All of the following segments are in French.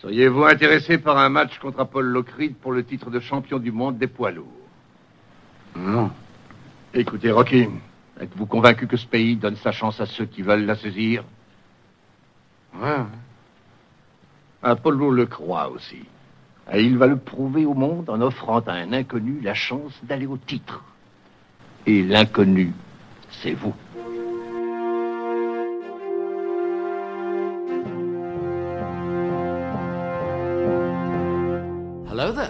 Seriez-vous intéressé par un match contre Apollo Creed pour le titre de champion du monde des poids lourds? Non. Écoutez, Rocky, êtes-vous convaincu que ce pays donne sa chance à ceux qui veulent la saisir? Ouais. Apollo le croit aussi. Et il va le prouver au monde en offrant à un inconnu la chance d'aller au titre. Et l'inconnu, c'est vous. Hello there.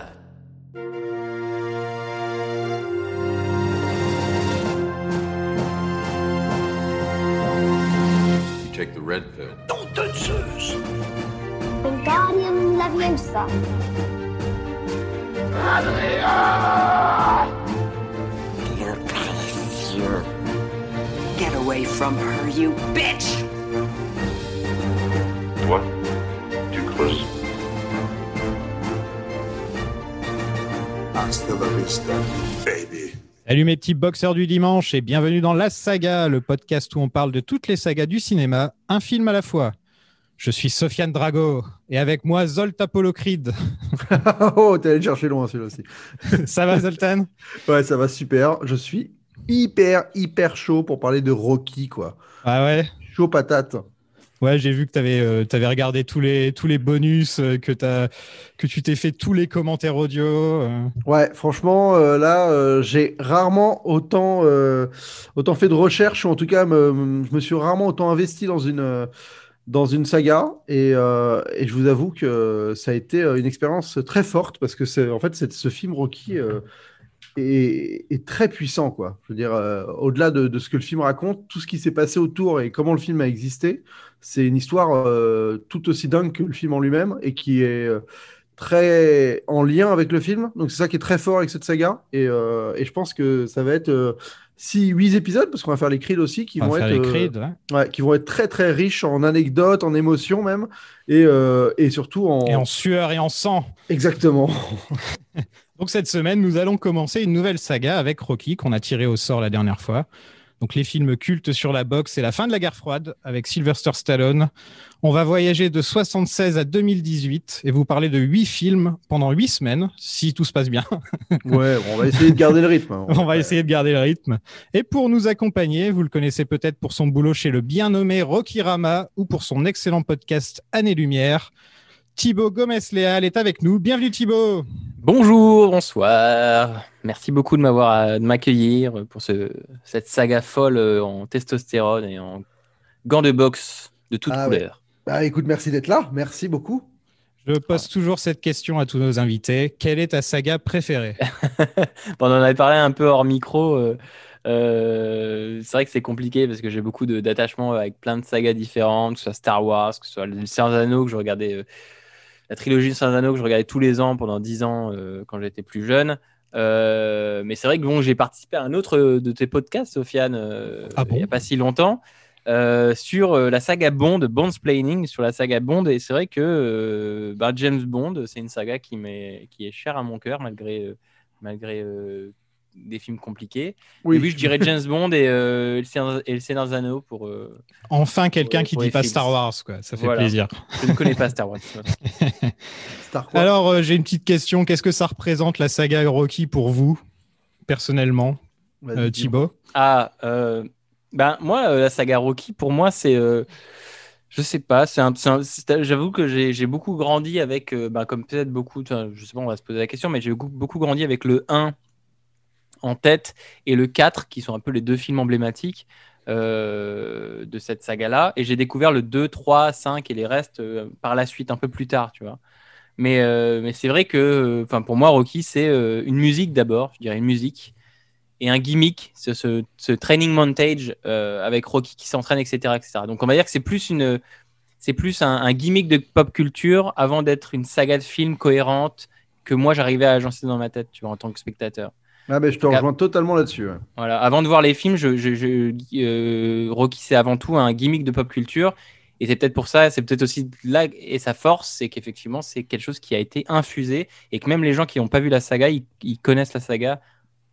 Boxeurs du dimanche et bienvenue dans La Saga, le podcast où on parle de toutes les sagas du cinéma, un film à la fois. Je suis Sofiane Drago et avec moi Zolt Apollo Creed. oh, t'es allé le chercher loin celui-là aussi. Ça va Zoltan? Ouais, ça va super. Je suis hyper, hyper chaud pour parler de Rocky, quoi. Ah ouais? Chaud patate. Ouais, j'ai vu que tu avais, regardé tous les, tous les bonus, euh, que, t'as- que tu t'es fait tous les commentaires audio. euh. Ouais, franchement, euh, là, euh, j'ai rarement autant, euh, autant fait de recherche, ou en tout cas, me- je me suis rarement autant investi dans une, euh, dans une saga. Et, euh, et je vous avoue que ça a été euh, une expérience très forte, parce que en fait, ce film Rocky euh, est, est très puissant, quoi. Je veux dire, euh, au-delà de, de ce que le film raconte, tout ce qui s'est passé autour et comment le film a existé, c'est une histoire euh, tout aussi dingue que le film en lui-même, et qui est... euh, très en lien avec le film. Donc c'est ça qui est très fort avec cette saga. Et, euh, et je pense que ça va être 6-8 épisodes, parce qu'on va faire les Creed aussi, qui On vont être les euh, Creed, ouais. ouais, qui vont être très très riches en anecdotes, en émotions même, et, euh, et surtout en... Et en sueur et en sang. Exactement. Donc cette semaine, nous allons commencer une nouvelle saga avec Rocky qu'on a tiré au sort la dernière fois. Donc les films cultes sur la boxe et la fin de la guerre froide avec Sylvester Stallone. On va voyager de 76 à 2018 et vous parler de huit films pendant huit semaines, si tout se passe bien. ouais, on va essayer de garder le rythme. hein. On va essayer de garder le rythme. Et pour nous accompagner, vous le connaissez peut-être pour son boulot chez le bien nommé Rocky Rama ou pour son excellent podcast Année Lumière. Thibaut Gomez-Léal est avec nous. Bienvenue Thibaut. Bonjour, bonsoir. Merci beaucoup de m'avoir de m'accueillir pour ce, cette saga folle euh, en testostérone et en gants de boxe de toutes Ah ouais. couleurs. Bah écoute, merci d'être là. Merci beaucoup. Je pose toujours cette question à tous nos invités. Quelle est ta saga préférée? Bon, on en avait parlé un peu hors micro. euh, euh, c'est vrai que c'est compliqué parce que j'ai beaucoup de- d'attachements avec plein de sagas différentes, que ce soit Star Wars, que ce soit le Seigneur Anneaux que je regardais, euh, la trilogie des Anneaux que je regardais tous les ans pendant 10 ans euh, quand j'étais plus jeune. Euh, mais c'est vrai que bon, j'ai participé à un autre de tes podcasts, Sofiane, euh, Ah bon il n'y a pas si longtemps, sur la saga Bond, Bond's Planning, sur la saga Bond. Et c'est vrai que bah, James Bond, c'est une saga qui, m'est- qui est chère à mon cœur, malgré, malgré des films compliqués. Oui, oui je dirais James Bond et, euh, et le Seigneur- Anneaux pour. euh, Enfin quelqu'un qui dit pas films. Star Wars, quoi. Ça fait Voilà. plaisir. Je ne connais pas Star Wars. Star Wars. Alors euh, j'ai une petite question. Qu'est-ce que ça représente la saga Rocky pour vous, personnellement, euh. Thibaut? Ah, euh, ben moi, euh, la saga Rocky, pour moi, c'est. euh, je sais pas, c'est un, j'avoue que j'ai beaucoup grandi avec, euh, ben, comme peut-être beaucoup, je sais pas, on va se poser la question, mais j'ai beaucoup, beaucoup grandi avec le 1 en tête et le 4, qui sont un peu les deux films emblématiques euh, de cette saga-là. Et j'ai découvert le 2, 3, 5 et les restes euh, par la suite, un peu plus tard, tu vois. Mais, euh, mais c'est vrai que, pour moi, Rocky, c'est une musique d'abord, je dirais une musique et un gimmick, ce, ce, training montage avec Rocky qui s'entraîne, etc., etc. Donc on va dire que c'est plus une, c'est plus un, un gimmick de pop culture avant d'être une saga de films cohérente que moi j'arrivais à agencer dans ma tête, tu vois, en tant que spectateur. Ah, ben, je te rejoins totalement là-dessus. ouais. Voilà. Avant de voir les films, je, je, je- euh, Rocky c'est avant tout un gimmick de pop culture. Et c'est peut-être pour ça, c'est peut-être aussi là et sa force, c'est qu'effectivement c'est quelque chose qui a été infusé et que même les gens qui n'ont pas vu la saga, ils, ils connaissent la saga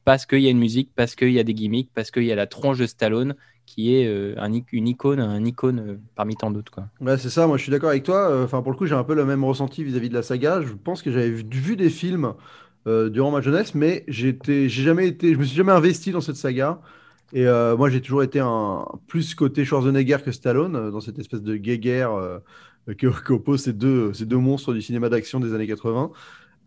parce qu'il y a une musique, parce qu'il y a des gimmicks, parce qu'il y a la tronche de Stallone qui est euh, un une icône, un icône euh, parmi tant d'autres. Quoi. Ouais, c'est ça, moi je suis d'accord avec toi. Euh, Enfin, pour le coup, j'ai un peu le même ressenti vis-à-vis de la saga. Je pense que j'avais vu, vu des films euh, durant ma jeunesse, mais j'étais, j'ai jamais été, je me suis jamais investi dans cette saga. Et euh, moi, j'ai toujours été un plus côté Schwarzenegger que Stallone, euh, dans cette espèce de guéguerre que- qu'opposent ces deux, ces deux monstres du cinéma d'action des années 80.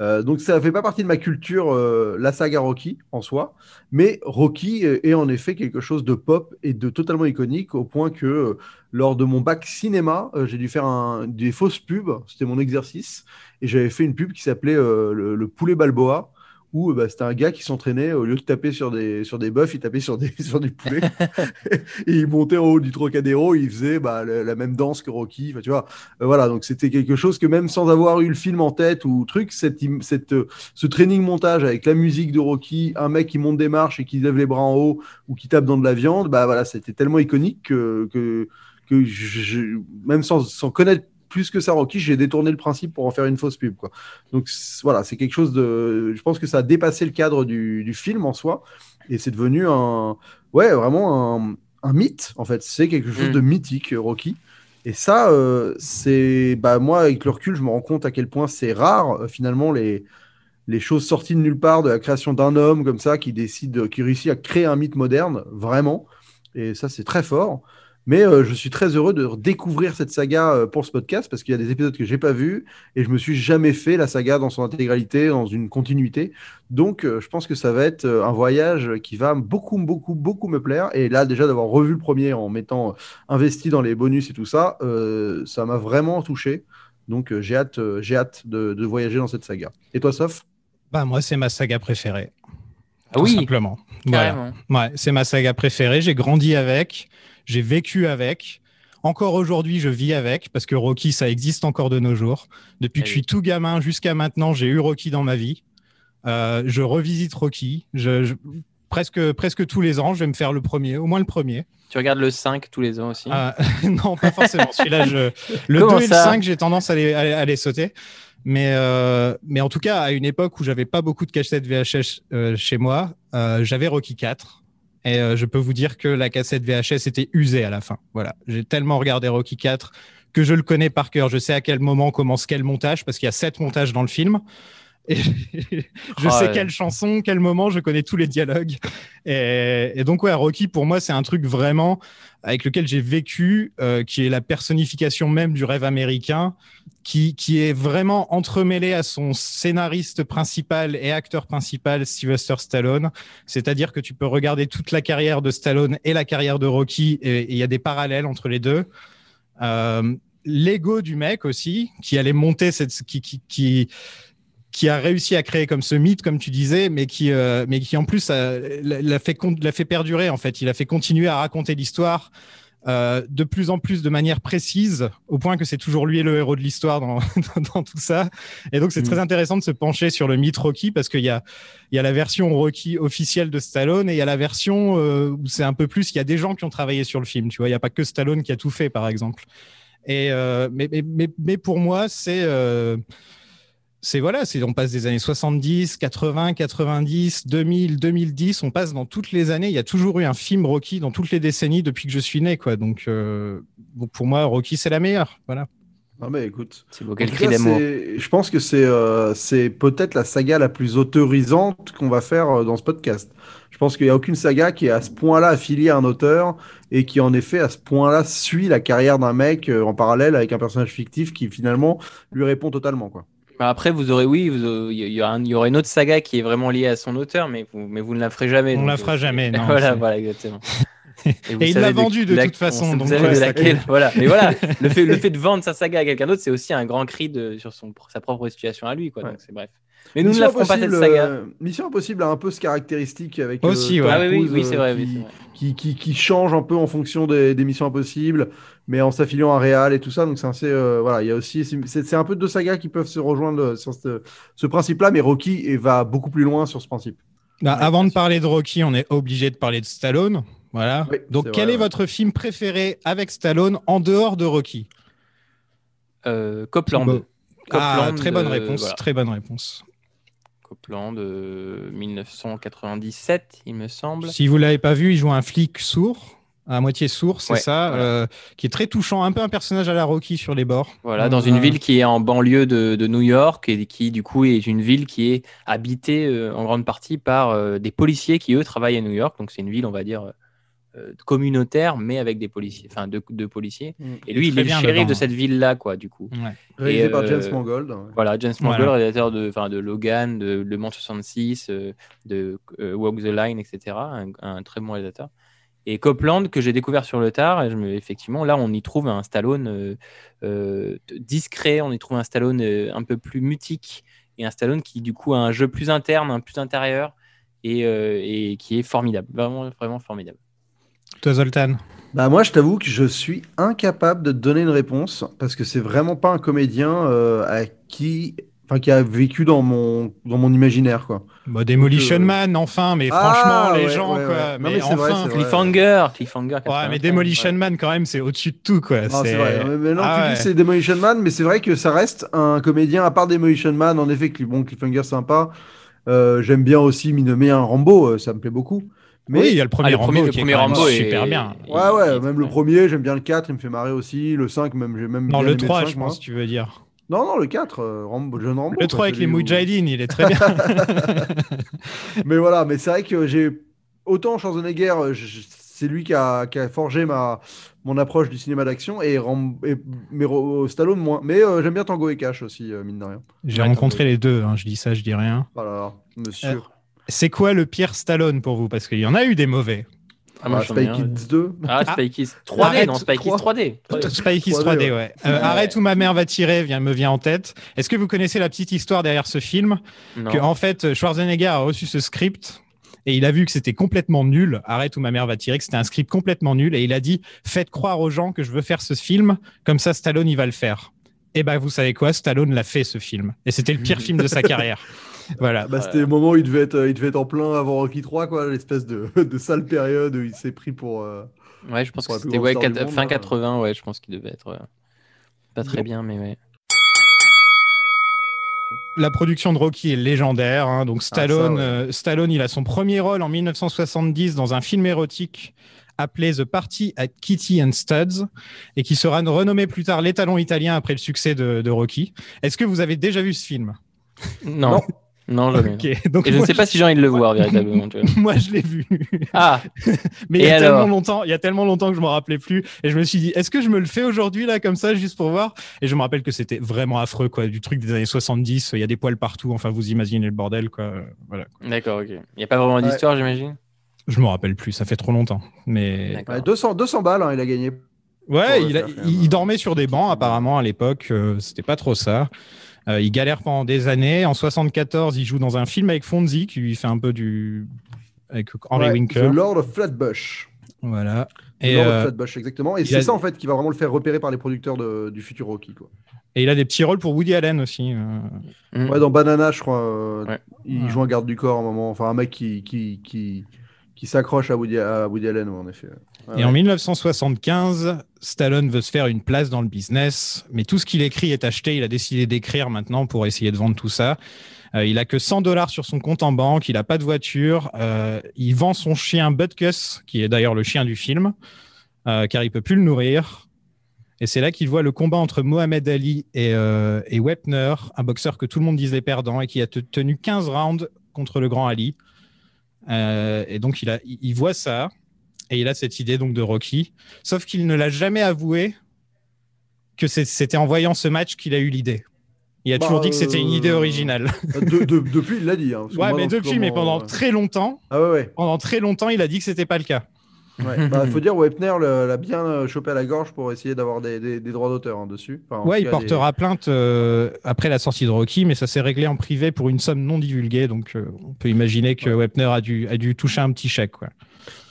Euh, donc ça fait pas partie de ma culture, euh, la saga Rocky en soi, mais Rocky est est en effet quelque chose de pop et de totalement iconique au point que euh, lors de mon bac cinéma, euh, j'ai dû faire des fausses pubs, c'était mon exercice, et j'avais fait une pub qui s'appelait euh, le poulet Balboa, où euh, bah, c'était un gars qui s'entraînait, au lieu de taper sur des, sur des bœufs, il tapait sur des, sur des poulets, et il montait en haut du Trocadéro, il faisait bah, la, la même danse que Rocky, tu vois, Euh, voilà, donc c'était quelque chose que même sans avoir eu le film en tête ou truc, cette, cette, euh, ce training montage avec la musique de Rocky, un mec qui monte des marches et qui lève les bras en haut ou qui tape dans de la viande, bah voilà, c'était tellement iconique que, que, que je- même sans, sans connaître plus que ça Rocky, j'ai détourné le principe pour en faire une fausse pub. Quoi. Donc voilà, c'est quelque chose de. Je pense que ça a dépassé le cadre du, du film en soi et c'est devenu un. Ouais, vraiment un, un mythe en fait. C'est quelque chose Mm. de mythique, Rocky. Et ça, euh, c'est. Bah, moi, avec le recul, je me rends compte à quel point c'est rare euh, finalement les les choses sorties de nulle part, de la création d'un homme comme ça, qui décide, qui réussit à créer un mythe moderne, vraiment. Et ça, c'est très fort. Mais euh, je suis très heureux de découvrir cette saga euh, pour ce podcast parce qu'il y a des épisodes que j'ai pas vus et je me suis jamais fait la saga dans son intégralité, dans une continuité. Donc, euh, je pense que ça va être euh, un voyage qui va beaucoup, beaucoup, beaucoup me plaire. Et là, déjà d'avoir revu le premier en m'étant investi dans les bonus et tout ça, euh, ça m'a vraiment touché. Donc, euh, j'ai hâte, euh, j'ai hâte de, de voyager dans cette saga. Et toi, Soph Bah, moi, c'est ma saga préférée. Ah tout oui, simplement. Voilà. carrément. Ouais, c'est ma saga préférée. J'ai grandi avec, j'ai vécu avec. Encore aujourd'hui, je vis avec parce que Rocky, ça existe encore de nos jours. Depuis que je Eh suis tout gamin jusqu'à maintenant, j'ai eu Rocky dans ma vie. Euh, je revisite Rocky. Je, je- presque, presque tous les ans, je vais me faire le premier, au moins le premier. Tu regardes le 5 tous les ans aussi? Ah, non, pas forcément. Celui-là, je... le Comment 2 et le ça? 5, j'ai tendance à les, à les- à les sauter. Mais, euh, mais en tout cas, à une époque où j'avais pas beaucoup de cassettes VHS euh, chez moi, j'avais Rocky 4. Et euh, je peux vous dire que la cassette VHS était usée à la fin. Voilà. J'ai tellement regardé Rocky 4 que je le connais par cœur. Je sais à quel moment commence quel montage parce qu'il y a sept montages dans le film. Et je Ah sais ouais. quelle chanson, quel moment, je connais tous les dialogues. Et, et donc, ouais, Rocky, pour moi, c'est un truc vraiment avec lequel j'ai vécu, euh, qui est la personnification même du rêve américain, qui, qui est vraiment entremêlé à son scénariste principal et acteur principal, Sylvester Stallone. C'est-à-dire que tu peux regarder toute la carrière de Stallone et la carrière de Rocky, et et il y a des parallèles entre les deux. Euh, L'ego du mec aussi, qui allait monter cette, qui, qui, qui, qui a réussi à créer comme ce mythe, comme tu disais, mais qui, euh, mais qui en plus l'a fait, con- l'a fait perdurer en fait. Il a fait continuer à raconter l'histoire euh, de plus en plus de manière précise, au point que c'est toujours lui le héros de l'histoire dans, tout ça. Et donc c'est Mm. très intéressant de se pencher sur le mythe Rocky parce qu'il y a, il y a la version Rocky officielle de Stallone et il y a la version euh, où c'est un peu plus. Il y a des gens qui ont travaillé sur le film. Tu vois, il n'y a pas que Stallone qui a tout fait, par exemple. Et mais, mais, mais, mais pour moi, c'est c'est voilà, c'est on passe des années 70, 80, 90, 2000, 2010, on passe dans toutes les années. Il y a toujours eu un film Rocky dans toutes les décennies depuis que je suis né, quoi. Donc, euh, donc pour moi, Rocky c'est la meilleure. Voilà. Non, mais écoute. C'est beau, quel cri d'amour. Je pense que c'est euh, c'est peut-être la saga la plus autorisante qu'on va faire euh, dans ce podcast. Je pense qu'il n'y a aucune saga qui est à ce point-là affiliée à un auteur et qui, en effet, à ce point-là, suit la carrière d'un mec euh, en parallèle avec un personnage fictif qui, finalement, lui répond totalement. Quoi. Bah, Après, vous aurez, oui, il y, aura y une autre saga qui est vraiment liée à son auteur, mais vous, mais vous ne la ferez jamais. On donc, la euh, fera jamais, non, voilà, voilà, exactement. Et il l'a vendu de la- toute façon, Vous donc savez ouais, de ça laquelle. compte. Voilà. Mais voilà, le fait, le fait de vendre sa saga à quelqu'un d'autre, c'est aussi un grand cri de, sur son, sa propre situation à lui. Quoi, Ouais. donc c'est bref. Mais nous ne Mission la ferons pas cette Impossible, saga. euh, Mission Impossible a un peu ce caractéristique avec Aussi, ouais. Ah oui, oui, oui, c'est euh, vrai. qui- oui, c'est vrai. qui, qui, qui change un peu en fonction des, des missions impossibles, mais en s'affilant à Réal et tout ça. Donc c'est assez, euh, voilà, il y a aussi, c'est un peu deux sagas qui peuvent se rejoindre sur ce, ce principe-là, mais Rocky et va beaucoup plus loin sur ce principe. Bah, Ouais, avant de parler de Rocky, on est obligé de parler de Stallone. Voilà. Oui, Donc, quel vrai, est ouais. votre film préféré avec Stallone en dehors de Rocky? Euh, Copland. Thibaut. Ah, très bonne euh, réponse. voilà. Très bonne réponse. Copland, euh, 1997, il me semble. Si vous l'avez pas vu, il joue un flic sourd à moitié sourd, c'est Ouais, ça, voilà. euh, qui est très touchant, un peu un personnage à la Rocky sur les bords. Voilà, dans une Euh, ville qui est en banlieue de, de New York et qui, du coup, est une ville qui est habitée euh, en grande partie par euh, des policiers qui, eux, travaillent à New York. Donc, c'est une ville, on va dire, euh, communautaire, mais avec des policiers, enfin, deux, policiers. Mm. Et lui, il est le shérif dedans, de hein. cette ville-là, quoi, du coup. Ouais. Réalisé par euh, James Mangold. ouais. Voilà, James Mangold, Voilà. réalisateur de, enfin, de Logan, de Le Mans 66, euh, de euh, Walk the Line, etc. Un, un très bon réalisateur. Et Copland, que j'ai découvert sur le tard, et je me, effectivement, là, on y trouve un Stallone euh, euh, discret, on y trouve un Stallone euh, un peu plus mutique, et un Stallone qui, du coup, a un jeu plus interne, un plus intérieur, et, euh, et qui est formidable, vraiment, vraiment formidable. Toi, Zoltan. Bah moi, je t'avoue que je suis incapable de te donner une réponse parce que c'est vraiment pas un comédien euh, à qui, enfin, qui a vécu dans mon dans mon imaginaire quoi. Bah, Demolition Donc, euh, Man, enfin, mais Ah, franchement, les ouais, gens, ouais, quoi. ouais. Non, mais, mais c'est vrai, enfin. c'est vrai. Cliffhanger, Cliffhanger. Ouais, 85, mais Demolition ouais. Man, quand même, c'est au-dessus de tout, quoi. Non, c'est vrai. Mais, mais non, Ah tu ouais. dis c'est Demolition Man, mais c'est vrai que ça reste un comédien à part Demolition Man. En effet, bon, Cliffhanger sympa. Euh, J'aime bien aussi Minomé un Rambo, euh, ça me plaît beaucoup. Mais Oui, il y a le premier Ah, le Rambo premier- le qui est premier Rambo est- super bien. ouais, ouais, même le premier, j'aime bien le 4, il me fait marrer aussi. Le 5, même, j'ai même Non, bien le aimé 3, 5, je moi. pense, tu veux dire. Non, non, le 4, euh, Rambo, John Rambo. Le quoi, 3 avec les Mujahideen, il est très bien. Mais voilà, mais c'est vrai que j'ai autant Schwarzenegger, euh, je- c'est lui qui a, qui a forgé ma mon approche du cinéma d'action et, Ram- et- mais Stallone moins. Mais euh, j'aime bien Tango et Cash aussi, euh, mine de rien. J'ai Ouais, rencontré les deux, hein, je dis ça, je dis rien. Voilà, monsieur. Euh, C'est quoi le pire Stallone pour vous? Parce qu'il y en a eu des mauvais. Ah, moi, Ah, j'en ai Spy un. Kids 2. Ah, Ah. Spy Kids 3D, Arrête, non, Spy Kids 3. 3D. Spy Kids 3D, 3D, ouais. ouais. Euh, Arrête où ma mère va tirer vient, me vient en tête. Est-ce que vous connaissez la petite histoire derrière ce film? Non. que en fait Schwarzenegger a reçu ce script et il a vu que c'était complètement nul. Arrête où ma mère va tirer, que c'était un script complètement nul et il a dit faites croire aux gens que je veux faire ce film, comme ça Stallone il va le faire. Et ben vous savez quoi, Stallone l'a fait ce film et c'était le pire film de sa carrière. Voilà. Bah, c'était le moment où il devait, être, il devait être en plein avant Rocky 3, quoi, l'espèce de, de sale période où il s'est pris pour. euh, Ouais, je pense que c'était ouais, fin là. 80, ouais, je pense qu'il devait être euh, pas très bien, mais ouais. La production de Rocky est légendaire. hein. Donc Stallone, ouais. euh, Stallone, il a son premier rôle en 1970 dans un film érotique appelé The Party at Kitty and Studs et qui sera renommé plus tard L'étalon italien après le succès de, de Rocky. Est-ce que vous avez déjà vu ce film? Non, non, jamais. Ok, donc Et je ne sais pas si j'ai envie de le voir véritablement. tu vois. Moi, je l'ai vu. Ah, Mais il y, a tellement longtemps, il y a tellement longtemps que je m'en rappelais plus. Et je me suis dit, est-ce que je me le fais aujourd'hui, là, comme ça, juste pour voir? Et je me rappelle que c'était vraiment affreux, quoi. Du truc des années 70, il y a des poils partout. Enfin, vous imaginez le bordel, quoi. Voilà. d'accord, ok. Il n'y a pas vraiment d'histoire, j'imagine? Je me rappelle plus, ça fait trop longtemps. Mais D'accord. ouais, 200, 200 balles, hein, il a gagné. ouais, il, a- même. il dormait sur des bancs apparemment à l'époque. euh, C'était pas trop ça. Euh, il galère pendant des années. En 74, il joue dans un film avec Fonzie qui lui fait un peu du avec Henry Ouais, Winker. The Lord of Flatbush. Voilà. Et, Lord euh, of Flatbush, exactement. Et c'est a- ça, en fait, qui va vraiment le faire repérer par les producteurs de- du futur Rocky. Quoi. et il a des petits rôles pour Woody Allen aussi. euh. Mm. Ouais, dans Banana, je crois, euh, Ouais. il Ouais. joue un garde du corps à un moment. Enfin, un mec qui, qui, qui, qui s'accroche à Woody, à Woody Allen, en effet. Et en ouais. 1975, Stallone veut se faire une place dans le business, mais tout ce qu'il écrit est acheté. Il a décidé d'écrire maintenant pour essayer de vendre tout ça. Euh, il a que 100 dollars sur son compte en banque, il a pas de voiture. Euh, il vend son chien Butkus, qui est d'ailleurs le chien du film, euh, car il peut plus le nourrir. Et c'est là qu'il voit le combat entre Mohamed Ali et, et Wepner, un boxeur que tout le monde disait perdant et qui a te- tenu 15 rounds contre le grand Ali. Euh, et donc il, a, il voit ça et il a cette idée donc de Rocky. Sauf qu'il ne l'a jamais avoué que c'était en voyant ce match qu'il a eu l'idée. Il a Bah, toujours dit que c'était une idée euh, originale. De- de- depuis, il l'a dit. hein, Ouais, mais depuis, mais pendant euh, très longtemps, Ah ouais, ouais. pendant très longtemps, il a dit que c'était pas le cas. Ouais. Bah, faut dire, Wepner l'a bien euh, chopé à la gorge pour essayer d'avoir des, des- des droits d'auteur hein, dessus. Enfin, en Ouais, il cas, portera plainte euh, après la sortie de Rocky, mais ça s'est réglé en privé pour une somme non divulguée, donc euh, on peut imaginer que Wepner a dû, a dû toucher un petit chèque. Quoi.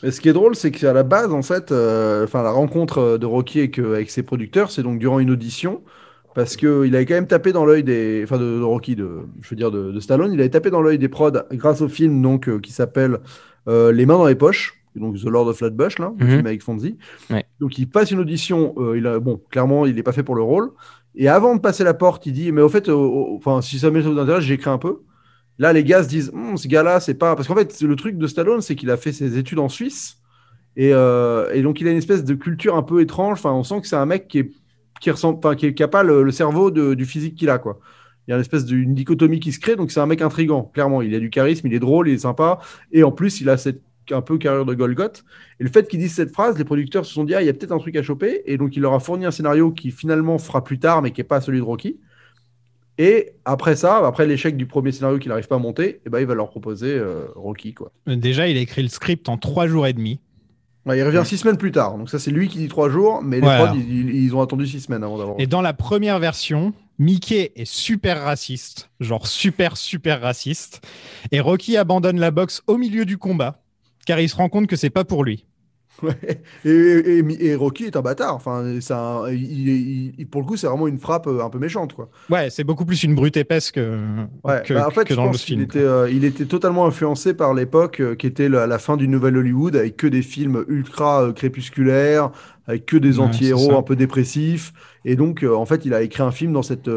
Mais ce qui est drôle, c'est qu'à la base, en fait, euh, enfin, la rencontre de Rocky avec, euh, avec ses producteurs, c'est donc durant une audition. Parce qu'il avait quand même tapé dans l'œil des. Enfin, de, de Rocky, de, je veux dire, de, de Stallone. Il avait tapé dans l'œil des prods grâce au film donc, euh, qui s'appelle euh, Les mains dans les poches. Donc, The Lord of Flatbush, là, le film avec Fonzie. Ouais. Donc, il passe une audition. euh, il a, bon, clairement, il n'est pas fait pour le rôle. Et avant de passer la porte, il dit Mais au fait, euh, euh, enfin, si ça vous intéresse, j'écris un peu. Là, les gars se disent Hum, Ce gars-là, c'est pas. Parce qu'en fait, le truc de Stallone, c'est qu'il a fait ses études en Suisse. Et, euh, et donc, il a une espèce de culture un peu étrange. Enfin, on sent que c'est un mec qui est qui ressemble, enfin, qui, qui a pas le, le cerveau de- du physique qu'il a, quoi. Il y a une espèce d'une dichotomie qui se crée, donc c'est un mec intrigant, clairement. Il a du charisme, il est drôle, il est sympa, et en plus, il a cette un peu carrure de Golgoth. Et le fait qu'il dise cette phrase, les producteurs se sont dit, ah, il y a peut-être un truc à choper, et donc il leur a fourni un scénario qui finalement fera plus tard, mais qui n'est pas celui de Rocky. Et après ça, après l'échec du premier scénario qu'il n'arrive pas à monter, eh ben, il va leur proposer euh, Rocky, quoi. Déjà, il a écrit le script en trois jours et demi. Ouais, il revient six semaines plus tard, donc ça c'est lui qui dit trois jours, mais les Voilà. prods, ils, ils ont attendu six semaines avant d'avoir. Et dans la première version, Mickey est super raciste, genre super super raciste, et Rocky abandonne la boxe au milieu du combat, car il se rend compte que c'est pas pour lui. Ouais. Et, et- et- et Rocky est un bâtard. Enfin, il- il- il- pour le coup, c'est vraiment une frappe euh, un peu méchante, quoi. Ouais, c'est beaucoup plus une brute épaisse que, Ouais. que, Bah, en fait, que je dans le pense film. était, euh, il était totalement influencé par l'époque euh, qui était la, la fin du Nouvel Hollywood, avec que des films ultra euh, crépusculaires, avec que des Ouais, anti-héros ça. un peu dépressifs. Et donc, en fait, il a écrit un film dans cette,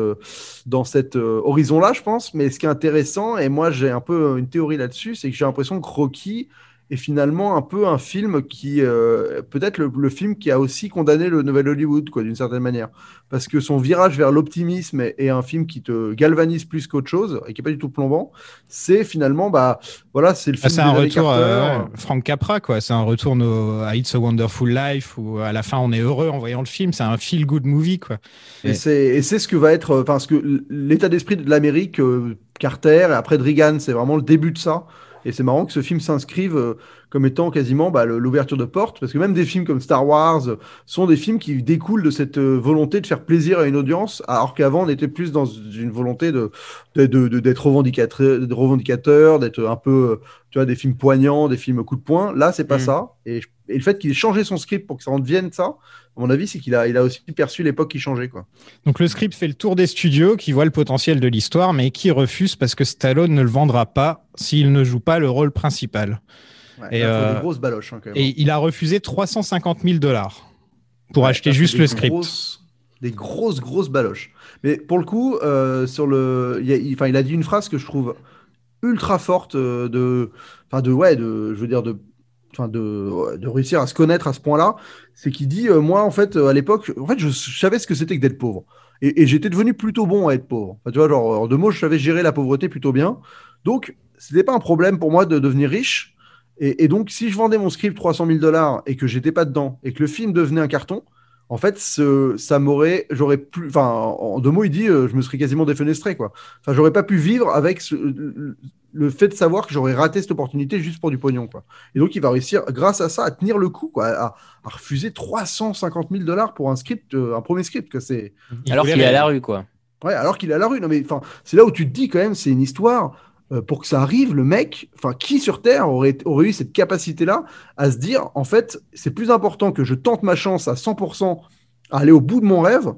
dans cet horizon-là, je pense. Mais ce qui est intéressant, et moi j'ai un peu une théorie là-dessus, c'est que j'ai l'impression que Rocky est finalement un peu un film qui, euh, peut-être le, le film qui a aussi condamné le Nouvel Hollywood, quoi, d'une certaine manière. Parce que son virage vers l'optimisme est, est un film qui te galvanise plus qu'autre chose, et qui est pas du tout plombant, c'est finalement, bah, voilà, c'est le Ah, film c'est un retour, Carter. euh, Frank Capra, quoi. C'est un retour no- à It's a Wonderful Life où à la fin on est heureux en voyant le film. C'est un feel good movie, quoi. Et c'est et c'est ce que va être, enfin, ce que l'état d'esprit de l'Amérique, euh, Carter et après de Reagan, c'est vraiment le début de ça. Et c'est marrant que ce film s'inscrive euh, comme étant quasiment bah, l'ouverture de porte, parce que même des films comme Star Wars euh, sont des films qui découlent de cette euh, volonté de faire plaisir à une audience, alors qu'avant on était plus dans une volonté de de- de- de- d'être revendicateur, de revendicateur, d'être un peu, tu vois, des films poignants, des films coup de poing. Là, c'est pas Mm. ça. Et, et le fait qu'il ait changé son script pour que ça en devienne ça, à mon avis, c'est qu'il a, il a aussi perçu l'époque qui changeait, quoi. Donc le script fait le tour des studios qui voient le potentiel de l'histoire, mais qui refusent parce que Stallone ne le vendra pas s'il ne joue pas le rôle principal. Ouais, Et, là, faut euh, des grosses baloches, hein, quand même. Et il a refusé 350 000 dollars pour Ouais, acheter juste le script. grosses- des grosses, grosses baloches. Mais pour le coup, euh, sur le, il, a, il a dit une phrase que je trouve ultra forte euh, de, enfin de, ouais, de, je veux dire de, de, réussir à se connaître à ce point-là. C'est qu'il dit, euh, moi en fait, euh, à l'époque, en fait, je, savais ce que c'était que d'être pauvre. Et, j'étais devenu plutôt bon à être pauvre. Tu vois, genre, en deux mots, je savais gérer la pauvreté plutôt bien. Donc, c'était pas un problème pour moi de devenir riche. Et, et donc, si je vendais mon script 300 000 dollars et que j'étais pas dedans et que le film devenait un carton, en fait, ce, ça m'aurait, j'aurais plus, enfin, en deux mots, il dit, euh, je me serais quasiment défenestré, quoi. Enfin, j'aurais pas pu vivre avec ce- le, le fait de savoir que j'aurais raté cette opportunité juste pour du pognon, quoi. Et donc, il va réussir, grâce à ça, à tenir le coup, quoi, à, à refuser 350 000 dollars pour un script, euh, un premier script, que c'est. Alors qu'il est à la rue, quoi. Ouais, alors qu'il est à la rue. Non, mais enfin, c'est là où tu te dis quand même, c'est une histoire. Euh, pour que ça arrive, le mec, enfin, qui sur Terre aurait, aurait eu cette capacité-là à se dire, en fait, c'est plus important que je tente ma chance à 100% à aller au bout de mon rêve,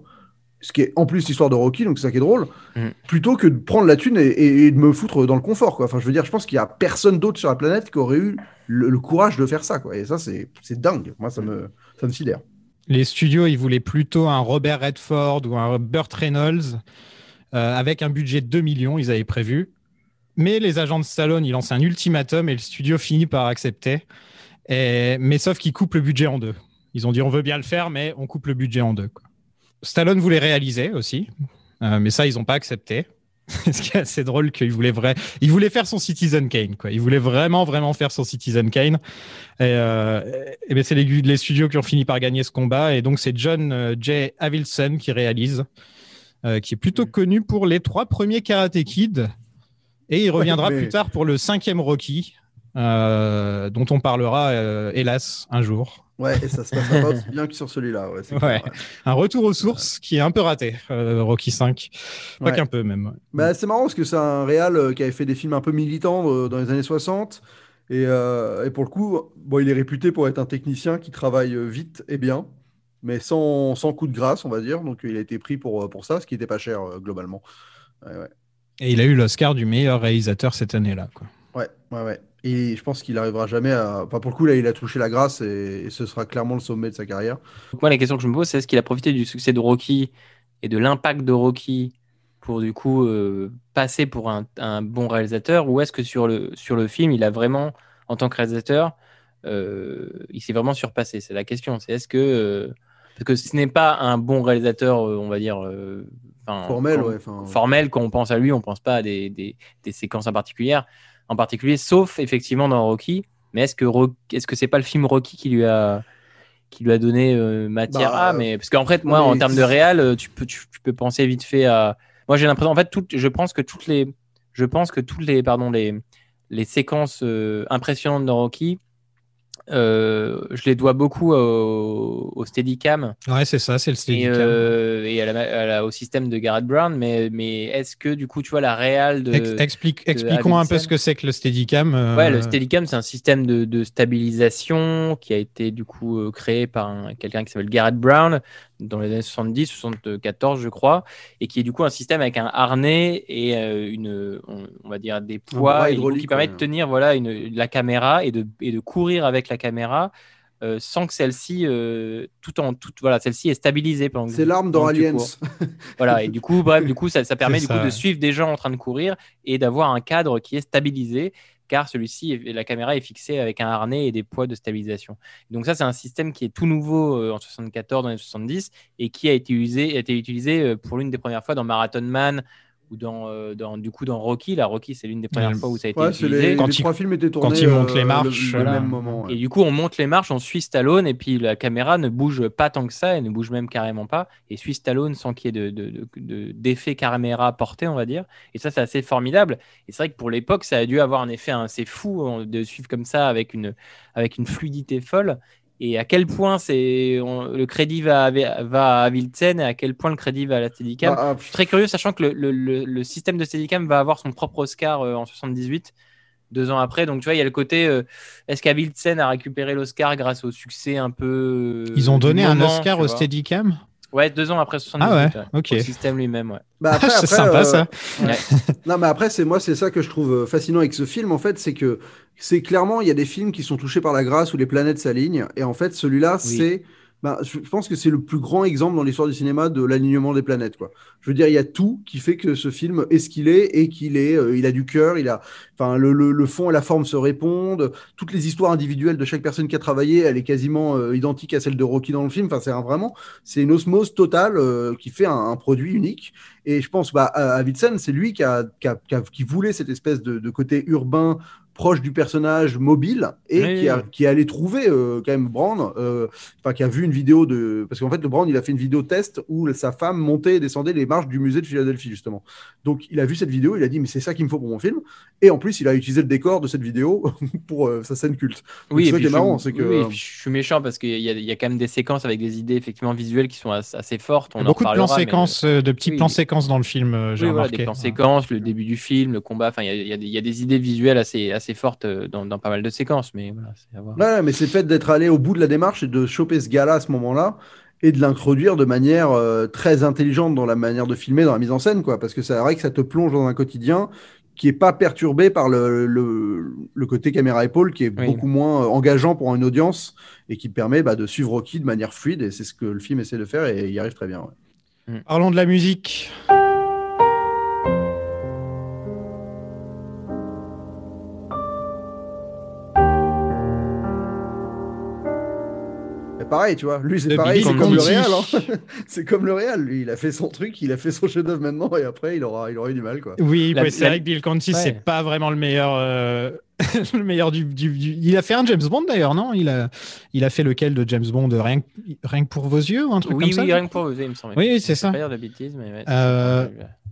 ce qui est en plus l'histoire de Rocky, donc c'est ça qui est drôle, Mm. plutôt que de prendre la thune et, et- et de me foutre dans le confort, quoi. Enfin, je veux dire, je pense qu'il y a personne d'autre sur la planète qui aurait eu le, le courage de faire ça, quoi. Et ça, c'est c'est dingue. Moi, ça me, ça me sidère. Les studios, ils voulaient plutôt un Robert Redford ou un Burt Reynolds euh, avec un budget de 2 millions, ils avaient prévu. Mais les agents de Stallone, ils lancent un ultimatum et le studio finit par accepter. Et... Mais sauf qu'ils coupent le budget en deux. Ils ont dit on veut bien le faire, mais on coupe le budget en deux. quoi. Stallone voulait réaliser aussi, euh, mais ça, ils n'ont pas accepté. Ce qui est assez drôle qu'il voulait vrai, il voulait faire son Citizen Kane, quoi. Il voulait vraiment, vraiment faire son Citizen Kane. Et, euh, et ben c'est les, les studios qui ont fini par gagner ce combat. Et donc c'est John euh, J. Avildsen qui réalise, euh, qui est plutôt connu pour les trois premiers Karate Kid. Et il reviendra mais- plus tard pour le cinquième Rocky, euh, dont on parlera, euh, hélas, un jour. Ouais, et ça se passe pas aussi bien que sur celui-là. Ouais. Un retour aux sources qui est un peu raté, euh, Rocky 5. Pas qu'un peu même. Bah, c'est marrant parce que c'est un réal qui avait fait des films un peu militants dans les années 60. Et, et pour le coup, bon, il est réputé pour être un technicien qui travaille vite et bien, mais sans, sans coup de grâce, on va dire. Donc il a été pris pour, pour ça, ce qui n'était pas cher globalement. Ouais, ouais. Et il a eu l'Oscar du meilleur réalisateur cette année-là. quoi. Ouais, ouais, ouais. Et je pense qu'il arrivera jamais à. Enfin, pour le coup, là, il a touché la grâce et, et ce sera clairement le sommet de sa carrière. Donc moi, la question que je me pose, c'est est-ce qu'il a profité du succès de Rocky et de l'impact de Rocky pour du coup euh, passer pour un, un bon réalisateur? Ou est-ce que sur le, sur le film, il a vraiment, en tant que réalisateur, euh, il s'est vraiment surpassé? C'est la question. C'est est-ce que euh, parce que ce n'est pas un bon réalisateur, on va dire. Formel, quand- ouais. enfin, formel quand on pense à lui, on pense pas à des, des, des séquences en particulier, en particulier, sauf effectivement dans Rocky. Mais est-ce que est-ce que c'est pas le film Rocky qui lui a qui lui a donné euh, matière Bah, à? Mais parce qu'en fait moi mais en termes de réal euh, tu peux tu, tu peux penser vite fait à moi j'ai l'impression en fait je pense que toutes les je pense que toutes les pardon les les séquences euh, impressionnantes de Rocky euh, je les dois beaucoup au, au Steadicam Ouais, c'est ça, c'est le et, Steadicam. euh, et à la- à la- au système de Garrett Brown, mais, mais est-ce que du coup, tu vois, la réal de. Ex- explique, expliquons un peu ce que c'est que le Steadicam. euh, Ouais, le Steadicam, c'est un système de, de stabilisation qui a été du coup euh, créé par un- quelqu'un qui s'appelle Garrett Brown dans les années 70, 74, je crois, et qui est du coup un système avec un harnais et euh, une, on, on va dire des poids et qui permet de tenir voilà une, la caméra et de, et de courir avec la caméra. euh, sans que celle-ci, euh, tout en, tout, voilà, celle-ci est stabilisée pendant C'est l'arme dans Aliens. Voilà, et du coup, bref, du coup, ça, ça permet du de suivre des gens en train de courir et d'avoir un cadre qui est stabilisé, car celui-ci, la caméra est fixée avec un harnais et des poids de stabilisation. Donc ça, c'est un système qui est tout nouveau euh, en 74, dans les 70, et qui a été utilisé, a été utilisé euh, pour l'une des premières fois dans Marathon Man ou dans, euh, dans du coup dans Rocky. La Rocky, c'est l'une des premières Ouais. fois où ça a été Ouais, c'est utilisé. les, Quand les il- trois films étaient tournés. quand il monte euh, les le- marches, le, voilà. même moment. ouais. Et du coup, on monte les marches, on suit Stallone, et puis la caméra ne bouge pas tant que ça, elle ne bouge même carrément pas, et suit Stallone sans qu'il y ait de, de- de- de- d'effet caméra porté, on va dire. Et ça, c'est assez formidable. Et c'est vrai que pour l'époque, ça a dû avoir un effet assez fou euh, de suivre comme ça avec une, avec une fluidité folle. Et à quel point c'est on- le crédit va, à- va à et à quel point le crédit va à la Steadicam. Bah, ah, Je suis très curieux, sachant que le, le- le- le système de Steadicam va avoir son propre Oscar euh, en 78, deux ans après. Donc, tu vois, il y a le côté euh, est-ce qu'Avildsen a récupéré l'Oscar grâce au succès un peu. euh, Ils ont du donné un Oscar au. Steadicam? Ouais, deux ans après 78. Ah ouais, ouais, ok. au système lui-même, ouais. bah, après, C'est après, sympa euh, ça. Ouais. Non, mais après, c'est moi, c'est ça que je trouve euh, fascinant avec ce film, en fait, c'est que c'est clairement, il y a des films qui sont touchés par la grâce où les planètes s'alignent, et en fait, celui-là, Oui. c'est, bah, je pense que c'est le plus grand exemple dans l'histoire du cinéma de l'alignement des planètes. Je veux dire, il y a tout qui fait que ce film est ce qu'il est et qu'il est, euh, il a du cœur, il a, enfin, le, fond et la forme se répondent, toutes les histoires individuelles de chaque personne qui a travaillé, elle est quasiment euh, identique à celle de Rocky dans le film. Enfin, c'est vraiment, c'est une osmose totale euh, qui fait un, produit unique. Et je pense, bah, à, à Wittsen, c'est lui qui, voulait cette espèce de côté urbain proche du personnage mobile et Oui, qui, a, oui. qui est allé trouver euh, quand même Brand, euh, enfin qui a vu une vidéo de parce qu'en fait le Brand il a fait une vidéo test où sa femme montait et descendait les marches du musée de Philadelphie justement. Donc il a vu cette vidéo, il a dit mais c'est ça qu'il me faut pour mon film et en plus il a utilisé le décor de cette vidéo pour euh, sa scène culte. Oui, c'est ça qui est marrant, c'est que- oui, puis je suis méchant parce qu'il y, y a quand même des séquences avec des idées effectivement visuelles qui sont assez, assez fortes. On en beaucoup de plans mais- séquences, euh, de petits oui. plans séquences dans le film, euh, j'ai Oui, voilà, remarqué. des plans séquences, le début du film, le combat. Enfin, il y a- y, des- il y a des idées visuelles assez, assez fortes euh, dans, dans pas mal de séquences, mais voilà, c'est à voir. Ouais, mais c'est fait d'être allé au bout de la démarche et de choper ce gars-là à ce moment-là et de l'introduire de manière euh, très intelligente dans la manière de filmer, dans la mise en scène, quoi. Parce que c'est vrai que ça te plonge dans un quotidien qui est pas perturbé par le, le, le côté caméra-épaule, qui est Oui. beaucoup moins euh, engageant pour une audience et qui permet bah, de suivre Rocky de manière fluide. Et c'est ce que le film essaie de faire et il y arrive très bien. ouais. Parlons de la musique. Et pareil, tu vois, lui c'est pareil, c'est comme le réel. hein. c'est comme le réel, lui, il a fait son truc, il a fait son chef-d'œuvre maintenant et après il aura, il aura eu du mal, quoi. Oui, La- ouais, c'est la- vrai que Bill Conti, Ouais. c'est pas vraiment le meilleur. euh, le meilleur du, du- du- Il a fait un James Bond d'ailleurs, non? Il a, il a fait lequel de James Bond? Rien que, rien que pour vos yeux ou un truc Oui, comme ça? oui, rien que pour vous, il me semble. Oui, c'est ça. vais Pas dire de bêtises, mais ouais. Euh,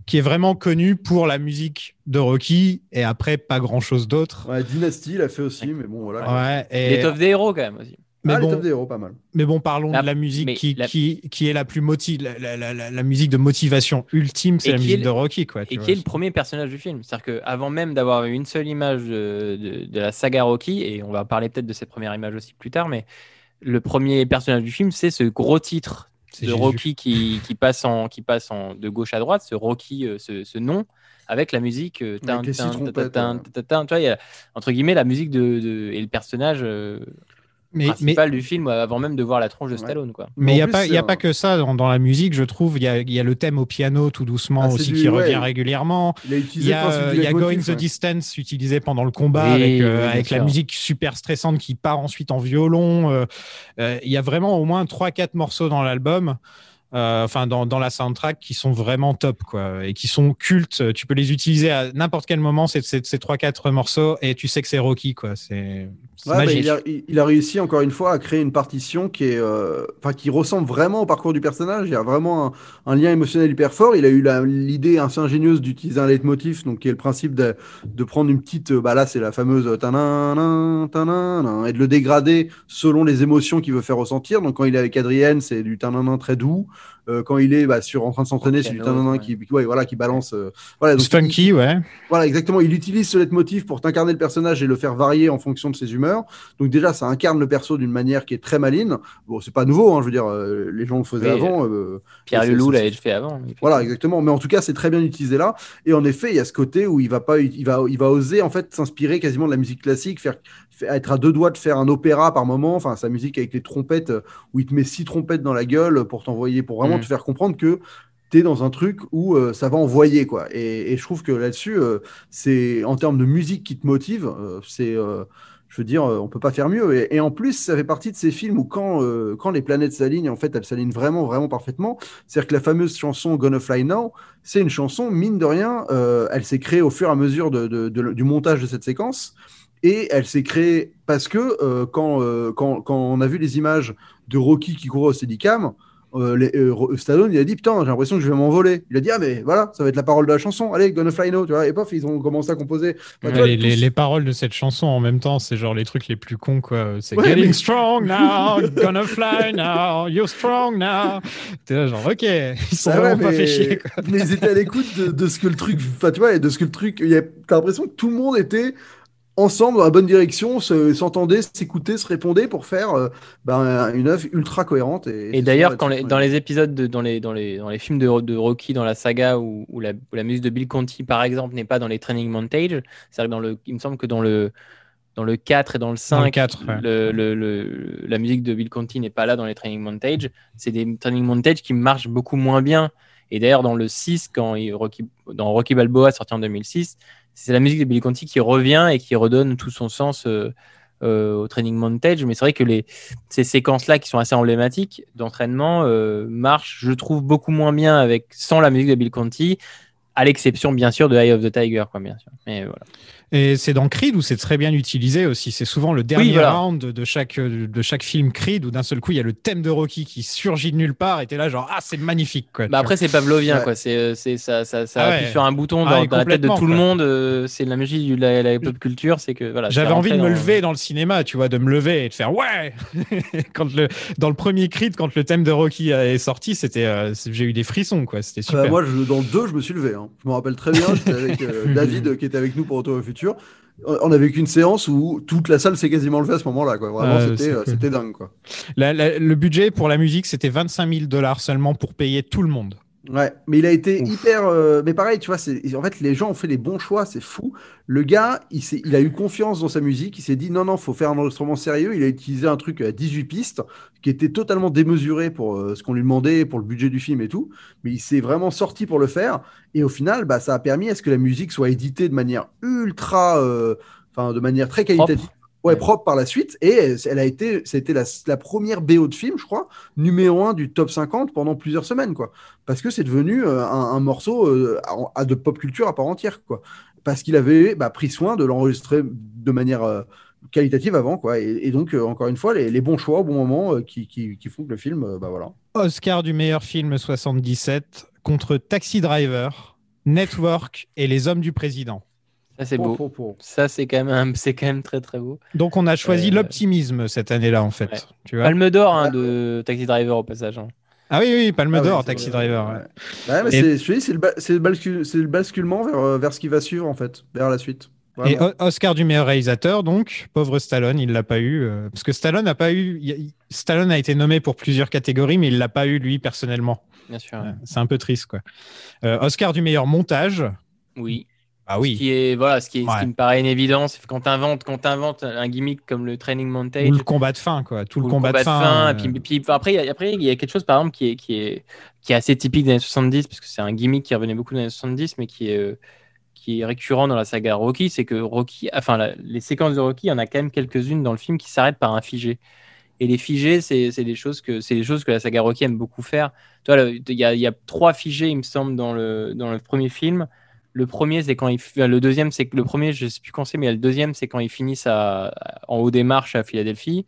Qui est vraiment connu pour la musique de Rocky et après pas grand chose d'autre. Ouais, Dynasty, il a fait aussi, mais bon, voilà. Ouais, et- Les Top des héros, quand même, aussi. Mais ah, les bon, Top des héros, pas mal. Mais bon, parlons La- de la musique qui, la- qui, qui est la plus motive, la, la, la, la- la musique de motivation ultime, c'est la musique le- de Rocky, quoi. Et vois. qui est le premier personnage du film. C'est-à-dire qu'avant même d'avoir eu une seule image de, de- de la saga Rocky, et on va parler peut-être de cette première image aussi plus tard, mais le premier personnage du film, c'est ce gros titre de Jésus. Rocky qui, qui passe, en, qui passe en, de gauche à droite, ce Rocky, euh, ce, ce nom, avec la musique. entre guillemets, la musique de, de- et le personnage. euh, Mais, mais, principal du film avant même de voir la tronche de Stallone. Quoi. mais il n'y a, pas, y a pas que ça dans, dans la musique, je trouve. Il y a, il y a le thème au piano tout doucement Ah, aussi du- qui ouais. revient régulièrement. Il y a, y Going the ouais. Distance utilisé pendant le combat Oui, avec, euh, avec la musique super stressante qui part ensuite en violon. euh, euh, Il y a vraiment au moins 3-4 morceaux dans l'album. Euh, Enfin, dans, dans la soundtrack, qui sont vraiment top, quoi, et qui sont cultes. Tu peux les utiliser à n'importe quel moment, ces, ces, ces 3-4 morceaux, et tu sais que c'est Rocky, quoi. C'est Ouais, bah, il, a, il- il a réussi encore une fois à créer une partition qui est, euh, qui ressemble vraiment au parcours du personnage. Il y a vraiment un, un lien émotionnel hyper fort. Il a eu l'idée assez ingénieuse d'utiliser un leitmotiv, donc qui est le principe de, de prendre une petite, euh, bah là c'est la fameuse et de le dégrader selon les émotions qu'il veut faire ressentir. Donc quand il est avec Adrienne, c'est du très doux. Euh, quand il est bah, sur en train de s'entraîner, c'est du piano, tananan ouais. qui, ouais, voilà, qui balance. euh, voilà, donc, il- Spunky, ouais. voilà, exactement. Il utilise ce leitmotiv pour incarner le personnage et le faire varier en fonction de ses humeurs. Donc déjà, ça incarne le perso d'une manière qui est très maline. Bon, c'est pas nouveau, hein, je veux dire, euh, les gens le faisaient Oui, avant. euh, Pierre c'est- l'avait fait avant. voilà, exactement. Mais en tout cas, c'est très bien utilisé là. Et en effet, il y a ce côté où il va pas, il va, il va oser en fait s'inspirer quasiment de la musique classique, faire- être à deux doigts de faire un opéra par moment. Enfin, sa musique avec les trompettes, où il te met six trompettes dans la gueule pour t'envoyer, pour vraiment Mm. te faire comprendre que tu es dans un truc où euh, ça va envoyer quoi. Et, et je trouve que là-dessus, euh, c'est en termes de musique qui te motive, euh, c'est je veux dire, on peut pas faire mieux. Et, et en plus, ça fait partie de ces films où quand, euh, quand les planètes s'alignent, en fait, elles s'alignent vraiment, vraiment parfaitement. C'est-à-dire que la fameuse chanson Gonna Fly Now, c'est une chanson, mine de rien, euh, elle s'est créée au fur et à mesure de, de- de- du montage de cette séquence. Et elle s'est créée parce que euh, quand, euh, quand, quand on a vu les images de Rocky qui courait au Steadicam, euh, euh, Stallone, il a dit Putain, j'ai l'impression que je vais m'envoler. Il a dit Ah, mais voilà, ça va être la parole de la chanson. Allez, Gonna Fly Now, tu vois. Et pof, ils ont commencé à composer. Bah, tu Ouais, vois, les, les- les paroles de cette chanson en même temps, c'est genre les trucs les plus cons, quoi. C'est Ouais, Getting mais- strong now, gonna fly now, you're strong now. T'es là, genre, ok, ils sont ouais, vraiment pas fait chier, quoi. mais ils étaient à l'écoute de, de ce que le truc, enfin tu vois, et de ce que le truc, il y a- t'as l'impression que tout le monde était ensemble dans la bonne direction, se- s'entendait, s'écoutait, se répondait pour faire euh, ben, une œuvre ultra cohérente. Et, d'ailleurs, les- dans les épisodes, de, dans, les, dans, les, dans les films de, de Rocky, dans la saga, où, où la, où la musique de Bill Conti, par exemple, n'est pas dans les training montage, c'est-à-dire dans le, il me semble que dans le, dans le 4 et dans le 5, Dans le 4, ouais. le- le- le- la musique de Bill Conti n'est pas là dans les training montage. C'est des training montage qui marchent beaucoup moins bien. Et d'ailleurs, dans le 6, quand il, Rocky, dans Rocky Balboa, sorti en 2006, c'est la musique de Bill Conti qui revient et qui redonne tout son sens euh, euh, au training montage. Mais c'est vrai que ces séquences-là, qui sont assez emblématiques d'entraînement, euh, marchent, je trouve, beaucoup moins bien avec, sans la musique de Bill Conti, à l'exception, bien sûr, de Eye of the Tiger, quoi, bien sûr. Mais voilà. Et c'est dans Creed où c'est très bien utilisé aussi. C'est souvent le dernier voilà. round de, chaque, de chaque film Creed où d'un seul coup il y a le thème de Rocky qui surgit de nulle part et t'es là genre ah c'est magnifique quoi. Bah après, c'est pavlovien, Ouais. quoi. C'est, euh, c'est, ça, ça, ça Ah appuie sur un bouton Ah, dans, la tête de tout le monde. euh, c'est la magie de la, la pop culture. C'est que voilà. J'avais envie de me dans- lever dans le cinéma, tu vois, de me lever et de faire ouais. quand le dans le premier Creed, quand le thème de Rocky est sorti, c'était euh, j'ai eu des frissons quoi. C'était Ah super. bah, moi, je, dans le 2, je me suis levé. hein. Je me rappelle très bien, j'étais avec euh, David qui était avec nous pour Retour au futur. On on avait qu'une séance où toute la salle s'est quasiment levée à ce moment-là. Quoi. Vraiment, Ah, c'était euh, cool. c'était dingue. Quoi. La- la- le budget pour la musique c'était 25 000 dollars seulement pour payer tout le monde. Ouais, mais il a été Ouf. hyper. euh, mais pareil, tu vois, c'est en fait les gens ont fait les bons choix, c'est fou. Le gars, il, s'est- il a eu confiance dans sa musique, il s'est dit non, non, faut faire un enregistrement sérieux. Il a utilisé un truc à 18 pistes qui était totalement démesuré pour euh, ce qu'on lui demandait, pour le budget du film et tout. Mais il s'est vraiment sorti pour le faire. Et au final, bah, ça a permis à ce que la musique soit éditée de manière ultra. euh, Enfin, de manière très qualitative. Ouais, propre par la suite. Et elle a été, c'était la, la première BO de film, je crois, numéro un du top 50 pendant plusieurs semaines, quoi. Parce que c'est devenu euh, un, un morceau euh, à, à de pop culture à part entière, quoi. Parce qu'il avait bah, pris soin de l'enregistrer de manière euh, qualitative avant, quoi. Et, et donc, encore une fois, les, les bons choix au bon moment qui, qui, qui font que le film, bah voilà. Oscar du meilleur film 77 contre Taxi Driver, Network et Les Hommes du Président. Ça, c'est beau. pour- pour- Ça, c'est quand, même quand même très, très beau. Donc on a choisi Euh, l'optimisme cette année-là en fait. Ouais. Tu vois Palme d'or hein, de Taxi Driver au passage. hein. ah oui oui Palme Ah d'or Taxi vrai, Driver. ouais. ouais. Ouais, mais Et- c'est, le, ba- basculement vers, euh, vers ce qui va suivre, en fait, vers la suite. Et Vraiment. Oscar du meilleur réalisateur, donc, pauvre Stallone, il l'a pas eu. euh, parce que Stallone n'a pas eu. a- Stallone a été nommé pour plusieurs catégories, mais il l'a pas eu lui personnellement. Bien sûr. Ouais, C'est un peu triste, quoi. Euh, Oscar du meilleur montage, Oui. Ah Ce oui. qui est voilà, ce qui, est, ce qui me paraît une évidence, quand tu inventes, quand t'inventes un gimmick comme le Training Montage, Ou le combat de fin, quoi. Tout ou le combat, de fin. et puis, puis après, il y a- après, il y a quelque chose, par exemple, qui est, qui est, qui est assez typique des années 70, parce que c'est un gimmick qui revenait beaucoup dans les années 70, mais qui est, euh, qui est récurrent dans la saga Rocky, c'est que Rocky, enfin, la- les séquences de Rocky, il y en a quand même quelques-unes dans le film qui s'arrêtent par un figé. Et les figés, c'est des choses que c'est des choses que la saga Rocky aime beaucoup faire. Il y a, il y a trois figés, il me semble, dans le, dans le premier film. Le premier, c'est quand il, le deuxième, c'est que le premier, je sais plus quand c'est, mais le deuxième, c'est quand ils finissent à, en haut des marches à Philadelphie.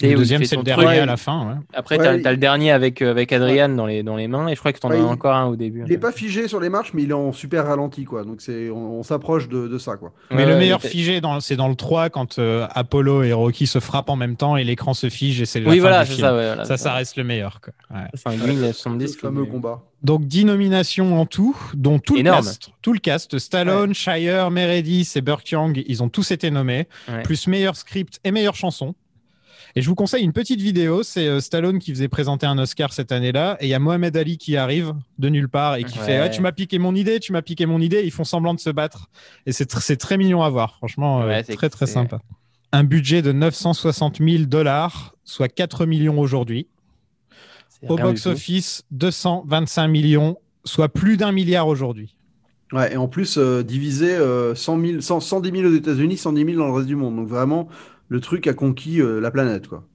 Tu Le deuxième, c'est le truc. dernier à la fin. ouais. Après, Ouais, t'as il- as le dernier avec, euh, avec Adrian dans, les, dans les mains, et je crois que t'en Ouais, as il- encore un au début. Il est pas figé sur les marches, mais il est en super ralenti, quoi. Donc c'est, on, on s'approche de, de ça, quoi. Mais Ouais, le meilleur figé, c'est dans le 3, quand euh, Apollo et Rocky se frappent en même temps et l'écran se fige et c'est Oui, voilà, du film. ça. voilà, ça, ça reste le meilleur. quoi. Ouais. C'est un des Le 70 qui fameux combat. Donc 10 nominations en tout, dont tout le cast, tout le cast, Stallone, Shire, Meredith et Burke Young, ils ont tous été nommés, Ouais. plus meilleur script et meilleure chanson. Et je vous conseille une petite vidéo, c'est euh, Stallone qui faisait présenter un Oscar cette année-là, et il y a Mohamed Ali qui arrive de nulle part et qui Ouais. fait Ah, Tu m'as piqué mon idée, tu m'as piqué mon idée. Ils font semblant de se battre. Et c'est tr- c'est très mignon à voir, franchement, euh, Ouais, très très sympa. Un budget de 960 000 dollars, soit 4 millions aujourd'hui. Au box-office, 225 millions, soit plus d'un milliard aujourd'hui. Ouais, et en plus, euh, divisé euh, 100 000, 100 110 000 aux États-Unis, 110 000 dans le reste du monde. Donc vraiment, le truc a conquis euh, la planète, quoi.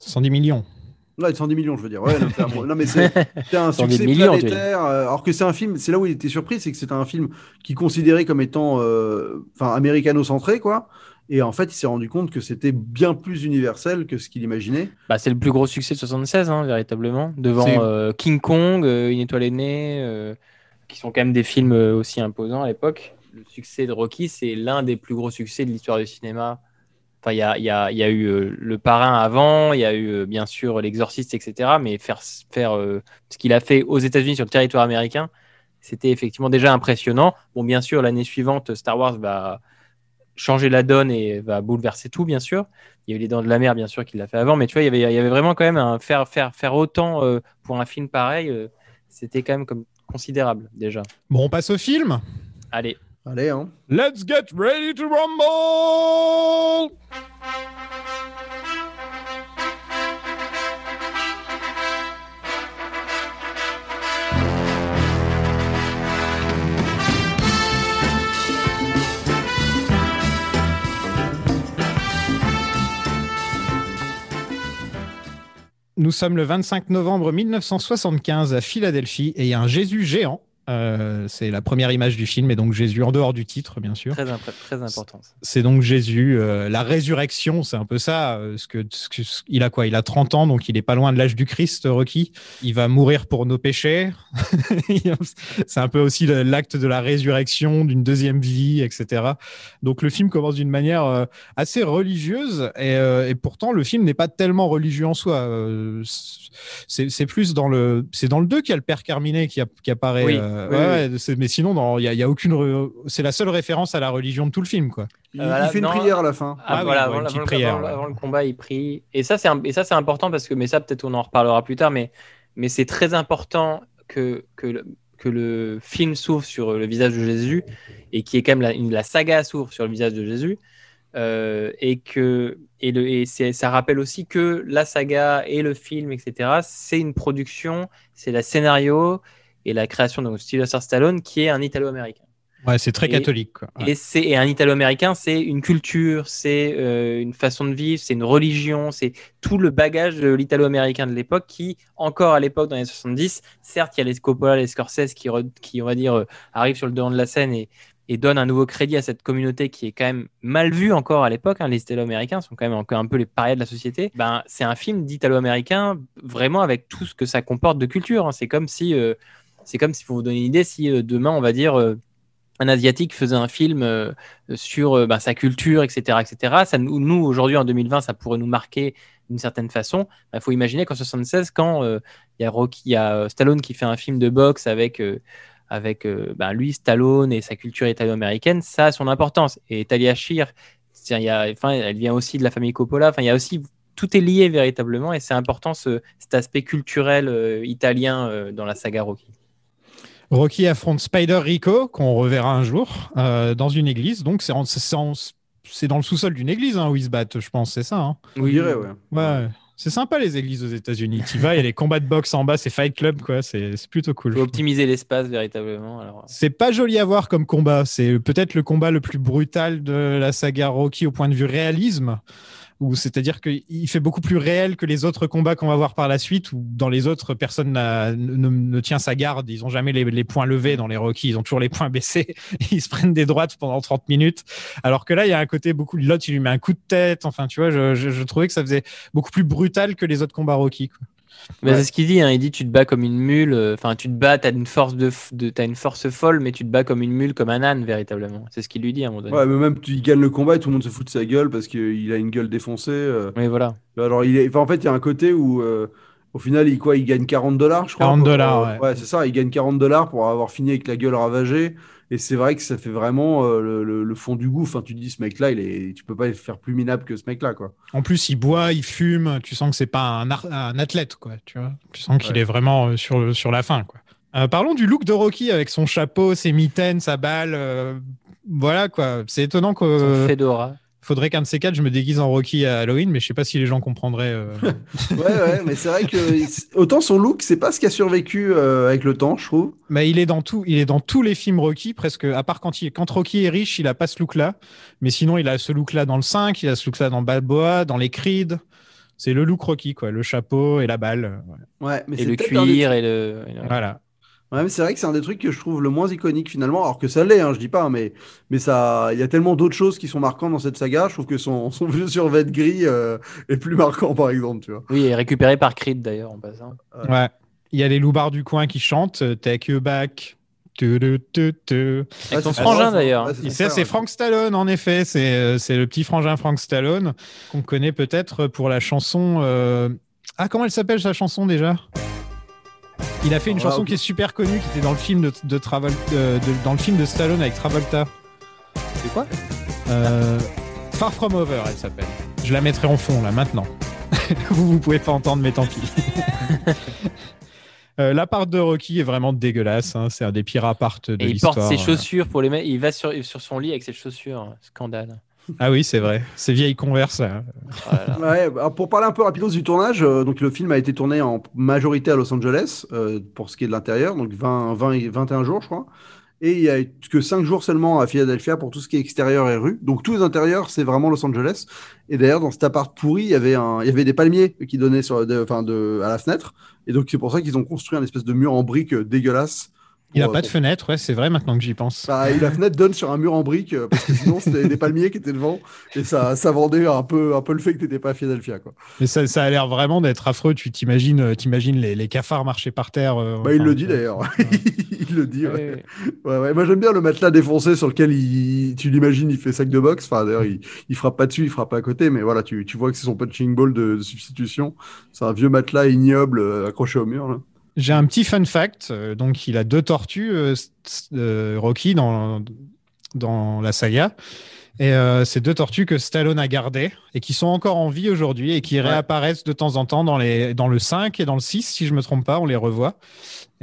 110 millions. Ouais, 110 millions, je veux dire. Ouais, non, c'est un- non, mais c'est un 110 succès millions, planétaire. euh, alors que c'est un film, c'est là où il était surpris, c'est que c'était un film qui considéré comme étant euh, enfin américano-centré, quoi. Et en fait, il s'est rendu compte que c'était bien plus universel que ce qu'il imaginait. Bah, c'est le plus gros succès de 76, hein, véritablement. Devant euh, King Kong, euh, Une étoile est née, euh, qui sont quand même des films aussi imposants à l'époque. Le succès de Rocky, c'est l'un des plus gros succès de l'histoire du cinéma. Enfin, il y a, il y, a, il y a eu euh, Le Parrain avant, il y a eu euh, bien sûr L'Exorciste, etc. Mais faire, faire euh, ce qu'il a fait aux États-Unis sur le territoire américain, c'était effectivement déjà impressionnant. Bon, bien sûr, l'année suivante, Star Wars va changer la donne et va bouleverser tout, bien sûr. Il y a eu Les Dents de la Mer, bien sûr, qui l'a fait avant, mais tu vois, il y avait, il y avait vraiment quand même un faire, faire, faire autant euh, pour un film pareil, euh, c'était quand même comme considérable déjà. Bon, on passe au film. Allez, Allez, hein. Let's get ready to rumble Nous sommes le 25 novembre 1975 à Philadelphie et il y a un Jésus géant. Euh, c'est la première image du film et donc Jésus en dehors du titre, bien sûr. très, très important. C'est donc Jésus, euh, la résurrection, c'est un peu ça. euh, ce que, ce que- ce- il a quoi? Il a 30 ans, donc il est pas loin de l'âge du Christ, Rocky. Il va mourir pour nos péchés. c'est un peu aussi l'acte de la résurrection, d'une deuxième vie, etc. Donc le film commence d'une manière assez religieuse et, et pourtant le film n'est pas tellement religieux en soi. C'est c'est plus dans le, c'est dans le 2 qu'il y a le père Carminet qui, a- qui apparaît. Oui. Euh, Oui, ouais, mais sinon, il y a, il y a aucune. re- C'est la seule référence à la religion de tout le film, quoi. Il, Euh, il fait une prière à la fin. Ah, Ah oui, voilà, ouais, avant, une prière, avant- ouais. avant le combat, il prie. Et ça, c'est un- et ça, c'est important parce que, mais ça, peut-être on en reparlera plus tard, mais, mais c'est très important que, que, le, que le film s'ouvre sur le visage de Jésus et qui est quand même la, saga s'ouvre sur le visage de Jésus. Euh, et que et, le, et c'est- ça rappelle aussi que la saga et le film, etc., c'est une production, c'est la scénario et la création de Sylvester Stallone qui est un Italo-américain. Ouais, c'est très Et- catholique. Quoi. Ouais. Et, c'est, et un italo-américain, c'est une culture, c'est euh, une façon de vivre, c'est une religion, c'est tout le bagage de l'italo-américain de l'époque qui, encore à l'époque, dans les années 70, certes, il y a les Coppola, les Scorsese qui, re- qui on va dire, euh, arrivent sur le devant de la scène et, et donnent un nouveau crédit à cette communauté qui est quand même mal vue encore à l'époque. hein. Les italo-américains sont quand même encore un peu les parias de la société. Ben, c'est un film d'italo-américain vraiment avec tout ce que ça comporte de culture. hein. C'est comme si, euh, c'est comme si, pour vous donner une idée, si euh, demain, on va dire, euh, un asiatique faisait un film euh, sur ben, sa culture, etc., etc. Ça, nous, aujourd'hui en 2020, ça pourrait nous marquer d'une certaine façon. Il faut imaginer qu'en 76, quand il y a Stallone qui fait un film de boxe avec ben, lui, Stallone et sa culture italo-américaine, ça a son importance. Et Talia a, enfin, elle vient aussi de la famille Coppola. Enfin, il y a aussi tout est lié véritablement et c'est important ce, cet aspect culturel italien dans la saga Rocky. Rocky affronte Spider Rico, qu'on reverra un jour, euh, dans une église. Donc, c'est en- c'est en- c'est dans le sous-sol d'une église hein, où ils se battent, je pense, c'est ça. hein. On dirait, ouais. Ouais. C'est sympa les églises aux États-Unis. Tu vas, il y a les combats de boxe en bas, c'est Fight Club, quoi. C'est c'est plutôt cool. Faut optimiser l'espace véritablement. Alors, C'est pas joli à voir comme combat. C'est peut-être le combat le plus brutal de la saga Rocky au point de vue réalisme. Ou c'est-à-dire qu'il fait beaucoup plus réel que les autres combats qu'on va voir par la suite, où dans les autres, personne ne tient sa garde. Ils ont jamais les, les points levés dans les Rocky. Ils ont toujours les points baissés. Ils se prennent des droites pendant 30 minutes. Alors que là, il y a un côté beaucoup. L'autre, il lui met un coup de tête. Enfin, tu vois, je, je- je trouvais que ça faisait beaucoup plus brutal que les autres combats Rocky. quoi. Mais Ouais. c'est ce qu'il dit. hein, Il dit tu te bats comme une mule. euh, Enfin, tu te bats. T'as une force de, f- de t'as une force folle, mais tu te bats comme une mule, comme un âne véritablement. C'est ce qu'il lui dit à un moment donné. Ouais, mais même tu- il gagne le combat et tout le monde se fout de sa gueule parce qu'il a une gueule défoncée. euh. Mais voilà. Alors, il est... enfin, en fait, il y a un côté où, euh, au final, il, quoi, il gagne 40 dollars, je crois. 40 pour- dollars, euh, ouais. c'est ça, il gagne 40 dollars pour avoir fini avec la gueule ravagée. Et c'est vrai que ça fait vraiment euh, le, le- le fond du goût. Enfin, tu te dis, ce mec-là, il est... tu peux pas le faire plus minable que ce mec-là, quoi. En plus, il boit, il fume. Tu sens que c'est pas un, athlète, quoi. Tu vois. Tu sens qu'il Ouais. est vraiment euh, sur, sur la fin, quoi. Euh, parlons du look de Rocky avec son chapeau, ses mitaines, sa balle. euh, voilà, quoi. C'est étonnant Son que Fedora. Faudrait qu'un de ces quatre, je me déguise en Rocky à Halloween, mais je sais pas si les gens comprendraient. euh. Ouais, ouais, mais c'est vrai que autant son look, c'est pas ce qui a survécu euh, avec le temps, je trouve. Mais il est dans tout, il est dans tous les films Rocky presque. À part quand il, quand Rocky est riche, il a pas ce look-là. Mais sinon, il a ce look-là dans le 5, il a ce look-là dans Balboa, dans les Creed. C'est le look Rocky, quoi. Le chapeau et la balle. ouais. Ouais, mais Et c'est le cuir et le- Voilà. Ouais, mais c'est vrai que c'est un des trucs que je trouve le moins iconique finalement, alors que ça l'est, hein, je dis pas, mais, mais ça, il y a tellement d'autres choses qui sont marquantes dans cette saga. Je trouve que son, son vieux survêt gris euh, est plus marquant, par exemple, tu vois. Oui, et récupéré par Creed d'ailleurs en passant. Ouais. Il y a les loupards du coin qui chantent euh, Take you back. Tu, tu, tu, Ouais, son c'est frangin, d'ailleurs. ouais, c'est. Frank Stallone, en effet. C'est euh, c'est le petit frangin Frank Stallone qu'on connaît peut-être pour la chanson. euh, Ah, comment elle s'appelle sa chanson déjà? Il a fait une Ah, chanson qui est super connue, qui était dans le film de, de Travol- euh, de- dans le film de Stallone avec Travolta. C'est quoi? Euh, Far From Over, elle s'appelle. Je la mettrai en fond là maintenant. vous, vous pouvez pas entendre, mais tant pis. Euh, L'appart de Rocky est vraiment dégueulasse. hein. C'est un des pires apparts de Et il l'histoire. porte ses chaussures pour les mettre. Il va sur, sur son lit avec ses chaussures. Scandale. Ah oui, c'est vrai. Ces vieilles converses. Ouais, alors pour parler un peu rapidement du tournage, euh, donc le film a été tourné en majorité à Los Angeles euh, pour ce qui est de l'intérieur, donc 20, 20 et 21 jours, je crois. Et il y a eu que 5 jours seulement à Philadelphia pour tout ce qui est extérieur et rue. Donc tous les intérieurs, c'est vraiment Los Angeles. Et d'ailleurs, dans cet appart pourri, il y avait, un, il y avait des palmiers qui donnaient sur, de, enfin de, à la fenêtre. Et donc c'est pour ça qu'ils ont construit un espèce de mur en briques dégueulasse. Il a Pour, pas de fenêtre, ouais, c'est vrai maintenant que j'y pense. Bah, la fenêtre donne sur un mur en briques euh, parce que sinon c'était des palmiers qui étaient devant et ça, ça vendait un peu, un peu le fait que t'étais pas à Philadelphia quoi. Mais ça, ça a l'air vraiment d'être affreux. Tu t'imagines, euh, t'imagines les, les cafards marcher par terre. euh, Bah, il le dit d'ailleurs. il le dit. Ouais, Ouais. ouais. Ouais, ouais. Moi j'aime bien le matelas défoncé sur lequel il, tu l'imagines, il fait sac de boxe. Enfin d'ailleurs il, il frappe pas dessus, il frappe pas à côté, mais voilà, tu, tu vois que c'est son punching ball de, de substitution. C'est un vieux matelas ignoble accroché au mur. Là. J'ai un petit fun fact. euh, donc, il a deux tortues, euh, euh, Rocky, dans, dans la saga. Et euh, c'est deux tortues que Stallone a gardées et qui sont encore en vie aujourd'hui et qui réapparaissent de temps en temps dans, les, dans le 5 et dans le 6, si je me trompe pas, on les revoit.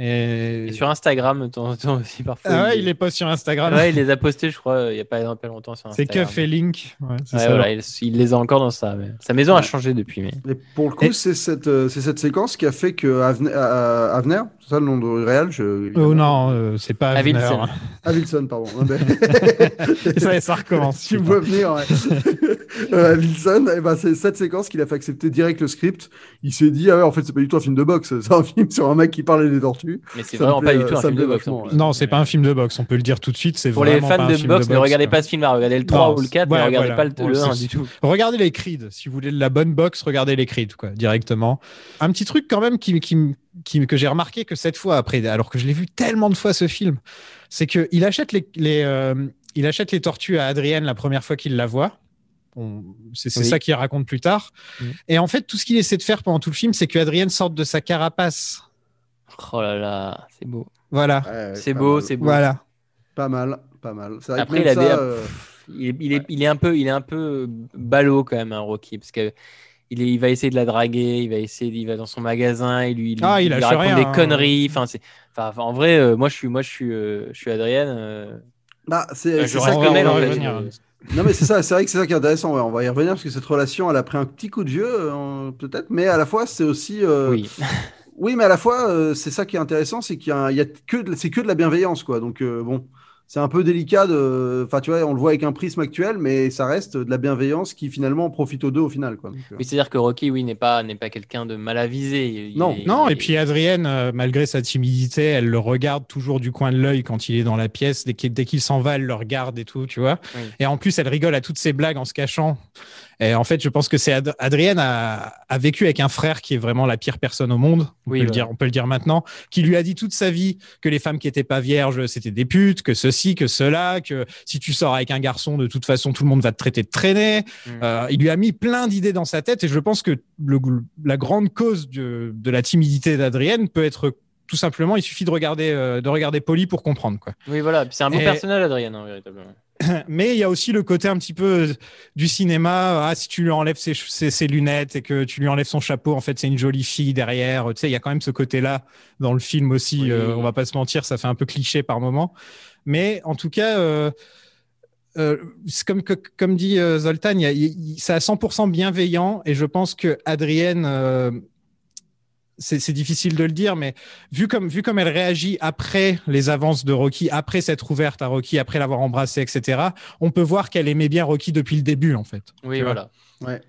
Et... Et sur Instagram, de temps en temps aussi parfois. Ah ouais, il les poste sur Instagram. Ouais, il les a postés, je crois, il y a pas, il y a pas longtemps sur c'est Instagram. Cuff et Link. Ouais, c'est Ouais, ça. voilà, il, il les a encore dans ça. mais Sa maison a changé depuis, mais. Et pour le coup, Et- c'est cette, euh, c'est cette séquence qui a fait que Avner, euh, Avner, c'est ça le nom de réel je... Oh non, euh, c'est pas Avner. Wilson. Avilson, pardon. Ça, ça recommence. Tu me vois venir, ouais. euh, Wilson, eh ben, c'est cette séquence qu'il a fait accepter direct le script. Il s'est dit, ah ouais, en fait, c'est pas du tout un film de boxe, c'est un film sur un mec qui parle des tortues. Mais c'est vraiment plaît, pas du tout un film de boxe. Non, c'est pas un film de boxe, on peut le dire tout de suite. C'est Pour les fans pas un de film boxe, ne regardez pas ce film-là, regardez le 3 Non, ou le 4, ouais, mais regardez voilà. pas le, le On 1 le du tout. Regardez les Creed. Si vous voulez de la bonne boxe, regardez les Creed, quoi, directement. Un petit truc quand même qui, qui, qui- que j'ai remarqué que cette fois, après, alors que je l'ai vu tellement de fois ce film, c'est que il achète les, les, euh, il achète les tortues à Adrienne la première fois qu'il la voit. On- C'est Oui. ça qu'il raconte plus tard. Mm. Et en fait, tout ce qu'il essaie de faire pendant tout le film, c'est que Adrienne sorte de sa carapace. Oh là là, c'est beau. Voilà. Ouais, C'est beau, c'est beau. Voilà. Pas mal, pas mal. Vrai Après, il a ça, des- euh, Il est, il est, il est un peu, il est un peu ballot quand même, un Rocky, parce que il, est, il va essayer de la draguer, il va essayer, il va dans son magasin, il lui, il Ah, il raconte rien, des hein. conneries. Enfin, c'est, enfin, enfin, en vrai, euh, moi je suis, moi je suis, euh, je suis Adrienne. euh, Bah, c'est reste ça. Euh, Non mais c'est ça, c'est vrai que c'est ça qui est intéressant. ouais, on va y revenir parce que cette relation, elle a pris un petit coup de vieux, euh, peut-être, mais à la fois c'est aussi. euh, Oui. Oui, mais à la fois, euh, c'est ça qui est intéressant, c'est qu'il y a, il y a que de, c'est que de la bienveillance, quoi. Donc euh, bon, c'est un peu délicat de. Enfin, tu vois, on le voit avec un prisme actuel, mais ça reste de la bienveillance qui finalement profite aux deux au final, quoi. Donc, euh, Oui, c'est-à-dire que Rocky, oui, n'est pas, n'est pas quelqu'un de mal avisé. Il- Non. il- Non, et puis Adrienne, malgré sa timidité, elle le regarde toujours du coin de l'œil quand il est dans la pièce. Dès qu'il dès qu'il s'en va, elle le regarde et tout, tu vois. Oui. Et en plus, elle rigole à toutes ses blagues en se cachant. Et en fait, je pense que c'est Ad- Adrienne a, a vécu avec un frère qui est vraiment la pire personne au monde. On, Oui, peut le dire, on peut le dire maintenant. Qui lui a dit toute sa vie que les femmes qui étaient pas vierges, c'était des putes, que ceci, que cela, que si tu sors avec un garçon, de toute façon, tout le monde va te traiter de traîner. Mm. Euh, il lui a mis plein d'idées dans sa tête et je pense que le- la grande cause de, de la timidité d'Adrienne peut être tout simplement, il suffit de regarder, euh, de regarder Polly pour comprendre. Quoi. Oui, voilà. C'est un bon Et- personnage, Adrienne, hein, véritablement. Mais il y a aussi le côté un petit peu euh, du cinéma. Ah, si tu lui enlèves ses, ses- ses lunettes et que tu lui enlèves son chapeau, en fait, c'est une jolie fille derrière. Tu sais, il y a quand même ce côté-là dans le film aussi. Oui. euh, on va pas se mentir, ça fait un peu cliché par moment. Mais en tout cas, euh, euh, comme, que- comme dit euh, Zoltan, c'est à 100% bienveillant et je pense que Adrienne, c'est c'est difficile de le dire, mais vu comme, vu comme elle réagit après les avances de Rocky, après s'être ouverte à Rocky, après l'avoir embrassé, etc., on peut voir qu'elle aimait bien Rocky depuis le début, en fait. Oui, voilà.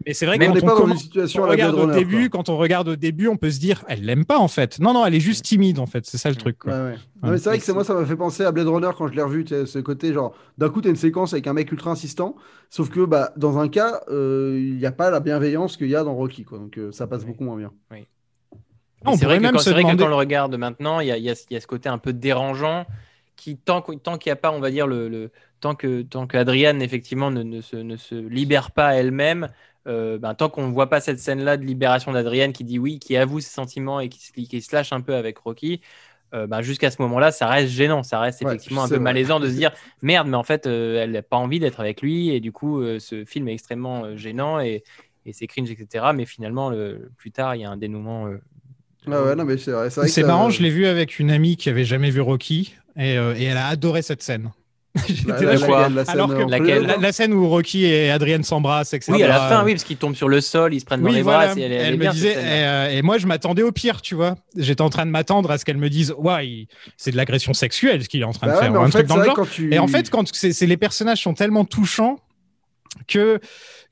Mais c'est vrai Mais que quand n'est on, pas dans une commence- situation on regarde au début, quoi. quand on regarde au début, on peut se dire, elle l'aime pas, en fait. Non, non, elle est juste timide, en fait. C'est ça le truc. Quoi. Ouais, ouais. Non, mais c'est vrai que c'est moi, ça m'a fait penser à Blade Runner quand je l'ai revu, ce côté genre, d'un coup, tu as une séquence avec un mec ultra insistant, sauf que bah, dans un cas, euh, il n'y a pas la bienveillance qu'il y a dans Rocky, quoi. Donc euh, ça passe Oui. beaucoup moins bien. On c'est vrai que même quand, que on le regarde maintenant, il y a, y y ce côté un peu dérangeant qui, tant, qu'- tant qu'il n'y a pas, on va dire, le, le- tant que tant qu'Adriane, effectivement, ne, ne se, ne se libère pas elle-même, euh, ben, tant qu'on ne voit pas cette scène-là de libération d'Adriane qui dit oui, qui avoue ses sentiments et qui, se- qui se lâche un peu avec Rocky, euh, ben, jusqu'à ce moment-là, ça reste gênant, ça reste Ouais, effectivement un peu vrai. malaisant de se dire merde, mais en fait, euh, elle n'a pas envie d'être avec lui et du coup, euh, ce film est extrêmement euh, gênant et, et c'est cringe, etc. Mais finalement, le, plus tard, il y a un dénouement. Euh, Ouais, ouais, non, mais c'est vrai. vrai que C'est ça- marrant, je l'ai vu avec une amie qui avait jamais vu Rocky et, euh, et elle a adoré cette scène. La, J'étais la- là, la- quoi la scène Alors que laquelle- les La, scène où Rocky et Adrienne s'embrassent, etc. Oui, à la fin, oui, parce qu'ils tombent sur le sol, ils se prennent dans Oui, les voilà. bras. c'est- Elle, elle est elle me bien, disait, et, euh, et moi je m'attendais au pire, tu vois. J'étais en train de m'attendre à ce qu'elle me dise, ouais, il- c'est de l'agression sexuelle ce qu'il est en train Bah de ouais, faire, un fait, truc dans le genre. tu. Et en fait, quand c'est c'est- les personnages sont tellement touchants que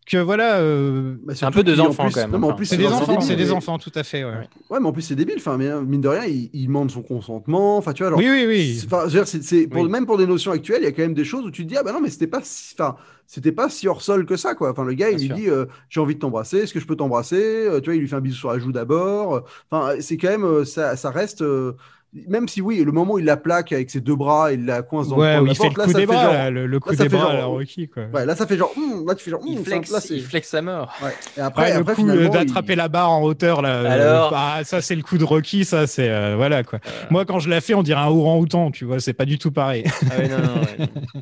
que voilà, euh, Bah, C'est un peu deux en enfants, plus- quand même, non, mais en plus, c'est des enfants, c'est des enfants, tout à fait. ouais. Ouais, mais en plus, c'est débile. Enfin, mais, mine de rien, il, il demande son consentement. Enfin, tu vois, Oui, oui, oui. c'est- c'est- c'est- pour, Oui. même pour des notions actuelles, il y a quand même des choses où tu te dis, ah bah non, mais c'était pas si, enfin, c'était pas si hors sol que ça, quoi. Enfin, le gars, il lui dit, euh, j'ai envie de t'embrasser, est-ce que je peux t'embrasser? Euh, Tu vois, il lui fait un bisou sur la joue d'abord. Enfin, c'est quand même, euh, ça, ça reste. Même si oui, le moment où il la plaque avec ses deux bras, il la coince dans Ouais, le coin où de la il fait le porte, là, coup ça des fait bras, genre- là, le, le coup des bras genre- à la Rocky, quoi. Ouais, là, ça fait genre, hum, là, tu fais genre, Il hum, flex, là, c'est- il flex sa mort. ouais. Et après, Ouais, après le coup euh, d'attraper il- la barre en hauteur, là, euh, Alors ah, ça c'est le coup de Rocky, ça c'est euh, voilà quoi. Moi quand je la fais, on dirait un orang-outan, tu vois, c'est pas du tout pareil. Ah ouais, non, non, ouais, non.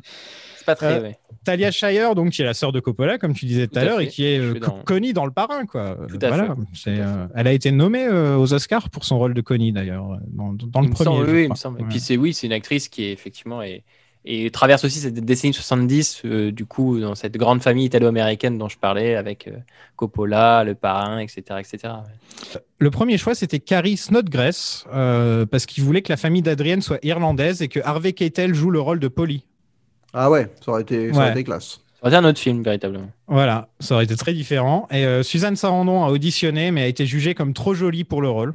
C'est pas très. Euh. Talia Shire, donc qui est la sœur de Coppola, comme tu disais tout à l'heure, et qui est euh, dans- Connie dans le parrain, quoi. Tout à voilà, fait. euh, elle a été nommée euh, aux Oscars pour son rôle de Connie d'ailleurs, euh, dans, dans le premier. semble, oui, il crois. me semble. Et puis c'est oui, c'est une actrice qui est effectivement est, et traverse aussi cette décennie 70, euh, du coup, dans cette grande famille italo-américaine dont je parlais, avec euh, Coppola, le parrain, etc. etc. Le premier choix, c'était Carrie Snodgrass, euh, parce qu'il voulait que la famille d'Adrienne soit irlandaise et que Harvey Keitel joue le rôle de Polly. Ah ouais, ça aurait été, ça aurait Ouais. été classe. Ça aurait été un autre film, véritablement. Voilà, ça aurait été très différent. Et euh, Suzanne Sarandon a auditionné, mais a été jugée comme trop jolie pour le rôle.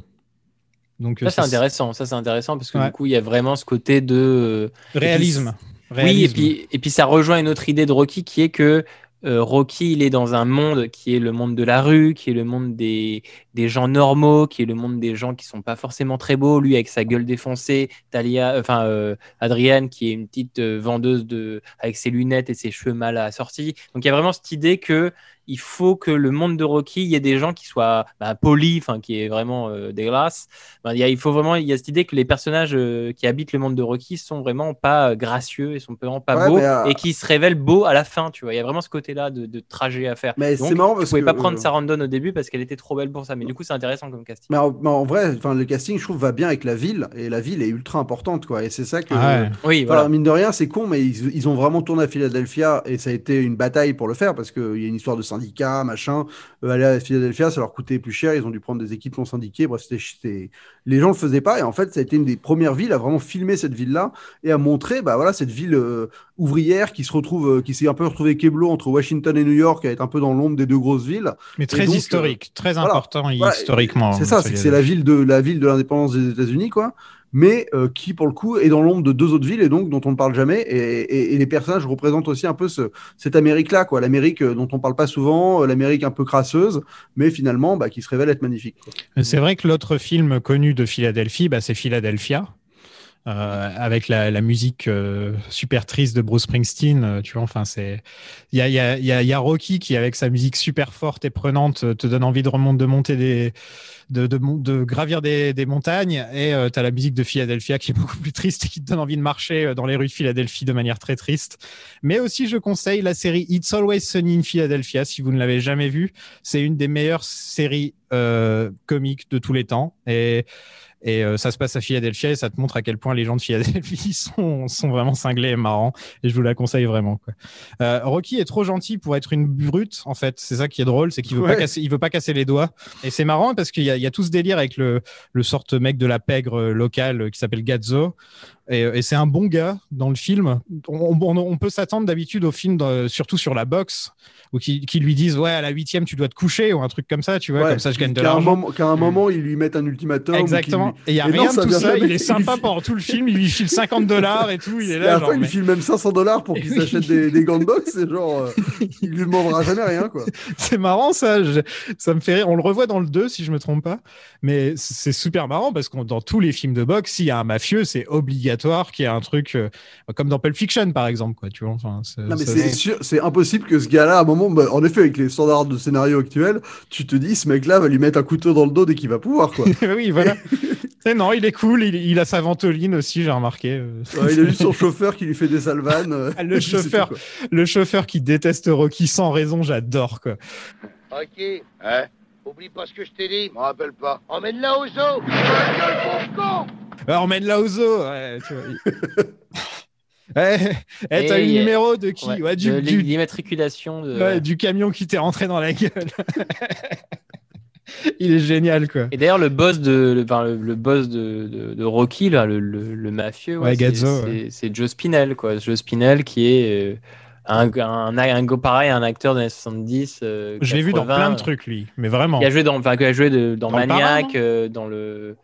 Donc euh, Ça, c'est intéressant. Ça, c'est intéressant parce que Ouais. du coup, il y a vraiment ce côté de. euh, Réalisme. Oui, et Réalisme. puis, et puis ça rejoint une autre idée de Rocky qui est que euh, Rocky, il est dans un monde qui est le monde de la rue, qui est le monde des, des gens normaux, qui est le monde des gens qui sont pas forcément très beaux. Lui avec sa gueule défoncée, Talia, enfin euh, Adrienne qui est une petite euh, vendeuse de avec ses lunettes et ses cheveux mal assortis. Donc il y a vraiment cette idée que il faut que le monde de Rocky, il y ait des gens qui soient bah, polis, enfin qui est vraiment euh, dégueulasse. Ben, il, y a, il faut vraiment, il y a cette idée que les personnages euh, qui habitent le monde de Rocky sont vraiment pas euh, gracieux et sont vraiment pas Ouais, beaux mais, euh, et qui se révèlent beaux à la fin. Tu vois, il y a vraiment ce côté-là de, de trajet à faire. Mais c'est marrant parce pouvais que, pas prendre euh, Sarandon au début parce qu'elle était trop belle pour ça. Mais du coup, c'est intéressant comme casting. Mais en, mais en vrai, enfin, le casting, je trouve, va bien avec la ville. Et la ville est ultra importante, quoi. Et c'est ça que. Ah ouais. Oui, voilà. mine de rien, c'est con, mais ils, ils ont vraiment tourné à Philadelphia et ça a été une bataille pour le faire parce qu'il y a une histoire de syndicat, machin. Euh, aller à Philadelphia, ça leur coûtait plus cher. Ils ont dû prendre des équipes non syndiquées. Bref, c'était, c'était- les gens le faisaient pas. Et en fait, ça a été une des premières villes à vraiment filmer cette ville-là et à montrer, bah voilà, cette ville euh, ouvrière qui se retrouve, euh, qui s'est un peu retrouvée keblo entre Washington et New York, à être un peu dans l'ombre des deux grosses villes. Mais très donc, historique, très voilà. important Voilà, historiquement. C'est ça, c'est que c'est la ville de la ville de l'indépendance des États-Unis, quoi. Mais euh, qui, pour le coup, est dans l'ombre de deux autres villes et donc dont on ne parle jamais. Et, et- et les personnages représentent aussi un peu ce, cette Amérique-là, quoi. L'Amérique euh, dont on parle pas souvent, euh, l'Amérique un peu crasseuse, mais finalement, bah, qui se révèle être magnifique. C'est vrai que l'autre film connu de Philadelphie, bah, c'est Philadelphia. Euh, avec la, musique euh, super triste de Bruce Springsteen, euh, tu vois, enfin c'est, il y a, Rocky qui avec sa musique super forte et prenante te donne envie de remonter, de monter des, gravir des, montagnes, et tu as la musique de Philadelphia qui est beaucoup plus triste et qui te donne envie de marcher dans les rues de Philadelphie de manière très triste. Mais aussi, je conseille la série It's Always Sunny in Philadelphia si vous ne l'avez jamais vue. C'est une des meilleures séries comiques de tous les temps. Et, et euh, ça se passe à Philadelphia et ça te montre à quel point les gens de Philadelphie sont, sont vraiment cinglés et marrants. Et je vous la conseille vraiment. Quoi. Euh, Rocky est trop gentil pour être une brute, en fait. C'est ça qui est drôle, c'est qu'il veut, Ouais. pas casser, il veut pas casser les doigts. Et c'est marrant parce qu'il y a, il y a tout ce délire avec le, le sorte mec de la pègre euh, locale qui s'appelle Gazzo. Et, et c'est un bon gars dans le film. On, on- on peut s'attendre d'habitude au film, de- surtout sur la boxe, ou qui, qui lui disent ouais à la huitième tu dois te coucher ou un truc comme ça, tu vois, Ouais, comme ça je gagne de l'argent. qu'à un moment, ils lui mettent un ultimatum. Exactement. lui- Et il y a Et rien de tout ça. Il est sympa pendant tout le film. Il lui file 50 dollars et tout. Il est Et à là. la genre, fin, il mais- lui file même 500 dollars pour qu'il Oui. s'achète des, des gants de boxe. C'est genre, euh, il lui demandera jamais rien, quoi. C'est marrant ça, je- ça me fait rire. On le revoit dans le 2 si je me trompe pas, mais c'est super marrant parce que dans tous les films de boxe, s'il y a un mafieux, c'est obligatoire qu'il y ait un truc euh, comme dans Pulp Fiction par exemple, quoi. Tu vois, enfin, c'est- Non, mais ça- c'est sûr, c'est impossible que ce gars-là, à un moment, bah, en effet, avec les standards de scénario actuels, tu te dis, ce mec-là va lui mettre un couteau dans le dos dès qu'il va pouvoir, quoi. oui, voilà. C'est- non, il est cool. Il, il a sa ventoline aussi, j'ai remarqué. euh. Ouais, il a juste son chauffeur qui lui fait des salvanes. euh, Ah, le et tout, chauffeur. Le chauffeur qui déteste Rocky sans raison, j'adore quoi. Ok, Hein? Oublie pas ce que je t'ai dit. Je m'en rappelle pas. Emmène-la au zoo. Con Emmène-la au zoo. Ouais, tu vois, eh, t'as eu le numéro de qui Ouais, Ouais, du, l'immatriculation de. ouais, du camion qui t'est rentré dans la gueule. il est génial quoi. Et d'ailleurs, le boss de, le, enfin, le, le boss de, de, de Rocky, là, le, le, le mafieux, Ouais, c'est- Gazzo, c'est ouais. c'est Joe Spinell, quoi. Joe Spinell qui est euh, un, un, un, gars pareil, un acteur des années 70. euh, Je l'ai vu dans 80, plein de trucs lui, mais vraiment. Qui a joué dans, enfin, qui a joué de- dans, Dans le Parrain, Maniac, euh, dans le.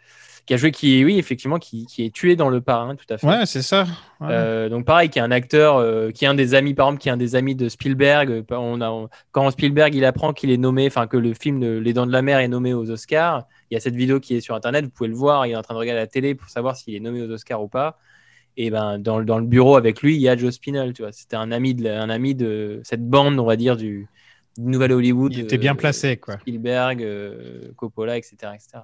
Qui a joué, qui, oui, effectivement, qui, qui est tué dans le parrain, tout à fait. Ouais, c'est ça. Ouais. Euh, donc pareil, qui est un acteur, euh, qui est un des amis, par exemple, qui est un des amis de Spielberg. On a, on- quand Spielberg il apprend qu'il est nommé, enfin que le film de Les Dents de la Mer est nommé aux Oscars, il y a cette vidéo qui est sur Internet, vous pouvez le voir. Il est en train de regarder la télé pour savoir s'il est nommé aux Oscars ou pas. Et ben dans, le- dans le bureau avec lui, il y a Joe Spinell. Tu vois, c'était un ami de, un ami de cette bande, on va dire du, du Nouvel Hollywood. Il était bien euh, placé quoi. Spielberg, euh, Coppola, etc., etc.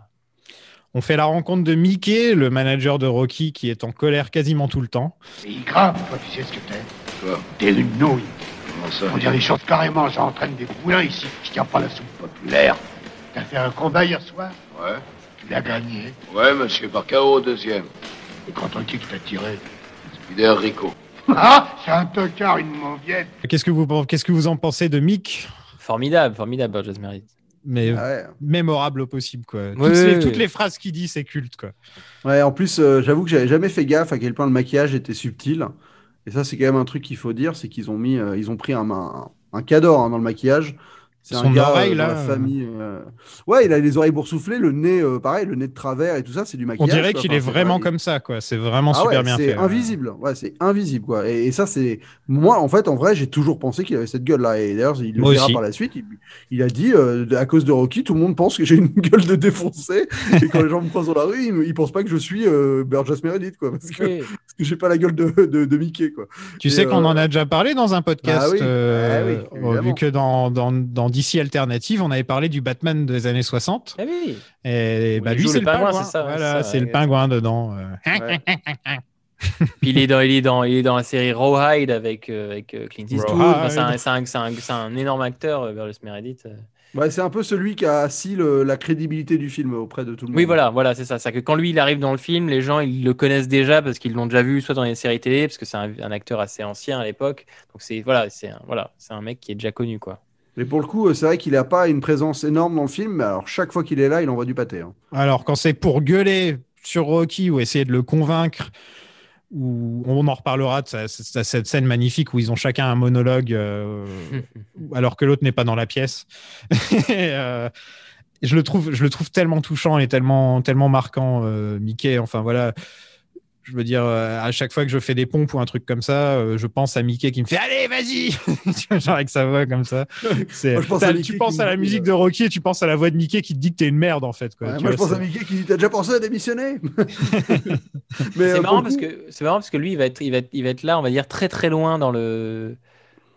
On fait la rencontre de Mickey, le manager de Rocky, qui est en colère quasiment tout le temps. C'est grave, toi, tu sais ce que t'es Quoi T'es une nouille. Comment ça Faut dire les choses carrément, j'entraîne des poulains ici. Je tiens pas la soupe populaire. T'as fait un combat hier soir? Ouais. Tu l'as gagné. Ouais, monsieur, par KO au deuxième. Et quand on dit que t'as tiré Spider Rico. Ah C'est un tocard, une mauviette. Qu'est-ce que vous qu'est-ce que vous en pensez de Mick? Formidable, formidable, Burgess Meredith. Mais Ouais. mémorable au possible quoi. Toutes, oui, les, oui. toutes les phrases qu'il dit, c'est culte quoi. Ouais, en plus, euh, j'avoue que j'avais jamais fait gaffe à quel point le maquillage était subtil. Et ça, c'est quand même un truc qu'il faut dire, c'est qu'ils ont mis, euh, ils ont pris un, un, un cadre hein, dans le maquillage. C'est Son un gars oreille, euh, là, la euh. famille. euh, Ouais, il a les oreilles boursouflées, le nez, euh, pareil, le nez de travers et tout ça, c'est du On maquillage. dirait quoi. qu'il Enfin, est c'est vraiment comme ça, quoi. C'est vraiment Ah super ouais, bien c'est fait. invisible. Ouais, c'est invisible, quoi. Et, et ça, c'est moi, en fait, en vrai, j'ai toujours pensé qu'il avait cette gueule-là. Et d'ailleurs, il le Moi dira aussi. par la suite. Il, il a dit, euh, à cause de Rocky, tout le monde pense que j'ai une gueule de défoncé. et quand les gens me croisent dans la rue, ils, ils pensent pas que je suis euh, Burgess Meredith, quoi, parce que, Oui. parce que j'ai pas la gueule de, de, de Mickey, quoi. Tu Et, sais qu'on euh, en a déjà parlé dans un podcast, Bah oui, euh, bah oui, euh, vu que dans, dans, dans DC Alternative, on avait parlé du Batman des années 60. Ah oui. Et bah, lui, c'est le le pingouin, pingouin. c'est ça, ouais, voilà, c'est ça, c'est le ouais. pingouin dedans. euh. Ouais. Puis il est dans, il est dans, il est dans la série Rawhide avec, euh, avec euh, Clint Eastwood. Enfin, c'est un, c'est un, c'est un, c'est un énorme acteur, Burgess Meredith. Ouais, c'est un peu celui qui a assis le- la crédibilité du film auprès de tout le monde. Oui, voilà, voilà, c'est ça. C'est que quand lui il arrive dans le film, les gens ils le connaissent déjà parce qu'ils l'ont déjà vu soit dans les séries télé, parce que c'est un, un acteur assez ancien à l'époque. Donc c'est voilà, c'est un, voilà, c'est un mec qui est déjà connu quoi. Mais pour le coup, euh, c'est vrai qu'il n'a pas une présence énorme dans le film, mais alors chaque fois qu'il est là, il envoie du pâté. hein. Alors, quand c'est pour gueuler sur Rocky ou essayer de le convaincre, ou on en reparlera de sa- sa- cette scène magnifique où ils ont chacun un monologue euh, alors que l'autre n'est pas dans la pièce. Et, euh, je le trouve, je le trouve tellement touchant et tellement, tellement marquant, euh, Mickey. Enfin voilà, je veux dire, euh, à chaque fois que je fais des pompes ou un truc comme ça, euh, je pense à Mickey qui me fait allez, vas-y, genre avec sa voix comme ça. C'est- Moi, je pense à t'as- Mickey tu penses à la musique euh, de Rocky et tu penses à la voix de Mickey qui te dit que t'es une merde en fait. Quoi, Ouais, Tu moi, je pense à Mickey qui dit T'as déjà pensé à démissionner? Mais, C'est euh, marrant parce que c'est marrant parce que lui il va être, il va être, il va être là, on va dire très très loin dans le,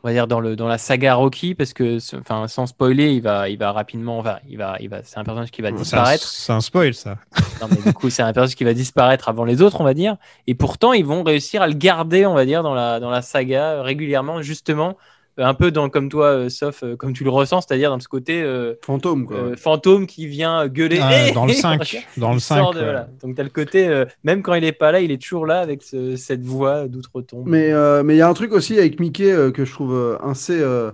on va dire dans le dans la saga Rocky parce que, enfin sans spoiler, il va, il va rapidement, enfin il va, il va, c'est un personnage qui va disparaître. c'est un spoil ça. Non, mais du coup, c'est un personnage qui va disparaître avant les autres, on va dire. Et pourtant, ils vont réussir à le garder, on va dire, dans la, dans la saga euh, régulièrement, justement, un peu dans, comme toi, euh, sauf euh, comme tu le ressens, c'est-à-dire dans ce côté euh, Fantôme, quoi. euh, fantôme qui vient gueuler. Ah, dans le Hey 5. Dans le Il 5. sort de- ouais. voilà. Donc, tu as le côté, euh, même quand il est pas là, il est toujours là avec ce- cette voix d'outre-tombe. Mais euh, mais il y a un truc aussi avec Mickey euh, que je trouve assez, euh,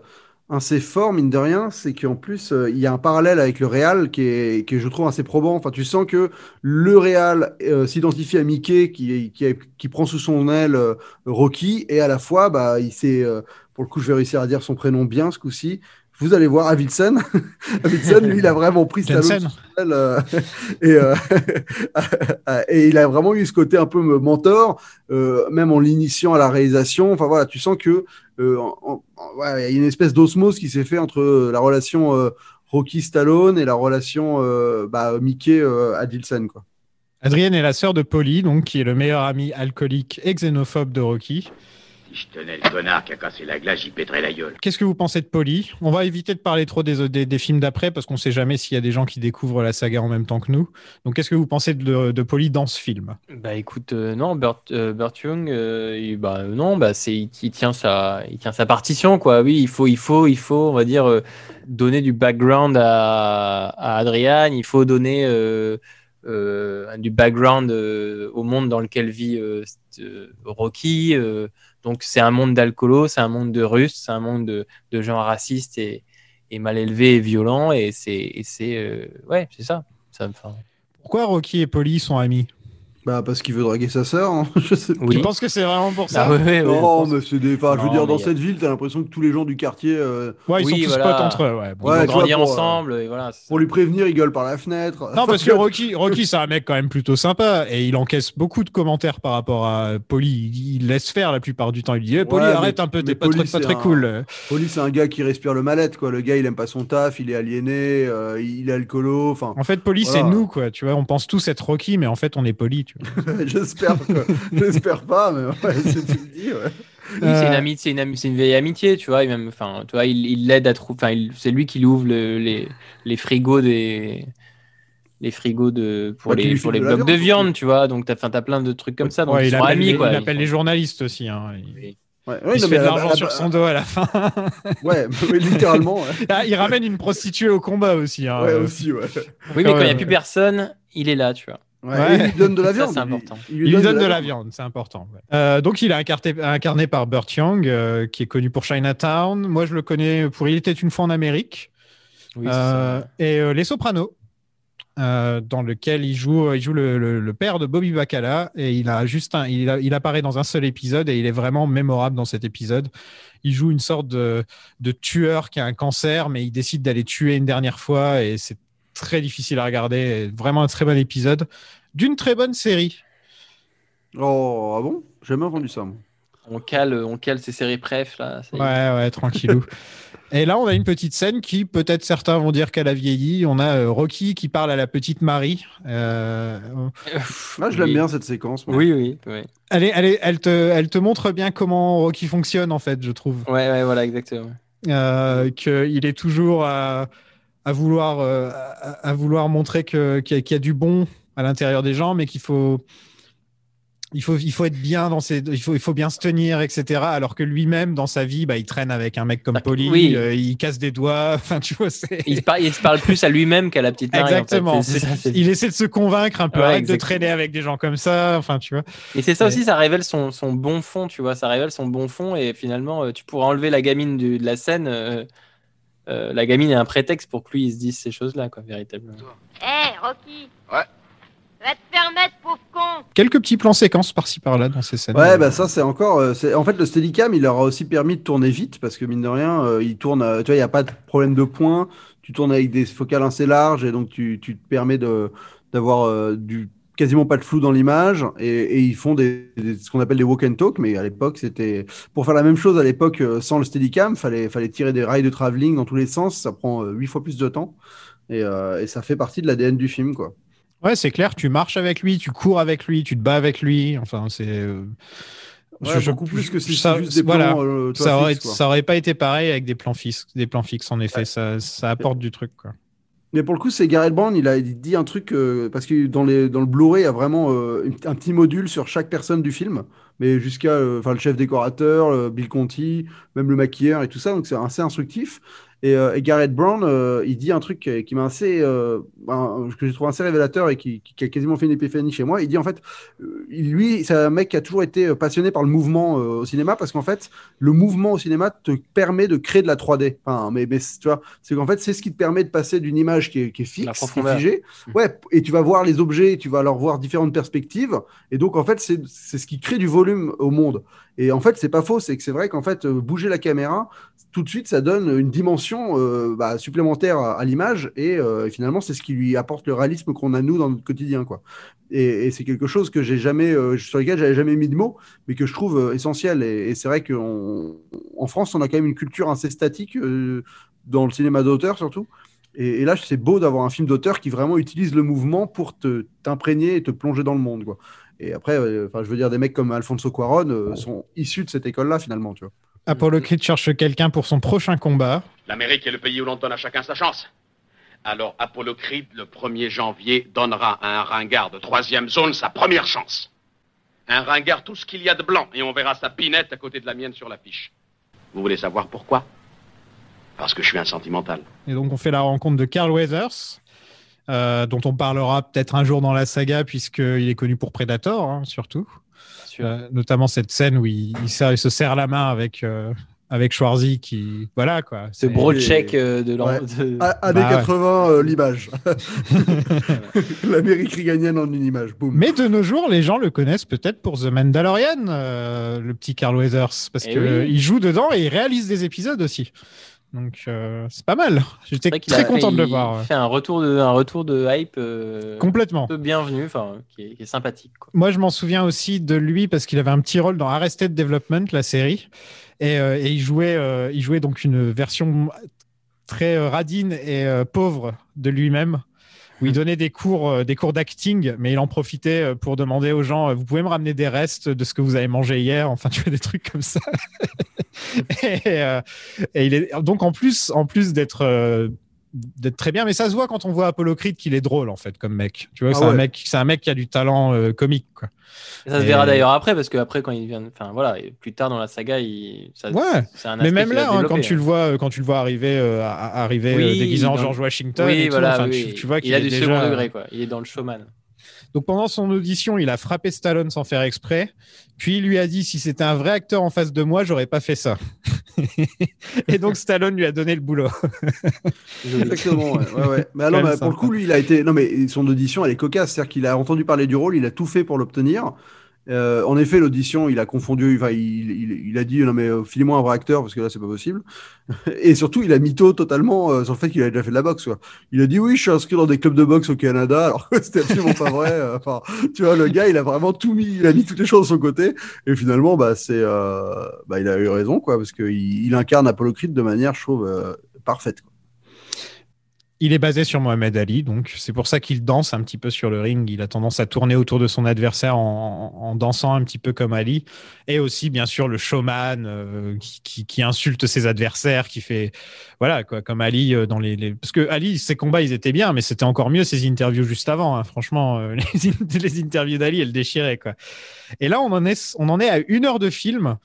assez fort, mine de rien, c'est qu'en plus, euh, il y a un parallèle avec le Real qui est, que je trouve assez probant. Enfin, tu sens que le Real euh, s'identifie à Mickey qui, qui, qui prend sous son aile euh, Rocky et à la fois, bah, il s'est, euh, pour le coup, je vais réussir à dire son prénom bien ce coup-ci. Vous allez voir, Avidson. Avidson, lui, il a vraiment pris Stallone euh, et, euh, et il a vraiment eu ce côté un peu mentor, euh, même en l'initiant à la réalisation. Enfin voilà, tu sens que euh, en- en- en- ouais, il y a une espèce d'osmose qui s'est fait entre la relation Rocky Stallone et la relation bah, Mickey Adilson quoi. Adrienne est la sœur de Polly, donc, qui est le meilleur ami alcoolique et xénophobe de Rocky. Si je tenais le connard qui a cassé la glace, j'y pèterais la gueule. Qu'est-ce que vous pensez de Polly? On va éviter de parler trop des, des, des films d'après parce qu'on sait jamais s'il y a des gens qui découvrent la saga en même temps que nous. Donc, qu'est-ce que vous pensez de, de Polly dans ce film? Bah écoute, euh, non, Burt, euh, Burt Young, euh, il- bah non, bah c'est il, il tient sa, il tient sa partition quoi. Oui, il faut, il faut, il faut, on va dire euh, donner du background à, à Adrian. Il faut donner euh, euh, du background euh, au monde dans lequel vit euh, euh, Rocky. Donc c'est un monde d'alcoolos, c'est un monde de Russes, c'est un monde de, gens racistes et, mal élevés et violents. Et c'est, euh, ouais, c'est ça. Pourquoi Rocky et Polly sont amis? Bah parce qu'il veut draguer sa sœur. hein. Je sais oui. Tu penses que c'est vraiment pour ça Ah ouais, ouais, non, mais c'est des. Enfin, je veux dire, dans a- cette ville, t'as l'impression que tous les gens du quartier, euh, Ouais, ils Oui, sont tous voilà. potes entre eux. Ouais, bon. Ouais, Ils vont grandir pour, euh, ensemble et voilà. pour lui prévenir, ils gueulent par la fenêtre. Non, parce que Rocky, Rocky c'est un mec quand même plutôt sympa et il encaisse beaucoup de commentaires par rapport à Polly. Il, il laisse faire la plupart du temps. Il dit eh, Polly, Ouais, mais- arrête un peu, mais t'es pas, Polly, très- pas c'est très un- cool. Polly, c'est un gars qui respire le mal-être, quoi. Le gars, il aime pas son taf, il est aliéné, euh, il est alcoolo. Enfin, En fait, Polly, c'est nous, quoi. Tu vois, on pense tous être Rocky, mais en fait, on est Polly. J'espère, que- j'espère pas, mais ouais, si tu le dis, ouais. Oui, c'est Euh, une amitié, c'est une, ami- c'est une vieille amitié, tu vois. Et même, enfin, tu vois, il l'aide à trouver. C'est lui qui lui ouvre le- les, les frigos des les frigos de pour Bah, qui les pour les de blocs de viande, viande, tu vois. Donc t'as, enfin, t'as plein de trucs comme ça. Donc ouais, ils il sont appelle, amis, les, quoi. il appelle les journalistes aussi. hein. Il, Oui. Ouais, il ouais, se non, fait de l'argent sur son dos à la fin. Ouais, littéralement. Ouais, Ah, il ramène une prostituée au combat aussi. hein. Ouais, Euh, aussi, ouais. Oui, mais quand il n'y Ouais. a plus personne, il est là, tu vois. Ouais, Ouais. et il lui donne de la Ça, viande. c'est il lui-. Il lui donne de la viande, c'est important. ouais. Euh, donc, il est incarné, incarné par Burt Young, euh, qui est connu pour Chinatown. Moi, je le connais pour Il était une fois en Amérique. Oui, Euh, ça. et euh, Les Sopranos. euh, dans lequel il joue, il joue le, le- le père de Bobby Bacala et il a juste un, il, a- il apparaît dans un seul épisode et il est vraiment mémorable dans cet épisode. Il joue une sorte de, de tueur qui a un cancer, mais il décide d'aller tuer une dernière fois et c'est très difficile à regarder. Vraiment un très bon épisode d'une très bonne série. Oh, ah bon? J'ai jamais entendu ça. moi. On cale, on cale ces séries préf là. Ouais, ouais, tranquillou. Et là, on a une petite scène qui, peut-être certains vont dire qu'elle a vieilli. On a euh, Rocky qui parle à la petite Marie. Euh, Ah, je l'aime Oui. bien cette séquence. moi. Oui, oui, oui. elle, est, elle, est- elle, te, elle te montre bien comment Rocky fonctionne, en fait, je trouve. Ouais, ouais, voilà, exactement. Euh, Qu'il est toujours à, vouloir, euh, à, à vouloir montrer que- qu'il y, a- qu'il y a du bon à l'intérieur des gens, mais qu'il faut. Il faut, il faut être bien dans ses, il faut, il faut bien se tenir, etc. Alors que lui-même, dans sa vie, bah, il traîne avec un mec comme Ah, Polly, oui. euh, il casse des doigts. Enfin, tu vois. Il se, parle, il se parle plus à lui-même qu'à la petite Marie. en fait. Exactement. Ça, il essaie de se convaincre un peu. Ouais, Arrête de traîner avec des gens comme ça. Enfin, tu vois. Et c'est ça Ouais. aussi, ça révèle son, son bon fond, tu vois. Ça révèle son bon fond et finalement, euh, tu pourrais enlever la gamine du- de la scène. euh, euh, la gamine est un prétexte pour que lui il se dise ces choses-là, quoi, véritablement. Hé, Rocky Ouais. Va te permettre, pauvre con Quelques petits plans séquences par-ci par-là dans ces scènes. Ouais, bah ça c'est encore. euh, c'est- en fait, le Steadicam, il leur a aussi permis de tourner vite parce que mine de rien, euh, il tourne. euh, tu vois, il n'y a pas de problème de points. Tu tournes avec des focales assez larges et donc tu, tu te permets de d'avoir euh, du quasiment pas de flou dans l'image et, et ils font des, des- ce qu'on appelle des walk and talk. Mais à l'époque, c'était pour faire la même chose à l'époque euh, sans le Steadicam, fallait fallait tirer des rails de travelling dans tous les sens. Ça prend euh, huit fois plus de temps et, euh, et ça fait partie de l'ADN du film, quoi. Ouais, c'est clair. Tu marches avec lui, tu cours avec lui, tu te bats avec lui. Enfin, c'est. Ouais, beaucoup plus que si ça- c'est juste des voilà. euh, ça, aurait, ça pas été pareil avec des plans fixes. Des plans fixes, en effet. Ça, ça apporte du truc. Quoi. Mais pour le coup, c'est Gareth Brown, il a dit un truc, euh, parce que dans, dans le Blu-ray, il y a vraiment euh, un petit module sur chaque personne du film, mais jusqu'à euh, le chef décorateur, Bill Conti, même le maquilleur et tout ça, donc c'est assez instructif. Et, euh, et Gareth Brown, euh, il dit un truc qui, qui m'a assez, euh, ben, que j'ai trouvé assez révélateur et qui, qui a quasiment fait une épiphanie chez moi. Il dit en fait, lui, c'est un mec qui a toujours été passionné par le mouvement au cinéma parce qu'en fait, le mouvement au cinéma te permet de créer de la 3D. Enfin, mais, mais tu vois, c'est qu'en fait, c'est ce qui te permet de passer d'une image qui est, est fixe, figée. Ouais, et tu vas voir les objets, et tu vas leur voir différentes perspectives. Et donc, en fait, c'est ce qui crée du volume au monde. Et en fait, c'est pas faux, c'est que c'est vrai qu'en fait, euh, bouger la caméra, tout de suite, ça donne une dimension euh, bah, supplémentaire à, l'image. Et euh, finalement, c'est ce qui lui apporte le réalisme qu'on a nous dans notre quotidien, quoi. Et, et c'est quelque chose que jamais, sur lequel j'avais jamais mis de mots, mais que je trouve essentiel. Et, et c'est vrai qu'en en France, on a quand même une culture assez statique dans le cinéma d'auteur, surtout. Et, et là, c'est beau d'avoir un film d'auteur qui vraiment utilise le mouvement pour t'imprégner et te plonger dans le monde, quoi. Et après, euh, enfin, je veux dire, des mecs comme Alfonso Cuarón euh, sont issus de cette école-là, finalement, tu vois. Apollo Creed cherche quelqu'un pour son prochain combat. L'Amérique est le pays où l'on donne à chacun sa chance. Alors Apollo Creed, le 1er janvier, donnera à un ringard de troisième zone sa première chance. Un ringard, tout ce qu'il y a de blanc, et on verra sa pinette à côté de la mienne sur l'affiche. Vous voulez savoir pourquoi? Parce que je suis un sentimental. Et donc, on fait la rencontre de Carl Weathers, euh, dont on parlera peut-être un jour dans la saga, puisqu'il est connu pour Predator, hein, surtout. Euh, notamment cette scène où il, il serre- il se serre la main avec, euh, avec Schwarzy, qui. Voilà, quoi. Ce C'est- broad check euh, de l'an. Ouais. de- A- Années Bah ouais. 80, euh, l'image. L'Amérique riganienne en une image. Boum. Mais de nos jours, les gens le connaissent peut-être pour The Mandalorian, euh, le petit Carl Weathers, parce Eh qu'il oui. joue dedans et il réalise des épisodes aussi. Donc, euh, c'est pas mal. J'étais très a- content de le il voir. ouais. fait un retour de, un retour de hype euh, Complètement. bienvenu, enfin, qui est, qui est sympathique. Quoi. Moi, je m'en souviens aussi de lui parce qu'il avait un petit rôle dans Arrested Development, la série, et, euh, et il jouait, il jouait donc une version très radine et pauvre de lui-même, où il donnait des cours, euh, des cours d'acting, mais il en profitait euh, pour demander aux gens euh, Vous pouvez me ramener des restes de ce que vous avez mangé hier? Enfin, tu vois, des trucs comme ça. et, euh, et il est donc en plus, en plus d'être. D'être très bien mais ça se voit quand on voit Apollo Creed qu'il est drôle en fait comme mec tu vois Ah c'est un mec c'est un mec qui a du talent euh, comique quoi Et ça se Et- verra d'ailleurs après, parce que après, quand il vient, enfin voilà, plus tard dans la saga, il, ça, Ouais. un Mais même là, hein, quand tu le vois, euh, quand tu le vois arriver, euh, à- à- arriver Oui, euh, déguisé en George Washington, Oui, et tout, voilà, enfin, oui. tu, tu vois qu'il il a du déjà- second degré, quoi. Il est dans le showman. Donc pendant son audition, il a frappé Stallone sans faire exprès. Puis il lui a dit si c'était un vrai acteur en face de moi, j'aurais pas fait ça. et donc Stallone lui a donné le boulot. Exactement, ouais. ouais, ouais. Mais alors, bah, pour le coup, lui, il a été. Non, mais son audition, elle est cocasse. C'est-à-dire qu'il a entendu parler du rôle, il a tout fait pour l'obtenir. Euh, en effet, l'audition, il a confondu. Il, il, il a dit non, mais euh, filez-moi un vrai acteur parce que là, c'est pas possible. Et surtout, il a mytho totalement euh, sur le fait qu'il a déjà fait de la boxe. Quoi. Il a dit oui, je suis inscrit dans des clubs de boxe au Canada, alors que c'était absolument pas vrai. euh, Enfin, tu vois, le gars, il a vraiment tout mis, il a mis toutes les choses de son côté. Et finalement, bah, c'est, euh, bah, il a eu raison, quoi, parce qu'il il incarne Apollo Creed de manière, je trouve, euh, parfaite. Quoi. Il est basé sur Mohamed Ali, donc c'est pour ça qu'il danse un petit peu sur le ring. Il a tendance à tourner autour de son adversaire en, dansant un petit peu comme Ali. Et aussi, bien sûr, le showman euh, qui insulte ses adversaires, qui fait. Voilà, comme Ali euh, dans les, Parce que Ali, ses combats, ils étaient bien, mais c'était encore mieux ses interviews juste avant. hein. Franchement, euh, les interviews d'Ali, elles déchiraient, quoi. Et là, on en est, on en est à une heure de film.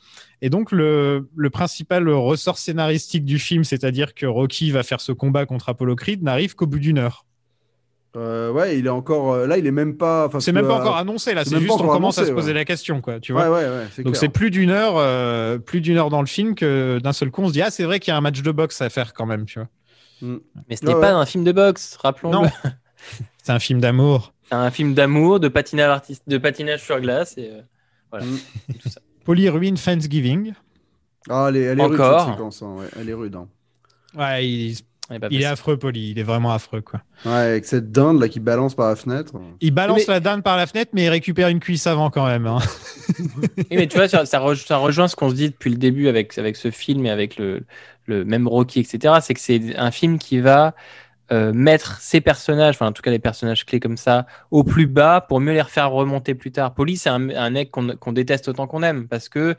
Et donc, le, le principal ressort scénaristique du film, c'est-à-dire que Rocky va faire ce combat contre Apollo Creed, n'arrive qu'au bout d'une heure. Euh, ouais, il est encore. euh, là, il est même pas. enfin, C'est même pas encore euh, annoncé, là. c'est juste on commence à se poser ouais. la question, quoi. Tu vois ouais, ouais, c'est donc c'est plus d'une heure, euh, plus d'une heure dans le film que d'un seul coup on se dit ah c'est vrai qu'il y a un match de boxe à faire quand même, tu vois. Mais ce n'est Ouais, pas ouais. un film de boxe, rappelons-le. Non. C'est un film d'amour. C'est un film d'amour, de patinage, artiste, de patinage sur glace. Et, euh, voilà. Mm. Tout ça. Ruine Thanksgiving. Ah, elle est, elle est rude, Encore. cette séquence. hein, ouais, elle est rude. hein. Ouais, il, est il est affreux, Poly. Il est vraiment affreux, quoi. Ouais, avec cette dinde là qui balance par la fenêtre. Il balance Mais- la dinde par la fenêtre, mais il récupère une cuisse avant quand même. hein. Oui, mais tu vois, ça, ça rej- ça rejoint ce qu'on se dit depuis le début avec, avec ce film et avec le, le même Rocky, etc. C'est que c'est un film qui va euh, mettre ses personnages, enfin en tout cas les personnages clés comme ça, au plus bas pour mieux les refaire remonter plus tard. Polly, c'est un, un mec qu'on qu'on déteste autant qu'on aime parce que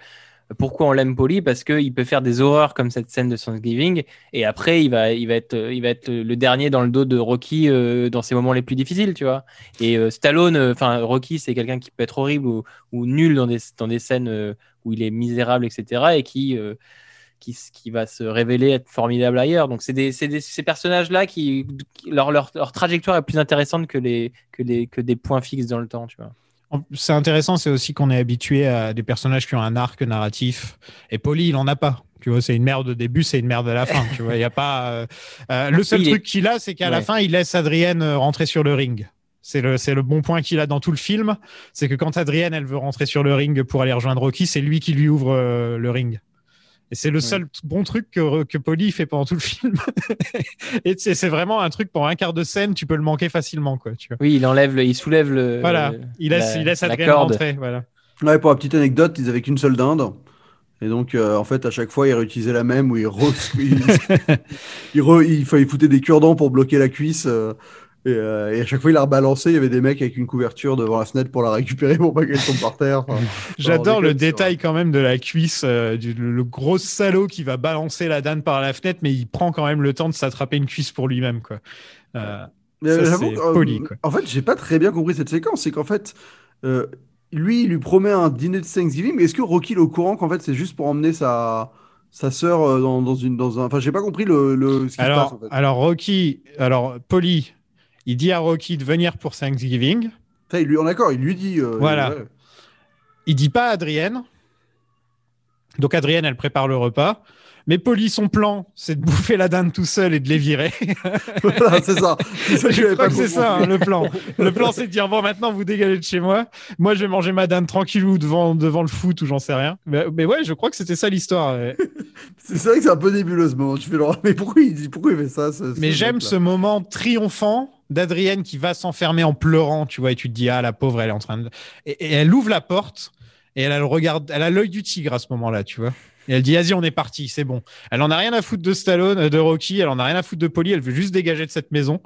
pourquoi on l'aime Polly Parce qu'il peut faire des horreurs comme cette scène de Thanksgiving et après il va, va, être, va le dernier dans le dos de Rocky euh, dans ses moments les plus difficiles, tu vois. Et euh, Stallone, euh, enfin Rocky, c'est quelqu'un qui peut être horrible ou, nul dans des, dans des scènes où il est misérable, etc. et qui, qui, va se révéler être formidable ailleurs. Donc c'est des, ces personnages-là qui, qui- leur, leur, leur trajectoire est plus intéressante que, les, que, que des points fixes dans le temps, tu vois. C'est intéressant, c'est aussi qu'on est habitué à des personnages qui ont un arc narratif. Et Polly, il en a pas. Tu vois, c'est une merde au début, c'est une merde à la fin. tu vois, il y a pas. euh, euh, le seul est- truc qu'il a, c'est qu'à la fin, il laisse Adrienne euh, rentrer sur le ring. C'est le, c'est le bon point qu'il a dans tout le film. C'est que quand Adrienne, elle veut rentrer sur le ring pour aller rejoindre Rocky, c'est lui qui lui ouvre euh, le ring. Et c'est le seul bon truc que, que Polly fait pendant tout le film. Et c'est c'est vraiment un truc pour un quart de scène, tu peux le manquer facilement, quoi. Tu vois. Oui, il enlève, le, il soulève le. Voilà, le- il laisse, la- il laisse corde. rentrer. Voilà. Ouais, pour la petite anecdote, ils avaient qu'une seule dinde. Et donc, euh, en fait, à chaque fois, ils réutilisaient la même où ils, re... ils... ils, re- ils fa- ils foutaient des cure-dents pour bloquer la cuisse. euh, et, euh, et à chaque fois, ils la rebalancé. Il y avait des mecs avec une couverture devant la fenêtre pour la récupérer pour pas qu'elle tombe par terre. Enfin, J'adore le détail quand même de la cuisse, euh, du, le, le gros salaud qui va balancer la danne par la fenêtre, mais il prend quand même le temps de s'attraper une cuisse pour lui-même. quoi. Euh, j'avoue c'est euh, poli, quoi. En fait, j'ai pas très bien compris cette séquence. C'est qu'en fait, euh, lui, il lui promet un dîner de Thanksgiving, mais est-ce que Rocky il est au courant qu'en fait, c'est juste pour emmener sa, sa sœur euh, dans, dans une, dans un. Enfin, j'ai pas compris le, le, ce qui se passe alors, en fait. alors Rocky, alors Polly, il dit à Rocky de venir pour Thanksgiving. Ça, il lui, on est d'accord, il lui dit. euh, Voilà. Il dit pas à Adrienne. Donc Adrienne, elle prépare le repas. Mais Polly, son plan, c'est de bouffer la dinde tout seul et de les virer. Voilà, c'est ça. C'est ça Je crois que c'est ça hein, le plan. Le plan, c'est de dire bon, maintenant vous dégagez de chez moi. Moi, je vais manger ma dinde tranquillou devant, devant le foot ou j'en sais rien. Mais, mais ouais, je crois que c'était ça l'histoire. ouais. C'est vrai que c'est un peu nébuleux ce moment. Tu fais le... Mais pourquoi il dit pourquoi il fait ça ce- Mais j'aime ce moment triomphant d'Adrienne qui va s'enfermer en pleurant, tu vois, et tu te dis ah la pauvre, elle est en train de et, elle ouvre la porte et elle a elle a l'œil du tigre à ce moment-là, tu vois. Et elle dit vas-y, on est parti, c'est bon. Elle en a rien à foutre de Stallone, de Rocky, elle en a rien à foutre de Polly, elle veut juste dégager de cette maison.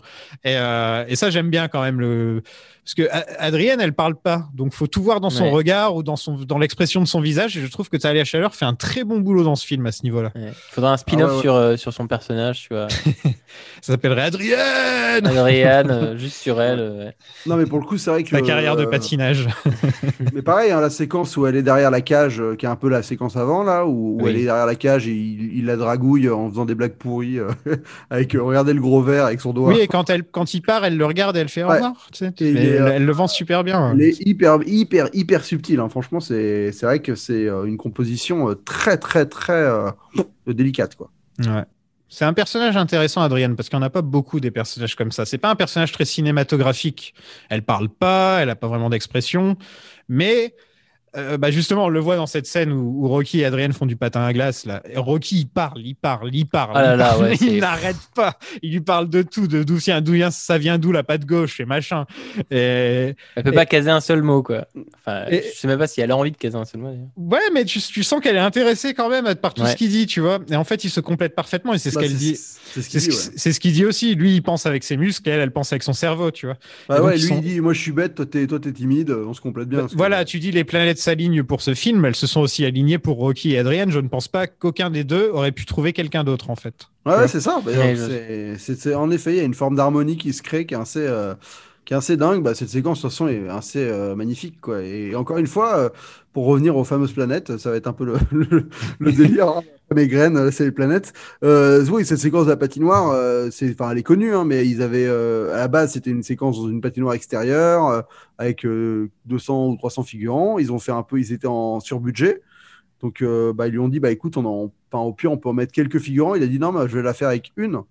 Et, euh, et ça j'aime bien quand même le parce que Adrienne, elle parle pas, donc faut tout voir dans son Ouais. regard ou dans son dans l'expression de son visage. Et je trouve que Talia Chaleur fait un très bon boulot dans ce film à ce niveau-là. Ouais. Il faudra un spin-off Ah ouais, ouais. Sur, euh, sur son personnage, tu vois. Ça s'appellerait Adrienne Adrienne, euh, juste sur elle. euh, ouais. Non, mais pour le coup, c'est vrai que. Ta carrière de patinage. Mais pareil, hein, la séquence où elle est derrière la cage, euh, qui est un peu la séquence avant, là, où, où Oui. elle est derrière la cage et il, il la dragouille en faisant des blagues pourries, euh, avec, euh, regardez le gros verre avec son doigt. Oui, et quand, elle, quand il part, elle le regarde et elle fait au Ouais. revoir. tu sais. Elle, euh, elle le vend super bien. Elle est hyper, hyper, hyper subtile. hein. Franchement, c'est vrai que c'est euh, une composition euh, très, très, très euh, délicate, quoi. Ouais. C'est un personnage intéressant, Adrienne, parce qu'il n'y en a pas beaucoup des personnages comme ça. C'est pas un personnage très cinématographique. Elle parle pas, elle a pas vraiment d'expression, mais euh, bah justement, on le voit dans cette scène où, où Rocky et Adrienne font du patin à glace. Là. Et Rocky, il parle, il parle, il parle. Ah là il, là, parle, ouais, c'est- il n'arrête pas. Il lui parle de tout, de d'où vient, d'où vient, ça vient d'où la patte gauche et machin. Et Elle peut Et- pas caser un seul mot, quoi. Enfin, Et- je sais même pas si elle a envie de caser un seul mot. ouais, mais tu, tu sens qu'elle est intéressée quand même par tout Ouais. ce qu'il dit, tu vois. Et en fait, il se complète parfaitement et c'est ce Bah, qu'elle dit. C'est ce qu'il ce dit, ouais. ce aussi. Lui, il pense avec ses muscles, elle, elle pense avec son cerveau, tu vois. Bah donc, ouais, ils lui, sont- il dit, moi, je suis bête, toi, t'es toi, t'es timide, on se complète bien. que- Voilà, tu dis les planètes s'alignent pour ce film, elles se sont aussi alignées pour Rocky et Adrienne. Je ne pense pas qu'aucun des deux aurait pu trouver quelqu'un d'autre, en fait. Ouais, ouais, c'est ça. Bah, Ouais, c'est- en effet, il y a une forme d'harmonie qui se crée qui est assez, euh, qui est assez dingue. Bah, cette séquence, de toute façon, est assez euh, magnifique. Quoi. Et encore une fois, euh, pour revenir aux fameuses planètes, ça va être un peu le, le, le délire. Mes graines, euh, c'est les planètes. Euh, oui, cette séquence de la patinoire, euh, elle est connue, hein, mais ils avaient, à la base, c'était une séquence dans une patinoire extérieure avec euh, 200 ou 300 figurants. Ils ont fait un peu, ils étaient en surbudget. Donc, bah, ils lui ont dit, bah, écoute, on en, enfin, au pire, on peut en mettre quelques figurants. Il a dit, non, mais je vais la faire avec une.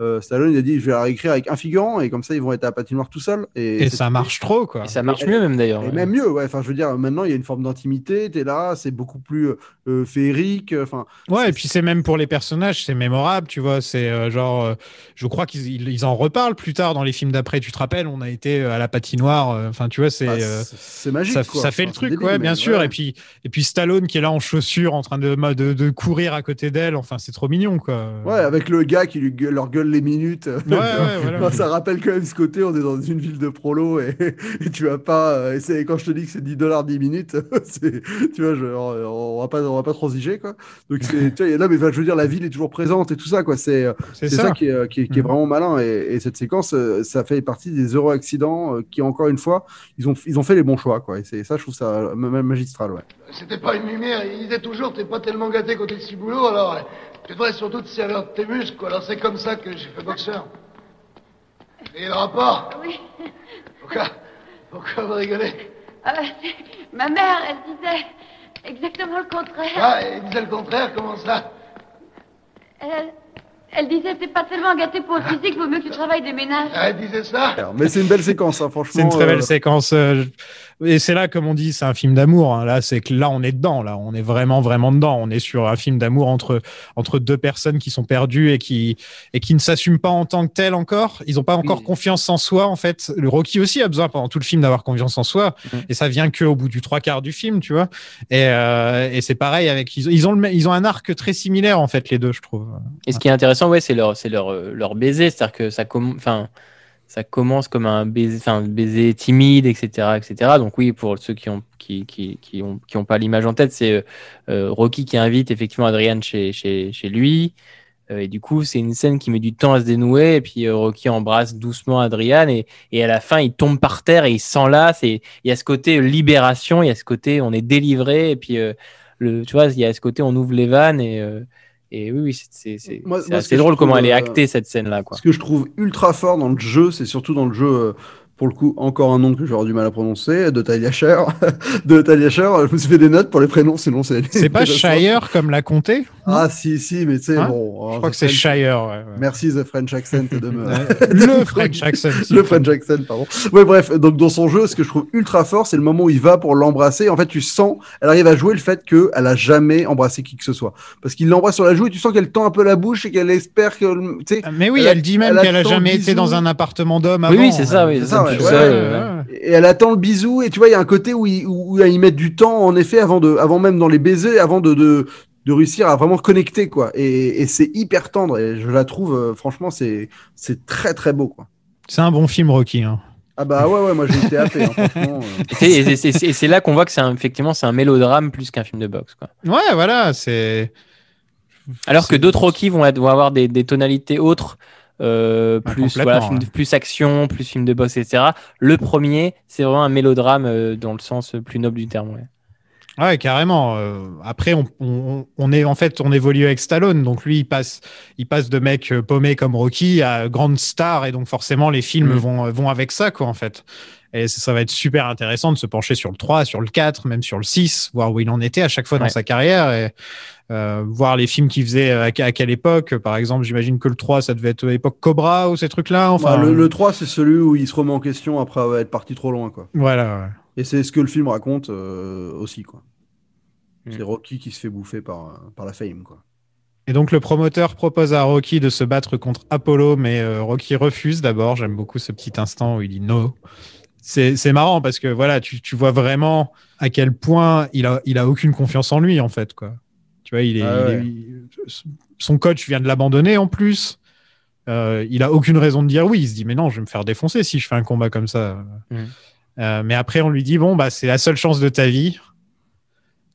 Euh, Stallone, il a dit, je vais la réécrire avec un figurant, et comme ça, ils vont être à la patinoire tout seuls. Et, ça marche trop, quoi. Et ça marche Et- mieux, même d'ailleurs. Et ouais. même mieux, ouais. Enfin, je veux dire, maintenant, il y a une forme d'intimité. T'es là, c'est beaucoup plus euh, féerique. Enfin, Ouais, et puis c'est même pour les personnages, c'est mémorable, tu vois. C'est euh, genre, euh, je crois qu'ils ils- ils en reparlent plus tard dans les films d'après. Tu te rappelles, on a été euh, à la patinoire. euh, Enfin, tu vois, c'est. bah, euh, c'est- magique. ça, quoi. ça fait le Enfin, truc, débile, ouais, mais bien sûr. ouais. Et puis, et puis Stallone qui est là en chaussures, en train de, de, de courir à côté d'elle. Enfin, c'est trop mignon, quoi. Ouais, avec le gars qui lui gueule- leur gueule les minutes. Ouais, ouais, voilà. Enfin, ça rappelle quand même ce côté, on est dans une ville de prolo et, et tu vas pas. euh, et quand je te dis que c'est 10 dollars 10 minutes, tu vois, je- on, on va pas, on va pas transiger quoi. Donc c'est, tu vois, là, mais enfin, je veux dire, la ville est toujours présente et tout ça quoi. C'est, ça. ça, qui est, qui est- qui est Mhm. vraiment malin et, et cette séquence, euh, ça fait partie des heureux accidents euh, qui encore une fois, ils ont, ils ont fait les bons choix quoi. Et c'est ça, je trouve ça ma- ma- magistral, ouais. C'était pas une lumière, il disait toujours t'es pas tellement gâté côté de ciboulot, alors euh, tu devrais surtout te servir de tes muscles, quoi. Alors c'est comme ça que j'ai fait boxeur. Et le rapport Oui. Pourquoi? Pourquoi vous rigolez? Euh, ma mère, elle disait exactement le contraire. Ah, il disait le contraire, comment ça? Elle, elle disait t'es pas tellement gâté pour le physique, vaut mieux que tu travailles des ménages. Ah, Elle disait ça Alors, mais c'est une belle séquence, hein, franchement. C'est une très belle euh, séquence. euh, Et c'est là, comme on dit, c'est un film d'amour. hein. Là, c'est que là, on est dedans. Là, on est vraiment, vraiment dedans. On est sur un film d'amour entre entre deux personnes qui sont perdues et qui et qui ne s'assument pas en tant que telles encore. Ils n'ont pas encore Oui. confiance en soi. En fait, le Rocky aussi a besoin pendant tout le film d'avoir confiance en soi. Mhm. Et ça vient que au bout du trois quarts du film, tu vois. Et, euh, et c'est pareil avec ils, ils ont le, ils ont un arc très similaire en fait les deux, je trouve. Et ce qui est intéressant, ouais, c'est leur, c'est leur, euh, leur baiser, c'est-à-dire que ça, enfin, ça commence comme un baiser, un baiser timide, etc., etc. Donc oui, pour ceux qui ont, qui, qui, qui ont, qui ont pas l'image en tête, c'est euh, euh, Rocky qui invite effectivement Adrian chez, chez, chez lui. Euh, et du coup, c'est une scène qui met du temps à se dénouer. Et puis Rocky embrasse doucement Adrian et, et à la fin, il tombe par terre et il s'enlace. Et il y a ce côté libération, il y a ce côté on est délivré. Et puis, le, tu vois, il y a ce côté on ouvre les vannes et et oui, oui, c'est- drôle comment elle est euh, actée cette scène-là. Quoi. Ce que je trouve ultra fort dans le jeu, c'est surtout dans le jeu, euh, pour le coup, encore un nom que j'aurais du mal à prononcer, de Talia Shire. de Talia Shire, je me suis fait des notes pour les prénoms, sinon c'est. C'est pas Shire comme l'a compté Ah, si, si, mais tu sais, Hein bon. Je crois que c'est Shire. ouais, ouais. Merci The French Accent de me. Le French accent. le French accent, pardon. Ouais, bref, donc dans son jeu, ce que je trouve ultra fort, c'est le moment où il va pour l'embrasser. En fait, tu sens, elle arrive à jouer le fait qu'elle a jamais embrassé qui que ce soit. Parce qu'il l'embrasse sur la joue et tu sens qu'elle tend un peu la bouche et qu'elle espère que, sais, Mais oui, Elle dit même elle qu'elle a jamais été dans un appartement d'homme avant. Oui, oui, c'est ça, oui, c'est ça, ouais, tout ouais, seul, ouais, euh, ouais. et elle attend le bisou et tu vois, il y a un côté où ils, où, où ils mettent du temps, en effet, avant de, avant même dans les baisers, avant de, de, de réussir à vraiment connecter, quoi. Et, et c'est hyper tendre et je la trouve, euh, franchement, c'est, c'est très, très beau, quoi. C'est un bon film, Rocky. hein. Ah bah ouais, ouais, moi j'ai été happé, hein, franchement. euh. Et c'est- et et là qu'on voit que c'est un- effectivement c'est un mélodrame plus qu'un film de boxe. Quoi. Ouais, voilà, c'est. Alors que d'autres Rocky vont, être- vont avoir des, des tonalités autres. Euh, Ah, plus voilà, film de- ouais. plus action, plus film de boxe, etc. Le premier, c'est vraiment un mélodrame euh, dans le sens plus noble du terme. ouais. Ouais, carrément. Euh, après, on, on, on est en fait, on évolue avec Stallone, donc lui, il passe, il passe de mec euh, paumé comme Rocky à grande star, et donc forcément, les films Mm. vont, vont avec ça, quoi, en fait. Et ça, ça va être super intéressant de se pencher sur le 3, sur le 4, même sur le 6, voir où il en était à chaque fois dans Ouais. sa carrière, et euh, voir les films qu'il faisait à, à quelle époque. Par exemple, j'imagine que le 3, ça devait être l'époque Cobra ou ces trucs-là. Enfin, Enfin, le, le 3, c'est celui où il se remet en question après être parti trop loin, quoi. voilà. ouais. Et c'est ce que le film raconte euh, aussi, quoi. Mm. C'est Rocky qui se fait bouffer par, euh, par la fame, quoi. Et donc le promoteur propose à Rocky de se battre contre Apollo, mais euh, Rocky refuse d'abord. J'aime beaucoup ce petit instant où il dit no. C'est c'est marrant parce que voilà, tu, tu vois vraiment à quel point il a, il a aucune confiance en lui en fait quoi. Tu vois, il est, Ah il est- son coach vient de l'abandonner en plus. Euh, il a aucune raison de dire oui. Il se dit mais non, je vais me faire défoncer si je fais un combat comme ça. Mm. Euh, mais après on lui dit bon bah c'est la seule chance de ta vie.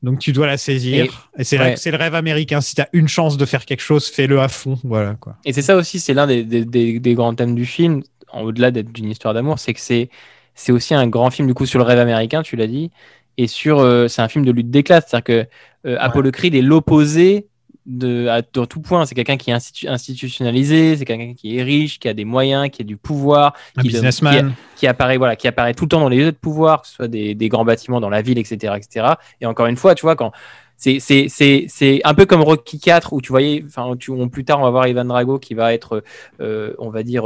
Donc tu dois la saisir. Et, c'est ouais. c'est le rêve américain. Si tu as une chance de faire quelque chose, fais-le à fond. Voilà quoi. Et c'est ça aussi, c'est l'un des, des- des- des grands thèmes du film, en au-delà d'être d'une histoire d'amour, c'est que c'est c'est aussi un grand film du coup sur le rêve américain, tu l'as dit, et sur euh, c'est un film de lutte des classes, c'est-à-dire que euh, Apollo Creed est l'opposé de à tout point. C'est quelqu'un qui est institu- institutionnalisé, c'est quelqu'un qui est riche, qui a des moyens, qui a du pouvoir, Un qui, businessman. qui, qui apparaît voilà, qui apparaît tout le temps dans les lieux de pouvoir, que ce soit des, des grands bâtiments dans la ville, etc., etc. Et encore une fois, tu vois quand c'est un peu comme Rocky 4 où tu voyais enfin plus tard on va voir Ivan Drago qui va être euh, on va dire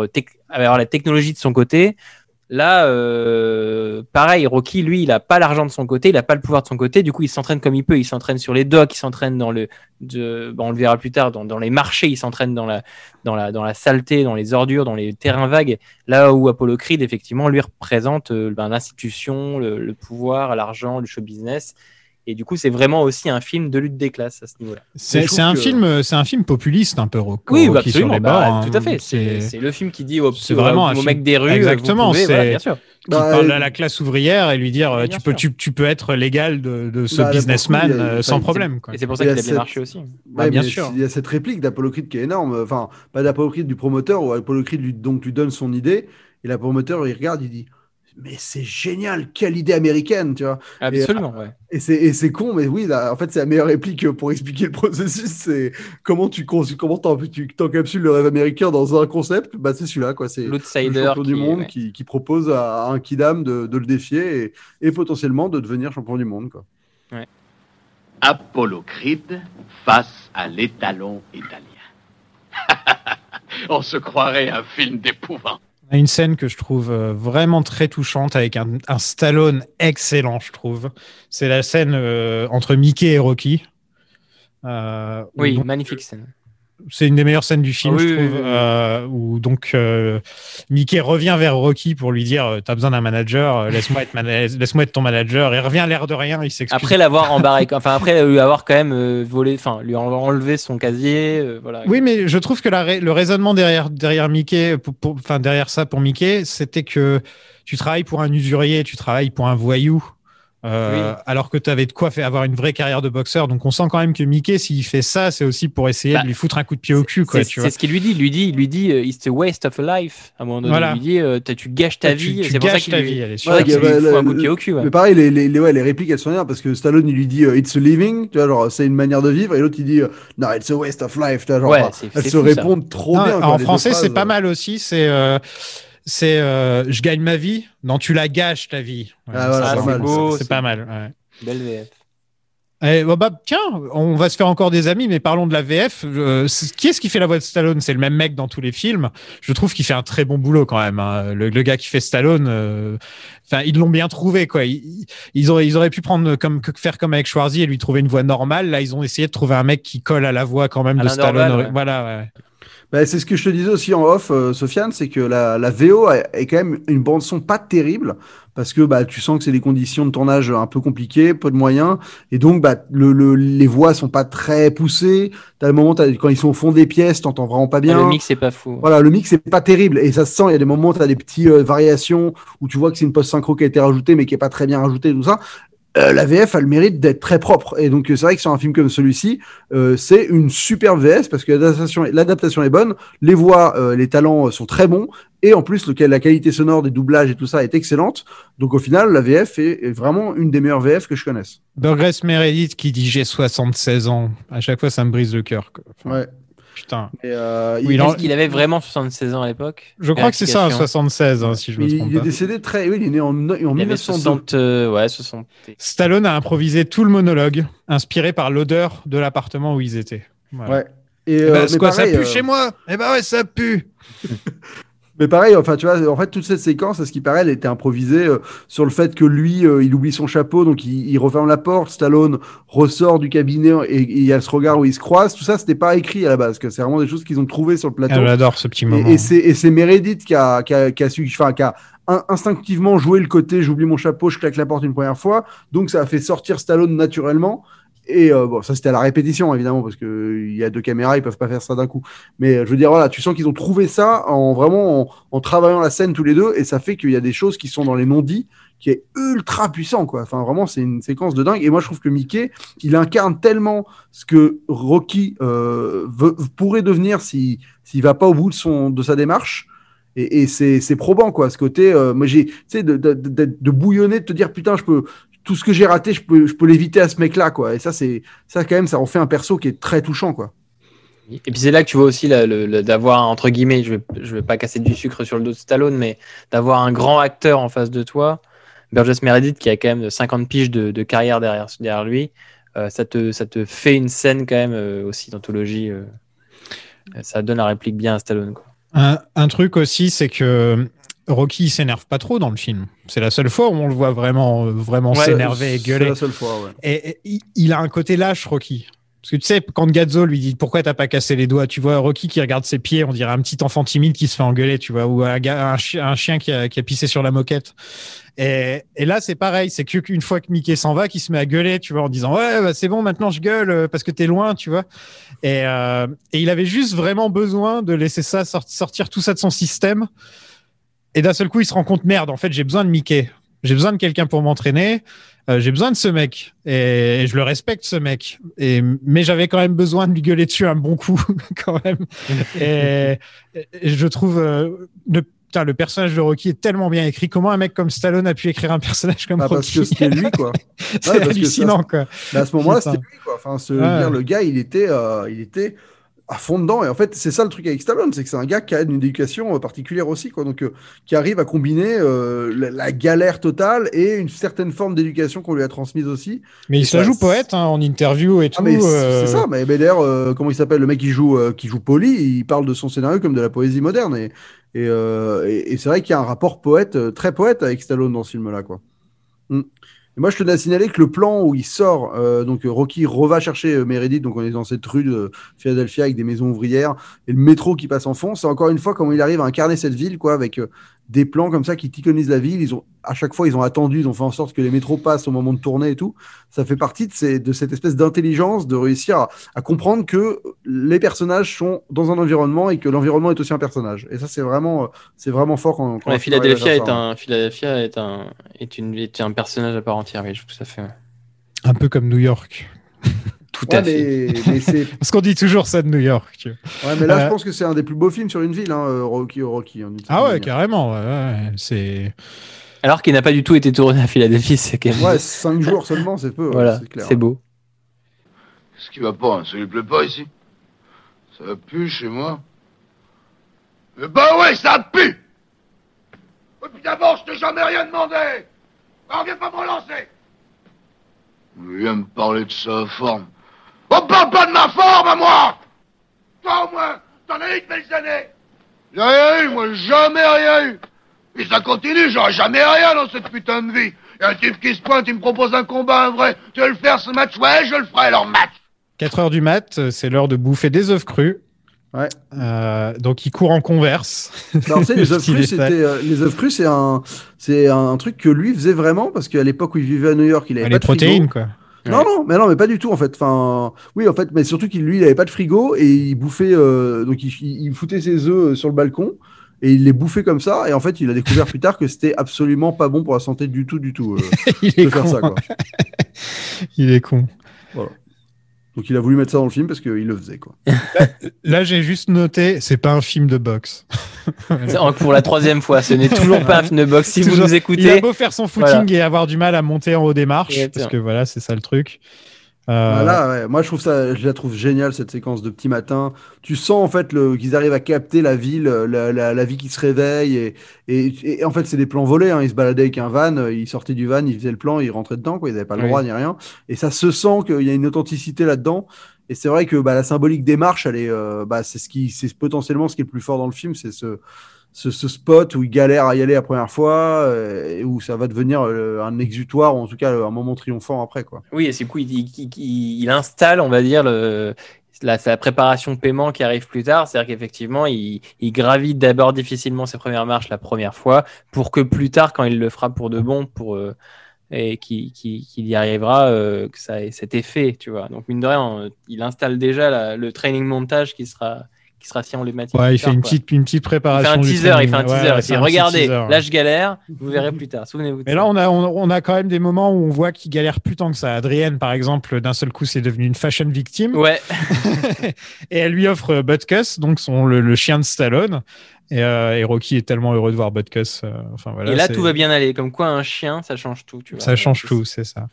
avoir la technologie de son côté là euh, pareil Rocky lui il a pas l'argent de son côté il a pas le pouvoir de son côté. Du coup il s'entraîne comme il peut. Il s'entraîne sur les docks il s'entraîne dans le de, bon, on le verra plus tard dans, dans les marchés il s'entraîne dans la dans la dans la saleté dans les ordures dans les terrains vagues. Là où Apollo Creed effectivement lui représente euh, ben, l'institution le, le pouvoir l'argent le show business et du coup, c'est vraiment aussi un film de lutte des classes à ce niveau-là. C'est un que- film, c'est un film populiste un peu Rocky. Oui, bah, Rocky sur absolument. les bah, bords, hein. tout à fait. C'est le film qui dit au, c'est vraiment au, un au film- mec des rues. Exactement, c'est- voilà, bien sûr. qui Bah, parle euh, à la classe ouvrière et lui dire euh, bien tu peux tu, tu peux être légal de, de ce Bah, coup, businessman a- euh, sans problème. Quoi. Et c'est pour ça Il y a qu'il a bien cette- marché aussi. Bah, Ouais, bien mais sûr. Il y a cette réplique d'Apollo Creed qui est énorme. Enfin, pas d'Apollo Creed du promoteur, où Apollo Creed lui, donc, lui donne son idée. Et le promoteur, il regarde, il dit Mais c'est génial, quelle idée américaine, tu vois. Absolument, ouais. Et c'est, et c'est con, mais oui, là, en fait, c'est la meilleure réplique pour expliquer le processus. C'est comment tu, comment t'encapsules le rêve américain dans un concept. Bah, c'est celui-là, quoi. C'est le L'outsider champion qui du monde ouais. qui, qui propose à un kidam de, de le défier et, et potentiellement de devenir champion du monde, quoi. Apollo Creed face à l'étalon italien. On se croirait un film d'épouvante. On a une scène que je trouve euh, vraiment très touchante avec un, un Stallone excellent, je trouve. C'est la scène euh, entre Mickey et Rocky. Euh, Oui, donc, magnifique scène. C'est une des meilleures scènes du film, Ah oui, je trouve. oui, oui. euh, où donc euh, Mickey revient vers Rocky pour lui dire euh, T'as besoin d'un manager, euh, laisse-moi être, mana- laisse-moi être ton manager. Il revient l'air de rien, il s'excuse. Après l'avoir embarré, enfin après lui avoir quand même euh, volé, enfin lui enlevé son casier, euh, voilà. Oui, mais je trouve que la le raisonnement derrière, derrière Mickey, enfin derrière ça pour Mickey, c'était que tu travailles pour un usurier, tu travailles pour un voyou, euh, alors que tu avais de quoi faire avoir une vraie carrière de boxeur. Donc on sent quand même que Mickey, s'il fait ça, c'est aussi pour essayer Bah, de lui foutre un coup de pied au cul, quoi. C'est Tu vois. c'est ce qu'il lui dit. Il lui dit, il lui dit, euh, it's a waste of a life. À un moment donné, Voilà. il lui dit, euh, tu gâches ta Tu- vie. tu C'est pour ça gâches qu'il ta lui, vie, Ouais, lui bah, fout un le- coup de pied au cul. ouais. Mais pareil, les, les, les- ouais, les répliques, elles sont bien parce que Stallone, il lui dit euh, It's a living, tu vois, genre c'est une manière de vivre, et l'autre, il dit euh, No, it's a waste of life, tu vois, genre elles se répondent trop Non, bien. en français, c'est pas mal aussi. C'est euh, c'est euh, je gagne ma vie. Non, tu la gâches ta vie. Ouais, Ah, voilà, c'est beau, pas mal. ouais. Belle VF. Eh, bah, bah, tiens, on va se faire encore des amis, mais parlons de la VF. Euh, qui est-ce qui fait la voix de Stallone? C'est le même mec dans tous les films. Je trouve qu'il fait un très bon boulot quand même. hein. Le, le gars qui fait Stallone, euh, ils l'ont bien trouvé quoi. Ils, ils auraient, ils auraient pu prendre comme faire comme avec Schwarzy et lui trouver une voix normale. Là, ils ont essayé de trouver un mec qui colle à la voix quand même de Stallone. Ouais. Voilà. ouais. Bah, c'est ce que je te disais aussi en off, euh, Sofiane, c'est que la, la VO est quand même une bande son pas terrible parce que bah tu sens que c'est des conditions de tournage un peu compliquées, peu de moyens et donc bah le, le- les voix sont pas très poussées. T'as le moment t'as- quand ils sont au fond des pièces, t'entends vraiment pas bien. Ah, le mix c'est pas fou. Voilà, le mix c'est pas terrible et ça se sent. Il y a des moments où tu as des petites euh, variations où tu vois que c'est une post synchro qui a été rajoutée mais qui est pas très bien rajoutée tout ça. Euh, la VF a le mérite d'être très propre. Et donc, c'est vrai que sur un film comme celui-ci, euh, c'est une superbe VS parce que l'adaptation, est bonne, les voix, euh, les talents euh, sont très bons, et en plus, le, la qualité sonore des doublages et tout ça est excellente. Donc, au final, la VF est, est vraiment une des meilleures VF que je connaisse. Burgess Meredith qui dit j'ai 76 ans. À chaque fois, ça me brise le cœur. Enfin, Ouais. Putain. Et, euh, Oui, il, en- avait vraiment 76 ans à l'époque Je crois que c'est ça, Vérification. 76, hein, si je me trompe il est pas. décédé très. Oui, il est né en, en Il avait 1902. 60, euh, ouais, 60. Stallone a improvisé tout le monologue, inspiré par l'odeur de l'appartement où ils étaient. Voilà. Ouais. Et, Eh euh, ben, mais c'est quoi, pareil, ça pue euh, chez moi? Eh ben ouais, ça pue Mais pareil, enfin, tu vois, en fait, toute cette séquence, à ce qui paraît, elle était improvisée euh, sur le fait que lui, euh, il oublie son chapeau, donc il, il referme la porte. Stallone ressort du cabinet et il y a ce regard où ils se croisent. Tout ça, c'était pas écrit à la base, que c'est vraiment des choses qu'ils ont trouvées sur le plateau. Ah, J'adore ce petit moment. Et, et c'est Meredith qui a, qui a, qui a su, enfin, qui a in- instinctivement joué le côté j'oublie mon chapeau, je claque la porte une première fois. Donc ça a fait sortir Stallone naturellement. Et euh, bon, ça c'était à la répétition évidemment parce que il y a deux caméras, ils peuvent pas faire ça d'un coup. Mais je veux dire voilà, tu sens qu'ils ont trouvé ça en vraiment en, travaillant la scène tous les deux et ça fait qu'il y a des choses qui sont dans les non-dits qui est ultra puissant quoi. Enfin vraiment c'est une séquence de dingue et moi je trouve que Mickey il incarne tellement ce que Rocky euh, pourrait devenir si s'il va pas au bout de son de sa démarche et, et c'est c'est probant quoi ce côté euh, moi j'ai tu sais de, de bouillonner de te dire putain je peux tout ce que j'ai raté je peux je peux l'éviter à ce mec là quoi et ça c'est ça quand même ça en fait un perso qui est très touchant quoi Et puis c'est là que tu vois aussi d'avoir, entre guillemets, je vais, je vais pas casser du sucre sur le dos de Stallone, mais d'avoir un grand acteur en face de toi, Burgess Meredith qui a quand même 50 piges de, de carrière derrière, derrière lui, euh, ça, te, ça te fait une scène quand même euh, aussi d'anthologie. euh, ça donne la réplique bien à Stallone. Quoi. Un, un truc aussi, c'est que Rocky s'énerve pas trop dans le film. C'est la seule fois où on le voit vraiment, vraiment Ouais, s'énerver et c'est gueuler. la seule fois ouais. Et, et il- a un côté lâche, Rocky. Parce que tu sais, quand Gazzo lui dit pourquoi t'as pas cassé les doigts, tu vois Rocky qui regarde ses pieds, on dirait un petit enfant timide qui se fait engueuler, tu vois, ou un, un, chi- un chien qui a, qui a pissé sur la moquette. Et, et là, c'est pareil, c'est que qu'une fois que Mickey s'en va, qu'il se met à gueuler, tu vois, en disant ouais, bah, c'est bon, maintenant je gueule euh, parce que t'es loin, tu vois. Et, euh, et il avait juste vraiment besoin de laisser ça sort- sortir tout ça de son système. Et d'un seul coup, il se rend compte merde, en fait, j'ai besoin de Mickey. J'ai besoin de quelqu'un pour m'entraîner. Euh, j'ai besoin de ce mec et, et je le respecte ce mec. Et mais j'avais quand même besoin de lui gueuler dessus un bon coup quand même. et, et je trouve euh, le, putain, le personnage de Rocky est tellement bien écrit. Comment un mec comme Stallone a pu écrire un personnage comme parce Rocky? que c'était lui quoi C'est Ouais, parce que hallucinant quoi. À ce moment-là, c'était lui, quoi. Enfin, ce, Ouais. dire, le gars, il était, euh, il était à fond dedans. Et en fait, c'est ça le truc avec Stallone, c'est que c'est un gars qui a une éducation euh, particulière aussi, quoi. Donc, euh, qui arrive à combiner euh, la, la galère totale et une certaine forme d'éducation qu'on lui a transmise aussi. Mais il se la joue poète hein, en interview et tout. Ah, mais c'est euh, c'est ça. Mais, mais d'ailleurs, euh, comment il s'appelle le mec qui joue, euh, qui joue Polly Il parle de son scénario comme de la poésie moderne. Et, et, euh, et- et c'est vrai qu'il y a un rapport poète, très poète avec Stallone dans ce film-là, quoi. Et moi, je tenais à signaler que le plan où il sort, euh, donc Rocky reva chercher euh, Meredith, donc on est dans cette rue de Philadelphia avec des maisons ouvrières et le métro qui passe en fond. C'est encore une fois comment il arrive à incarner cette ville, quoi, avec euh, des plans comme ça qui t'iconisent la ville. Ils ont à chaque fois, ils ont attendu, ils ont fait en sorte que les métros passent au moment de tourner et tout. Ça fait partie de, ces, de cette espèce d'intelligence de réussir à, à comprendre que les personnages sont dans un environnement et que l'environnement est aussi un personnage. Et ça, c'est vraiment, euh, c'est vraiment fort quand, quand Ouais, Philadelphia, est ça, un, Philadelphia est, un, est, une, est un personnage à part entière, oui, je- tout à fait. ouais. Un peu comme New York. Tout Ouais, à fait. mais, mais c'est Parce qu'on dit toujours ça de New York. tu vois. Ouais, mais là, Euh, je pense que c'est un des plus beaux films sur une ville, hein, euh, Rocky Rocky. hein, d'une Ah ouais, manière. carrément. ouais, ouais, c'est. Alors qu'il n'a pas du tout été tourné à Philadelphie, c'est quand même. Ouais, 5 jours seulement, c'est peu. ouais, voilà, c'est clair. c'est beau. Qu'est-ce qui va pas hein Ça lui plaît pas ici Ça pue chez moi Eh ben ouais, ça pue Et puis d'abord, je t'ai jamais rien demandé Alors viens pas me relancer Il vient me parler de sa forme. On parle pas de ma forme à moi Toi au moins, t'en as eu de belles années J'ai rien eu, moi, jamais rien eu Et ça continue, j'aurai jamais rien dans cette putain de vie y a un type qui se pointe, il me propose un combat, un vrai. Tu veux le faire ce match Ouais, je le ferai, alors match 4 heures du mat, euh, c'est l'heure de bouffer des œufs crus. Ouais. Euh, donc il court en converse. Tu sais, les œufs crus, euh, les œufs crus, c'est un, c'est un truc que lui faisait vraiment parce qu'à l'époque où il vivait à New York, il avait Ah, pas les de frigo. protéines, Non, non, mais non, mais pas du tout en fait. Enfin, oui, en fait, mais surtout qu'il lui, il avait pas de frigo et il bouffait, euh, donc il, il- il foutait ses œufs euh, sur le balcon et il les bouffait comme ça. Et en fait, il a découvert plus tard que c'était absolument pas bon pour la santé du tout, du tout. euh, il est faire con. ça, quoi. il est con. Donc il a voulu mettre ça dans le film parce qu'il le faisait. Quoi. Là, j'ai juste noté, c'est pas un film de boxe. Pour la troisième fois, ce n'est toujours pas un film de boxe. Si vous nous Il a écoutez, beau faire son footing Voilà. et avoir du mal à monter en haut des marches, parce que voilà, c'est ça le truc. Euh, Voilà, ouais. moi je trouve ça, je la trouve géniale cette séquence de petit matin. Tu sens en fait le, qu'ils arrivent à capter la ville, la, la, la vie qui se réveille et, et, et en fait c'est des plans volés. Hein. Ils se baladaient avec un van, euh, ils sortaient du van, ils faisaient le plan, ils rentraient dedans, quoi. Ils n'avaient pas le Oui. droit ni rien. Et ça se sent qu'il y a une authenticité là-dedans. Et c'est vrai que bah, la symbolique des marches, elle est, euh, bah, c'est ce qui, c'est potentiellement ce qui est le plus fort dans le film, c'est ce, ce, spot où il galère à y aller la première fois, euh, et où ça va devenir euh, un exutoire ou en tout cas un moment triomphant après, quoi. oui, et c'est coup, il, installe, on va dire, la, la préparation de paiement qui arrive plus tard. C'est-à-dire qu'effectivement, il, gravite d'abord difficilement ses premières marches la première fois pour que plus tard, quand il le fera pour de bon, pour, euh, et qu'il y arrivera, euh, que ça ait cet effet, tu vois. Donc, mine de rien, euh, il installe déjà le training montage qui sera, qui sera si emblématique. Ouais, il fait tard, une petite, une petite Il fait préparation. un il fait un teaser. ouais, il regardez, teaser, là je galère, vous verrez plus tard. Souvenez-vous. de Mais ça. là, on a, on, on a quand même des moments où on voit qu'il galère plus tant que ça. Adrienne, par exemple, d'un seul coup, c'est devenu une fashion victime. Ouais, et elle lui offre Butkus, donc son, le, le chien de Stallone. Et, euh, et Rocky est tellement heureux de voir Butkus. euh, enfin, voilà, et là tout va bien aller. Comme quoi, un chien, ça change tout. Tu vois. Ça change tout, c'est ça.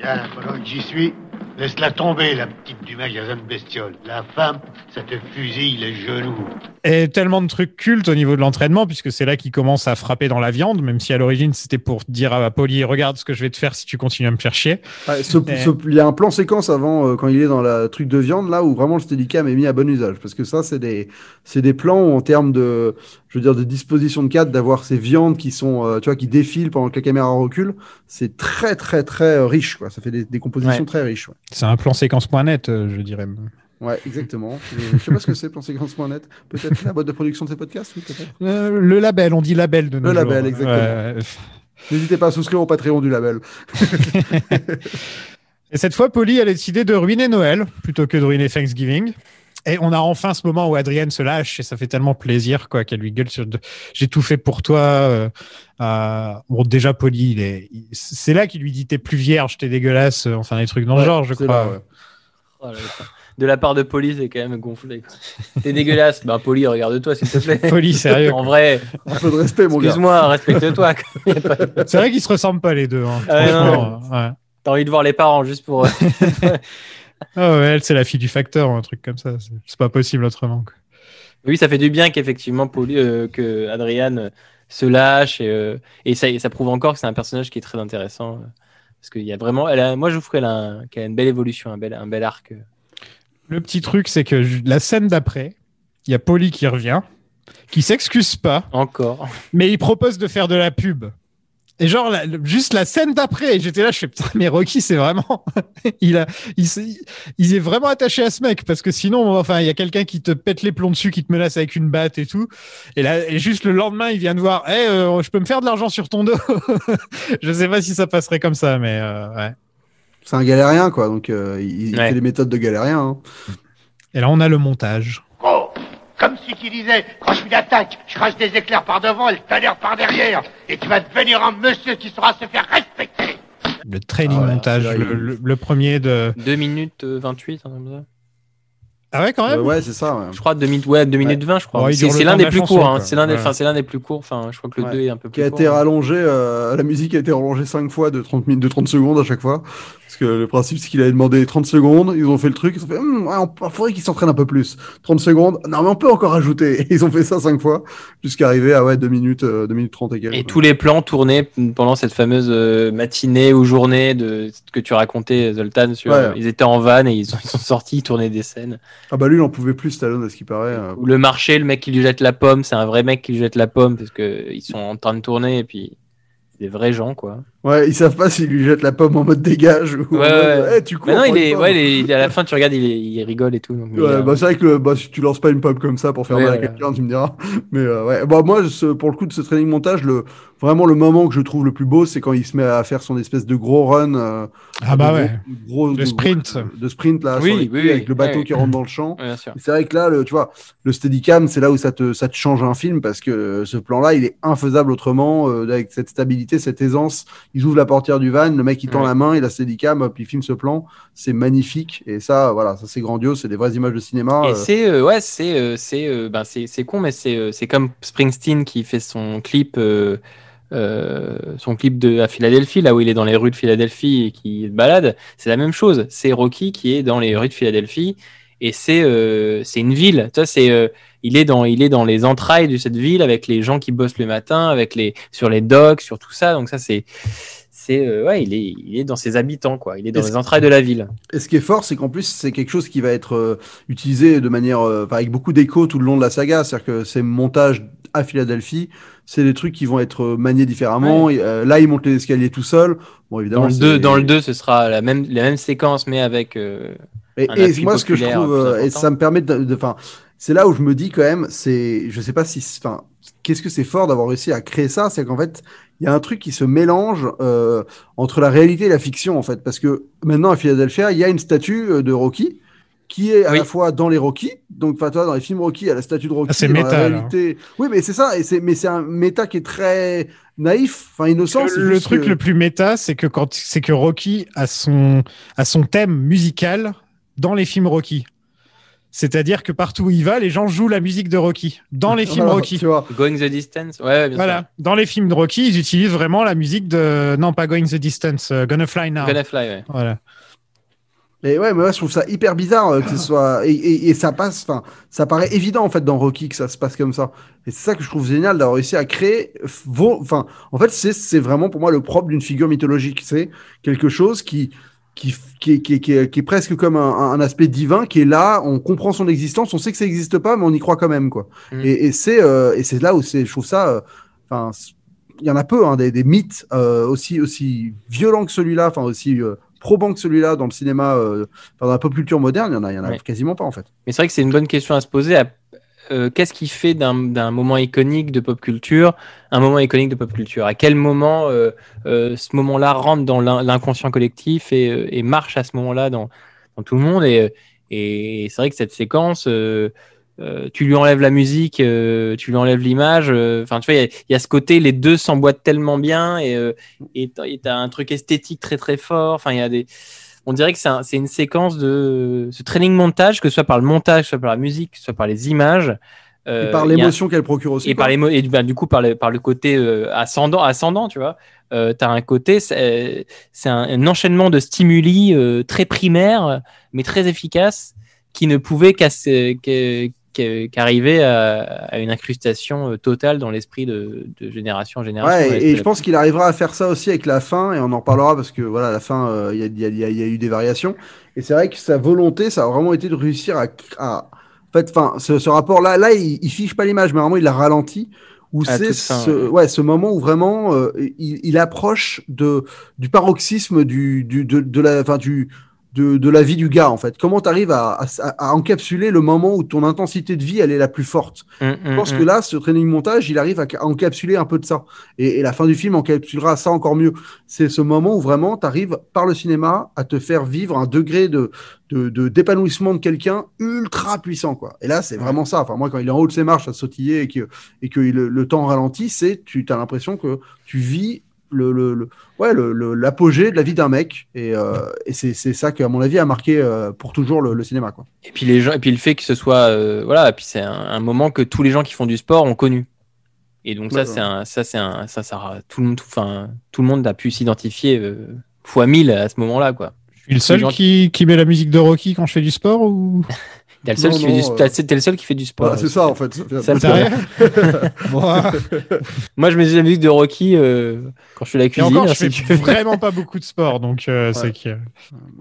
Tiens, pendant que j'y suis, laisse-la tomber, la petite du magasin de bestioles. La femme, ça te fusille les genoux. Et tellement de trucs cultes au niveau de l'entraînement, puisque c'est là qu'il commence à frapper dans la viande, même si à l'origine c'était pour dire à Polly, regarde ce que je vais te faire si tu continues à me faire chier. Ouais, ce- Et- ce- il y a un plan séquence avant euh, quand il est dans la truc de viande là où vraiment le steadicam est mis à bon usage parce que ça c'est des c'est des plans où en termes de je veux dire de disposition de cadre d'avoir ces viandes qui sont euh, tu vois qui défilent pendant que la caméra recule c'est très très très euh, riche quoi ça fait des, des compositions Ouais. très riches ouais. C'est un plan séquence.net, euh, je dirais. Ouais, exactement je sais pas ce que c'est plan séquence.net peut-être la boîte de production de ces podcasts oui, peut-être Euh, le label, on dit label de nos Le label, exactement. Ouais. n'hésitez pas à souscrire au Patreon du label Et cette fois, Polly a décidé de ruiner Noël plutôt que de ruiner Thanksgiving. Et on a enfin ce moment où Adrienne se lâche et ça fait tellement plaisir quoi qu'elle lui gueule sur de... j'ai tout fait pour toi. euh, euh, bon déjà Polly, il est... il- c'est là qu'il lui dit t'es plus vierge, t'es dégueulasse, euh, enfin des trucs dans le Ouais, genre je crois. là, ouais. Oh. De la part de Polly, c'est quand même gonflé. T'es dégueulasse. Ben Polly, regarde-toi s'il te plaît. Polly, sérieux. en vrai, un peu de respect mon gars excuse-moi, respecte-toi. C'est vrai qu'ils se ressemblent pas les deux. hein. Ah ouais. T'as envie de voir les parents juste pour. euh, Ah ouais, elle c'est la fille du facteur un truc comme ça. C'est- pas possible autrement. quoi. Oui, ça fait du bien qu'effectivement, Polly, euh, que Adriane euh, se lâche et, euh, et ça, et ça prouve encore que c'est un personnage qui est très intéressant. Parce qu'il y a vraiment, elle a, moi je a, un- qu'elle a une belle évolution, un bel, un bel arc. Le petit truc c'est que la scène d'après, il y a Polly qui revient, qui s'excuse pas. Encore. mais il propose de faire de la pub. Et genre, la- juste la scène d'après, j'étais là, je fais putain, mais Rocky, c'est vraiment. il, a, il, s'est- il est vraiment attaché à ce mec parce que sinon, enfin, il y a quelqu'un qui te pète les plombs dessus, qui te menace avec une batte et tout. Et là, et juste le lendemain, il vient de voir, hey, euh, je peux me faire de l'argent sur ton dos. je sais pas si ça passerait comme ça, mais euh, ouais. c'est un galérien quoi donc euh, il, il Ouais. fait les méthodes de galérien hein. Et là, on a le montage. Comme si tu disais, quand je suis d'attaque, je crache des éclairs par devant et le tonnerre par derrière. Et tu vas devenir un monsieur qui saura se faire respecter. Le training Ah ouais, montage, le, il- le- le premier de. 2 minutes euh, 28, un truc comme ça. Ah ouais, quand même. Euh, ouais c'est ça ouais. Je crois 2 minutes, ouais, 2 minutes 20, je crois. Ouais, il c'est l'un des plus courts. hein. C'est l'un des, Ouais. enfin, c'est l'un des plus courts. Enfin, je crois que le Ouais. 2 est un peu qui plus a court. été hein. rallongé, euh, la musique a été rallongée 5 fois de 30, minutes, de 30 secondes à chaque fois. Que le principe, c'est qu'il avait demandé 30 secondes, ils ont fait le truc, ils ont fait, ouais, on, il faudrait qu'ils s'entraînent un peu plus. 30 secondes, non mais on peut encore ajouter. Et ils ont fait ça 5 fois, jusqu'à arriver à ouais, 2 minutes, euh, 2 minutes 30 et quelques. Et tous les plans tournés pendant cette fameuse euh, matinée ou journée de ce que tu racontais, Zoltan. Sur, Ouais. Ils étaient en van et ils sont, ils sont sortis, ils tournaient des scènes. Ah bah lui, il en pouvait plus, Stallone, à ce qui paraît. euh. Ou le marché, le mec qui lui jette la pomme, c'est un vrai mec qui lui jette la pomme parce que ils sont en train de tourner et puis des vrais gens quoi. Ouais, ils savent pas s'ils lui jettent la pomme en mode dégage ou en Ouais, mode, ouais. Eh, tu cours. Mais non, il est, ouais, il est- à la fin, tu regardes, il, est- il rigole et tout. donc, Ouais, euh, bah, c'est vrai que bah, si tu lances pas une pomme comme ça pour faire Ouais, mal à ouais. quelqu'un, tu me diras. Mais euh, ouais, bah, moi, ce- pour le coup de ce training montage, le, vraiment le moment que je trouve le plus beau, c'est quand il se met à faire son espèce de gros run. euh, Ah bah de ouais. gros- de gros- sprint. de sprint là, Oui, oui, avec le bateau Ouais. qui rentre dans le champ. C'est vrai que là, le, tu vois, le Steadicam, c'est là où ça te, ça te change un film parce que euh, ce plan-là, il est infaisable autrement, euh, avec cette stabilité, cette aisance. Ils ouvrent la portière du van, le mec il tend Ouais. la main, il a Steadicam, hop, il filme ce plan. C'est magnifique. Et ça, voilà, ça c'est grandiose, c'est des vraies images de cinéma. Et euh, c'est euh, ouais, c'est euh, c'est ben, c'est c'est con, mais c'est c'est comme Springsteen qui fait son clip euh, son clip de à Philadelphie, là où il est dans les rues de Philadelphie et qui balade. C'est la même chose. C'est Rocky qui est dans les rues de Philadelphie et c'est euh, c'est une ville. Tu c'est euh, il est dans il est dans les entrailles de cette ville avec les gens qui bossent le matin, avec les sur les docks, sur tout ça. Donc ça c'est c'est euh, ouais, il est il est dans ses habitants quoi. Il est dans les entrailles de la ville. Et ce qui est fort, c'est qu'en plus, c'est quelque chose qui va être euh, utilisé de manière, euh, enfin, avec beaucoup d'écho tout le long de la saga. C'est-à-dire que ces montages à Philadelphie, c'est des trucs qui vont être euh, maniés différemment. Et, euh, là, il monte les escaliers tout seul. Bon, évidemment, Dans le c'est- 2, dans le 2, ce sera la même, la même séquence, mais avec. euh, Et, un et moi, ce que je trouve, et ça me permet de, de- enfin, c'est là où je me dis quand même, c'est, je sais pas si, enfin, qu'est-ce que c'est fort d'avoir réussi à créer ça, c'est qu'en fait, il y a un truc qui se mélange euh, entre la réalité et la fiction, en fait, parce que maintenant à Philadelphia, il y a une statue euh, de Rocky qui est à Oui. la fois dans les Rocky, donc enfin toi dans les films Rocky, il y a la statue de Rocky. Ah, c'est dans la réalité. Oui, mais c'est ça, et c'est, mais c'est un méta qui est très naïf, enfin innocent. c'est Le, le truc que- le plus méta, c'est que quand c'est que Rocky a son a son thème musical dans les films Rocky. C'est-à-dire que partout où il va, les gens jouent la musique de Rocky dans les films Voilà, Rocky. tu vois. Going the Distance. Ouais, ouais, bien Voilà, dans les films de Rocky, ils utilisent vraiment la musique de non pas Going the Distance, euh, Gonna Fly Now. sûr. Gonna Fly, ouais. Voilà. Et ouais, mais moi, je trouve ça hyper bizarre euh, que ce soit. Et, et- et ça passe, enfin, ça paraît évident en fait dans Rocky que ça se passe comme ça. Et c'est ça que je trouve génial d'avoir réussi à créer. Vos... Enfin, en fait, c'est c'est vraiment pour moi le propre d'une figure mythologique. C'est quelque chose qui. Qui, qui, est- qui, qui, est- presque comme un, un aspect divin qui est là, on comprend son existence, on sait que ça n'existe pas, mais on y croit quand même. quoi. Mm. Et, et c'est euh, et c'est là où c'est, je trouve ça. euh, Enfin, il y en a peu, hein, des, des mythes euh, aussi, aussi violents que celui-là, enfin aussi probants que celui-là dans le cinéma, dans la pop culture moderne, il y en a, y en a Ouais. quasiment pas en fait. Mais c'est vrai que c'est une bonne question à se poser. à- euh, Qu'est-ce qui fait d'un moment iconique de pop culture un moment iconique de pop culture? À quel moment euh, euh, ce moment-là rentre dans l'in- l'inconscient collectif et, marche à ce moment-là dans, dans tout le monde? Et, c'est vrai que cette séquence, tu lui enlèves la musique, tu lui enlèves l'image. Enfin, tu vois, il y, y a ce côté, les deux s'emboîtent tellement bien et et t'as un truc esthétique très très fort. Enfin, il y a des on dirait que c'est un- c'est une séquence de ce training montage, que ce soit par le montage, que ce soit par la musique, que ce soit par les images. euh, et par l'émotion qu'elle procure aussi. et quoi. par et du, bah, du coup par le, par le côté euh, ascendant ascendant tu vois euh, tu as un côté c'est un, un enchaînement de stimuli euh, très primaires mais très efficace qui ne pouvait qu'e- qu'arriver à, à une incrustation euh, totale dans l'esprit de, de génération en génération Ouais, et, je pense qu'il arrivera à faire ça aussi avec la fin, et on en reparlera parce que voilà, la fin, euh, il y, a, y y y eu des variations. Et c'est vrai que sa volonté, ça a vraiment été de réussir à. à- En fait, enfin, ce, ce rapport-là, là, il, il fiche pas l'image, mais vraiment, il la ralentit. Où c'est fin, ce, ouais. ce moment où vraiment euh, il, il approche de, du paroxysme du, du, de, de la, enfin, du, de, de la vie du gars, en fait. Comment tu arrives à, à, à encapsuler le moment où ton intensité de vie, elle est la plus forte? Hum, je hum, pense hum. que là, ce training montage, il arrive à, à encapsuler un peu de ça. Et, et la fin du film encapsulera ça encore mieux. C'est ce moment où vraiment tu arrives par le cinéma à te faire vivre un degré de de- de- d'épanouissement de, quelqu'un ultra puissant. quoi. Et là, c'est vraiment ça. Enfin, moi, quand il est en haut de ses marches à sautiller et que, et que il- le, temps ralentit, c'est tu as l'impression que tu vis le, le, le- ouais, le- le- l'apogée de la vie d'un mec. Et, euh, et c'est c'est ça qui, à mon avis, a marqué euh, pour toujours le, le cinéma. Quoi. Et puis les gens, et puis le fait que ce soit, euh, voilà, et puis c'est un, un moment que tous les gens qui font du sport ont connu. Et donc ça, c'est un, ça, c'est un, ça, ça, tout le monde, tout- enfin, tout le monde a pu s'identifier euh, fois 1000 à ce moment-là, quoi. Je suis le seul qui, qui met la musique de Rocky quand je fais du sport ou? T'es le, seul Non, qui fait du- non, t'as- euh, t'es le seul qui fait du sport. Voilà, c'est ça en fait. Ça. Moi, Moi, je me dis la musique de Rocky euh, quand je fais la et cuisine. encore, je fais vraiment pas beaucoup de sport, donc euh, c'est que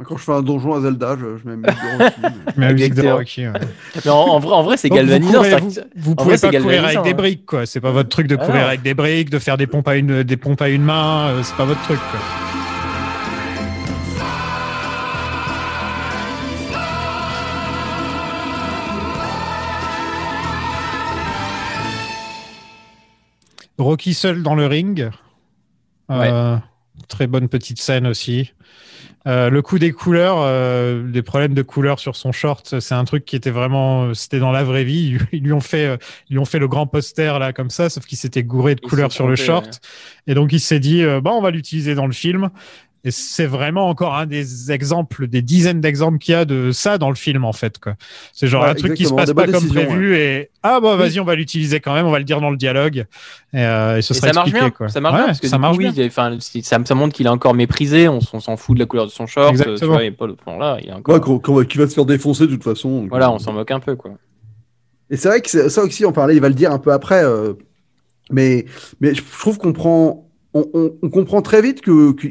Quand je fais un donjon à Zelda, je, je mets une musique de Rocky, mais- mais la musique de. Rocky. ouais. Mais en, en vrai, en vrai, c'est Donc, vous galvanisant. courez-. Vous, vous pouvez vrai, c'est pas courir avec galvanisant, des hein. briques, quoi. C'est pas votre truc de Ah courir avec des briques, de faire des pompes à une, des pompes à une main. euh, c'est pas votre truc, quoi. Rocky seul dans le ring. Euh, Très bonne petite scène aussi. Euh, le coup des couleurs, euh, des problèmes de couleurs sur son short, c'est un truc qui était vraiment, c'était dans la vraie vie. Ils lui ont fait, ils lui ont fait le grand poster là comme ça, sauf qu'il s'était gouré de couleurs sur le short. Et donc il s'est dit, bah on va l'utiliser dans le film. Et c'est vraiment encore un des exemples, des dizaines d'exemples qu'il y a de ça dans le film en fait. quoi. C'est genre Ouais, un truc qui se exactement, passe pas comme décisions, prévu et ah bah vas-y on va l'utiliser quand même, on va le dire dans le dialogue. Et, euh, et ce Et sera ça marche expliqué, bien. quoi. Ça marche Ouais, bien parce que ça coup, marche oui, bien. ça, ça montre qu'il est encore méprisé. On, s'en fout de la couleur de son short. euh, Tu Exactement. vois, fond là. Il est encore. Ouais, qu'on- qu'on- qui va se faire défoncer de toute façon. donc, Voilà, euh, on s'en moque un peu quoi. Et c'est vrai que c'est- ça aussi, on parlait, il va le dire un peu après, euh, mais, mais je trouve qu'on prend, on, on- on comprend très vite que, que,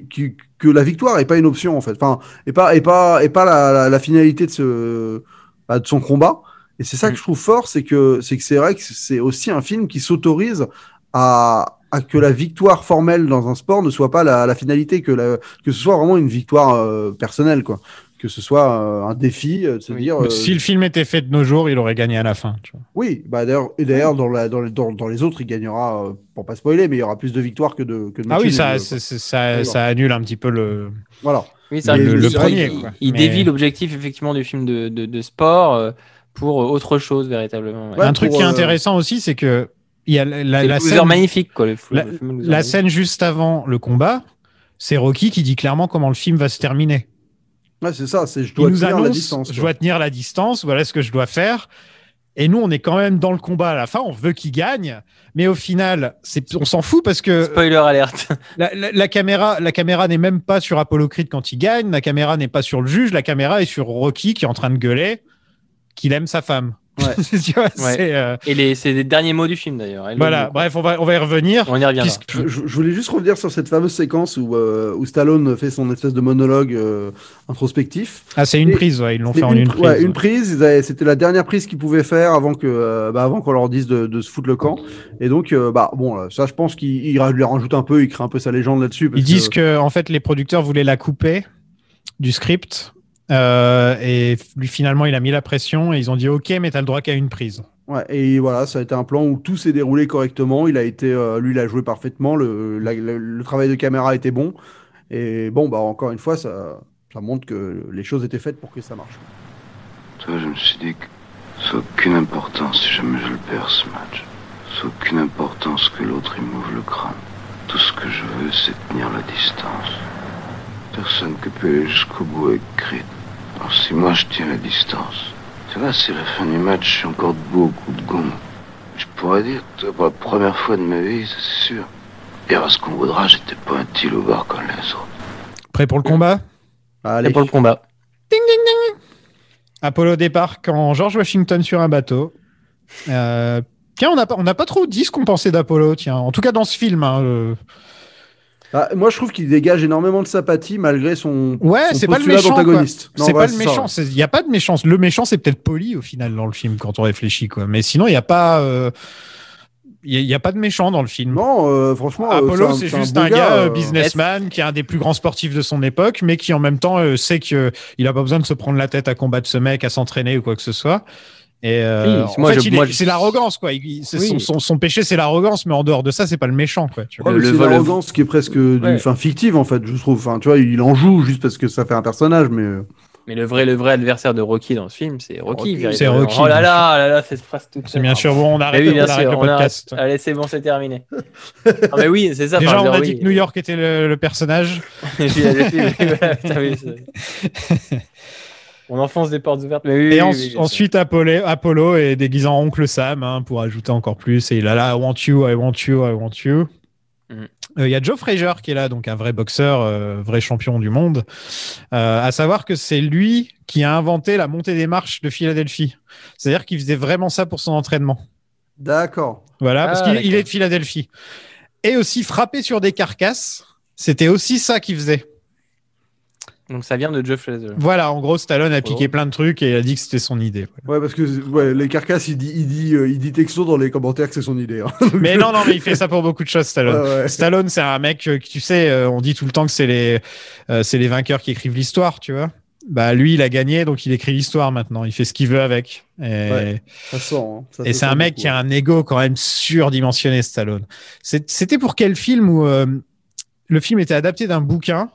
que- la victoire est pas une option en fait, enfin, et pas, et pas, et pas la, la, la finalité de ce, bah, de son combat. Et c'est ça que je trouve fort, c'est que c'est que c'est vrai que c'est aussi un film qui s'autorise à, à que la victoire formelle dans un sport ne soit pas la, la finalité, que, la, que ce soit vraiment une victoire euh, personnelle, quoi. Que ce soit euh, un défi, euh, de se dire. euh, Si le film était fait de nos jours, il aurait gagné à la fin. tu vois. oui, bah d'ailleurs, et d'ailleurs dans, la, dans, les- dans, dans les autres, il gagnera, pour pas spoiler, mais il y aura plus de victoires que de, que de Ah oui, ça, annule un petit peu le. Voilà. Oui, Le- premier, il, quoi. il Mais- dévie l'objectif effectivement du film de, de, de sport pour autre chose véritablement. ouais. un truc qui est euh, intéressant aussi, c'est que il y a la, la, scène, magnifique quoi. Le, la, scène juste avant le combat, c'est Rocky qui dit clairement comment le film va se terminer. Ouais, c'est ça, c'est je dois nous tenir la distance. je quoi. dois tenir la distance, voilà ce que je dois faire. Et nous, on est quand même dans le combat à la fin, on veut qu'il gagne, mais au final, c'est, on s'en fout parce que Spoiler alerte. la, la- la caméra, la caméra n'est même pas sur Apollo Creed quand il gagne, la caméra n'est pas sur le juge, la caméra est sur Rocky qui est en train de gueuler qu'il aime sa femme. Ouais. Tu vois, Ouais. c'est, euh, Et les, c'est les derniers mots du film d'ailleurs. Le voilà, bref, on va, on va y revenir. On y. Puisque- Je, voulais juste revenir sur cette fameuse séquence où, euh, où Stallone fait son espèce de monologue euh, introspectif. Ah, c'est une Et- prise, ouais, ils l'ont fait en une, une, prise. ouais, ouais. une prise, c'était la dernière prise qu'ils pouvaient faire avant que, euh, bah, avant qu'on leur dise de, de se foutre le camp. Et donc, euh, bah, bon, ça, je pense ra- lui rajoutent un peu, ils créent un peu sa légende là-dessus. parce Ils disent que en fait les producteurs voulaient la couper du script euh, et lui finalement il a mis la pression et ils ont dit ok mais t'as le droit qu'à une prise. Ouais, et voilà, ça a été un plan où tout s'est déroulé correctement. Il a été, euh, lui, il a joué parfaitement. Le, la- le, le travail de caméra était bon. Et bon, bah encore une fois, ça, ça montre que les choses étaient faites pour que ça marche. Toi, je me suis dit que ça aucune importance si jamais je le perds ce match. Ça aucune importance que l'autre il m'ouvre le crâne. Tout ce que je veux, c'est tenir la distance. Personne ne peut aller jusqu'au bout avec Creed. Alors si moi je tiens la distance, tu vois, c'est la fin du match, je suis encore debout au coup de gong. Je pourrais dire, toi, pour la première fois de ma vie, ça, c'est sûr. Et à ce qu'on voudra, j'étais pas un petit loupard comme les autres. Prêt pour le combat? Allez, Et pour le combat. Apollo débarque en George Washington sur un bateau. Euh, tiens on n'a pas on n'a pas trop dit ce qu'on pensait d'Apollo tiens en tout cas dans ce film. hein, euh. Ah, moi, je trouve qu'il dégage énormément de sympathie malgré son. Ouais c'est pas le méchant C'est pas le méchant. Il n'y a pas de méchant. Le méchant, c'est peut-être poli au final dans le film quand on réfléchit. Quoi. Mais sinon, il n'y a pas. euh, Il n'y a, pas de méchant dans le film. Non, euh, franchement. euh, Apollo, c'est juste un gars, euh, euh, businessman qui est un des plus grands sportifs de son époque, mais qui en même temps euh, sait qu'il n'a pas besoin de se prendre la tête à combattre ce mec, à s'entraîner ou quoi que ce soit. Et euh, Oui, moi, je- c'est l'arrogance, quoi. Il- Oui. son, son- son péché, c'est l'arrogance, mais en dehors de ça, c'est pas le méchant, quoi. Tu vois. Ouais, mais Le c'est vol- l'arrogance qui est presque Ouais. enfin, fictive en fait, je trouve. Enfin, tu vois, il en joue juste parce que ça fait un personnage, mais euh, Mais le vrai, le vrai adversaire de Rocky dans ce film, c'est Rocky. C'est Rocky, Oh là là, là là, cette phrase toute C'est bien sûr bon, on arrête, oui, bien on arrête sûr, le podcast. Allez, c'est bon, c'est terminé. non, mais oui, c'est ça. Déjà, on a oui. dit que New York était le, le personnage. On enfonce des portes ouvertes. Mais oui, Et oui, en- oui, bien sûr. ensuite, Apollo, Apollo est déguisé en oncle Sam hein, pour ajouter encore plus. Et il a là, I want you, I want you, I want you. Mhm. Euh, Il y a Joe Frazier qui est là, donc un vrai boxeur, euh, vrai champion du monde. Euh, à savoir que c'est lui qui a inventé la montée des marches de Philadelphie. C'est-à-dire qu'il faisait vraiment ça pour son entraînement. D'accord. Voilà, parce Ah, qu'il est de Philadelphie. Et aussi frapper sur des carcasses, c'était aussi ça qu'il faisait. Donc ça vient de Jeff Fraser. Voilà, en gros, Stallone a piqué Oh. plein de trucs et il a dit que c'était son idée. Ouais, parce que ouais, les carcasses, il dit, il dit, euh, il dit texto dans les commentaires que c'est son idée. hein. Mais non, non, mais il fait ça pour beaucoup de choses, Stallone. Ouais. Stallone, c'est un mec euh, que tu sais, euh, on dit tout le temps que c'est les, euh, c'est les vainqueurs qui écrivent l'histoire, tu vois. Bah lui, il a gagné, donc il écrit l'histoire maintenant. Il fait ce qu'il veut avec. Et, Ouais, Ça sent. hein. Ça et c'est un mec beaucoup, qui a un ego quand même surdimensionné, Stallone. C'était pour quel film où euh, le film était adapté d'un bouquin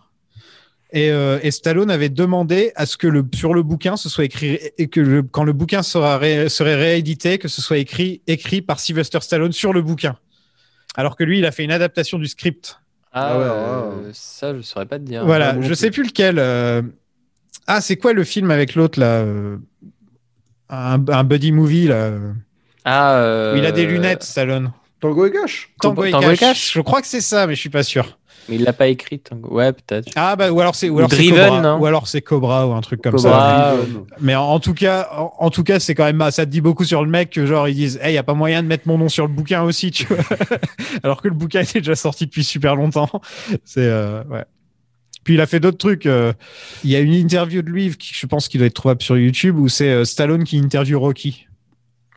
et, euh, et Stallone avait demandé à ce que le, sur le bouquin, ce soit écrit et que le- quand le bouquin sera ré- serait réédité, que ce soit écrit écrit par Sylvester Stallone sur le bouquin. Alors que lui, il a fait une adaptation du script. Ah, Ah ouais, euh, ouais. ça, je saurais pas te dire. voilà, je sais plus lequel. euh, Ah, c'est quoi le film avec l'autre là un, un buddy movie là Ah, euh, où il a des lunettes, Stallone. Tango et Cash Tango et Tango et Cash. Cash Je crois que c'est ça, mais je suis pas sûr. Mais il l'a pas écrit. Tango. Ouais, peut-être. Ah bah ou alors c'est ou alors c'est Driven, Cobra, ou alors c'est Cobra ou un truc comme ça. Mais en, en tout cas, en, en tout cas, c'est quand même ça te dit beaucoup sur le mec que genre ils disent, hey, y a pas moyen de mettre mon nom sur le bouquin aussi, tu vois. alors que le bouquin était déjà sorti depuis super longtemps. C'est euh, ouais. Puis il a fait d'autres trucs. euh, Il y a une interview de lui qui je pense qu'il doit être trouvable sur YouTube où c'est euh, Stallone qui interview Rocky.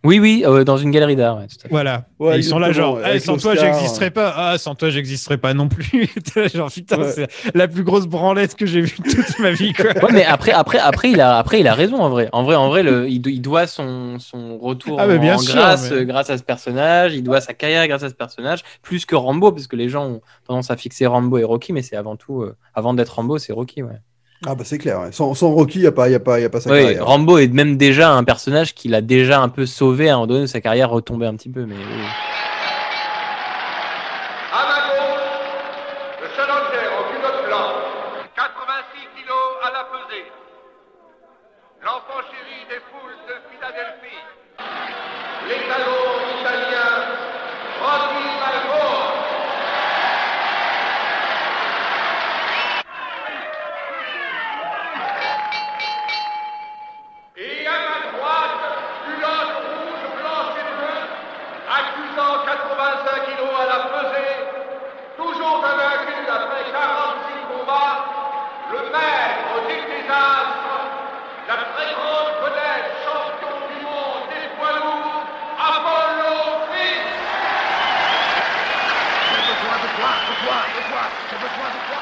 Oui, oui, euh, dans une galerie d'art. ouais, tout à fait. Voilà. Ouais, ils sont là genre, Eh, sans toi j'existerais pas. Ah, sans toi j'existerais pas non plus. Genre putain, Ouais. c'est la plus grosse branlette que j'ai vue de toute ma vie quoi. Ouais, mais après, après, après, il a, après, il a raison en vrai. En vrai, en vrai, le, il, do- il doit son, son retour Ah, bien en sûr, grâce, mais- euh, grâce à ce personnage. Il doit sa carrière grâce à ce personnage, plus que Rambo, parce que les gens ont tendance à fixer Rambo et Rocky, mais c'est avant tout, euh, avant d'être Rambo, c'est Rocky. Ouais. Ah bah c'est clair. ouais. Sans, sans Rocky, il n'y a, pas- y a, pas- y a pas sa Oui, carrière. Rambo est même déjà un personnage qu'il a déjà un peu sauvé à un moment donné sa carrière retombait un petit peu. Mais oui. À ma gauche, le challenger au culotte blanc, 86 kilos à la pesée. L'enfant chéri des foules de Philadelphie. L'étalon italien, Rocky Balboa. Et à ma droite, culotte rouge, blanche et bleue, accusant 85 kilos à la pesée, toujours invaincu après 46 combats, le maître des désastres, la très grande vedette champion du monde des poids lourds, Apollo Creed. J'ai besoin de toi, de toi, de toi, j'ai besoin de toi.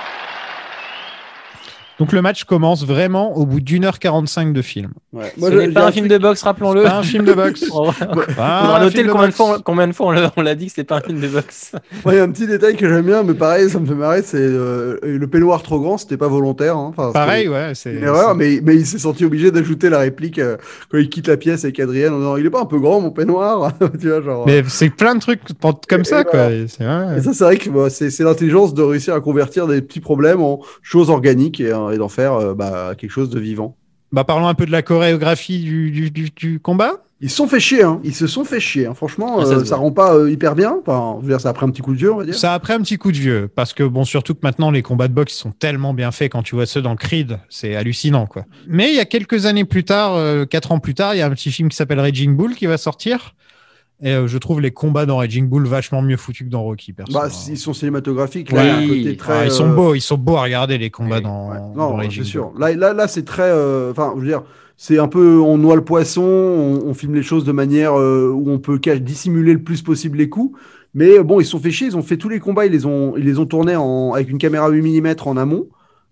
Donc le match commence vraiment au bout d'une heure 45 de film. Ouais. Ce n'est pas un film de boxe, rappelons-le. Pas un film de boxe. On va noter combien de boxe. fois, combien de fois on l'a- dit que c'était pas un film de boxe. Il y a un petit détail que j'aime bien, mais pareil, ça me fait marrer, c'est euh, le peignoir trop grand, c'était pas volontaire. hein. Enfin, Pareil, ouais. C'est Une erreur, mais, mais il s'est senti obligé d'ajouter la réplique euh, quand il quitte la pièce avec Adrien en disant il est pas un peu grand mon peignoir tu vois genre Mais c'est plein de trucs comme Et ça, quoi. voilà. Et c'est ça c'est vrai que bah, c'est c'est l'intelligence de réussir à convertir des petits problèmes en choses organiques et, euh, et d'en faire euh, bah, quelque chose de vivant Bah, parlons un peu de la chorégraphie du, du, du, du combat. ils se sont fait chier hein. ils se sont fait chier hein. franchement Ah, ça euh, ça, rend pas euh, hyper bien enfin, je veux dire ça a pris un petit coup de vieux on va dire Ça a pris un petit coup de vieux. Parce que, bon, surtout que maintenant, les combats de boxe sont tellement bien faits quand tu vois ceux dans Creed. C'est hallucinant, quoi. Mais il y a quelques années plus tard, euh, quatre ans plus tard, il y a un petit film qui s'appelle Raging Bull qui va sortir. Et euh, je trouve les combats dans Raging Bull vachement mieux foutus que dans Rocky, perso. bah, ils sont cinématographiques là, Ouais. il y a un côté Oui. très Ah, ils sont euh, beaux, ils sont beaux à regarder les combats dans, Ouais. dans Non, Raging c'est sûr. Bull. Là, là, là c'est très. euh, Enfin, je veux dire, c'est un peu. On noie le poisson, on, on filme les choses de manière euh, où on peut dissimuler le plus possible les coups. Mais bon, ils se sont fait chier, ils ont fait tous les combats, ils les ont, ils les ont tournés en, avec une caméra 8 mm en amont,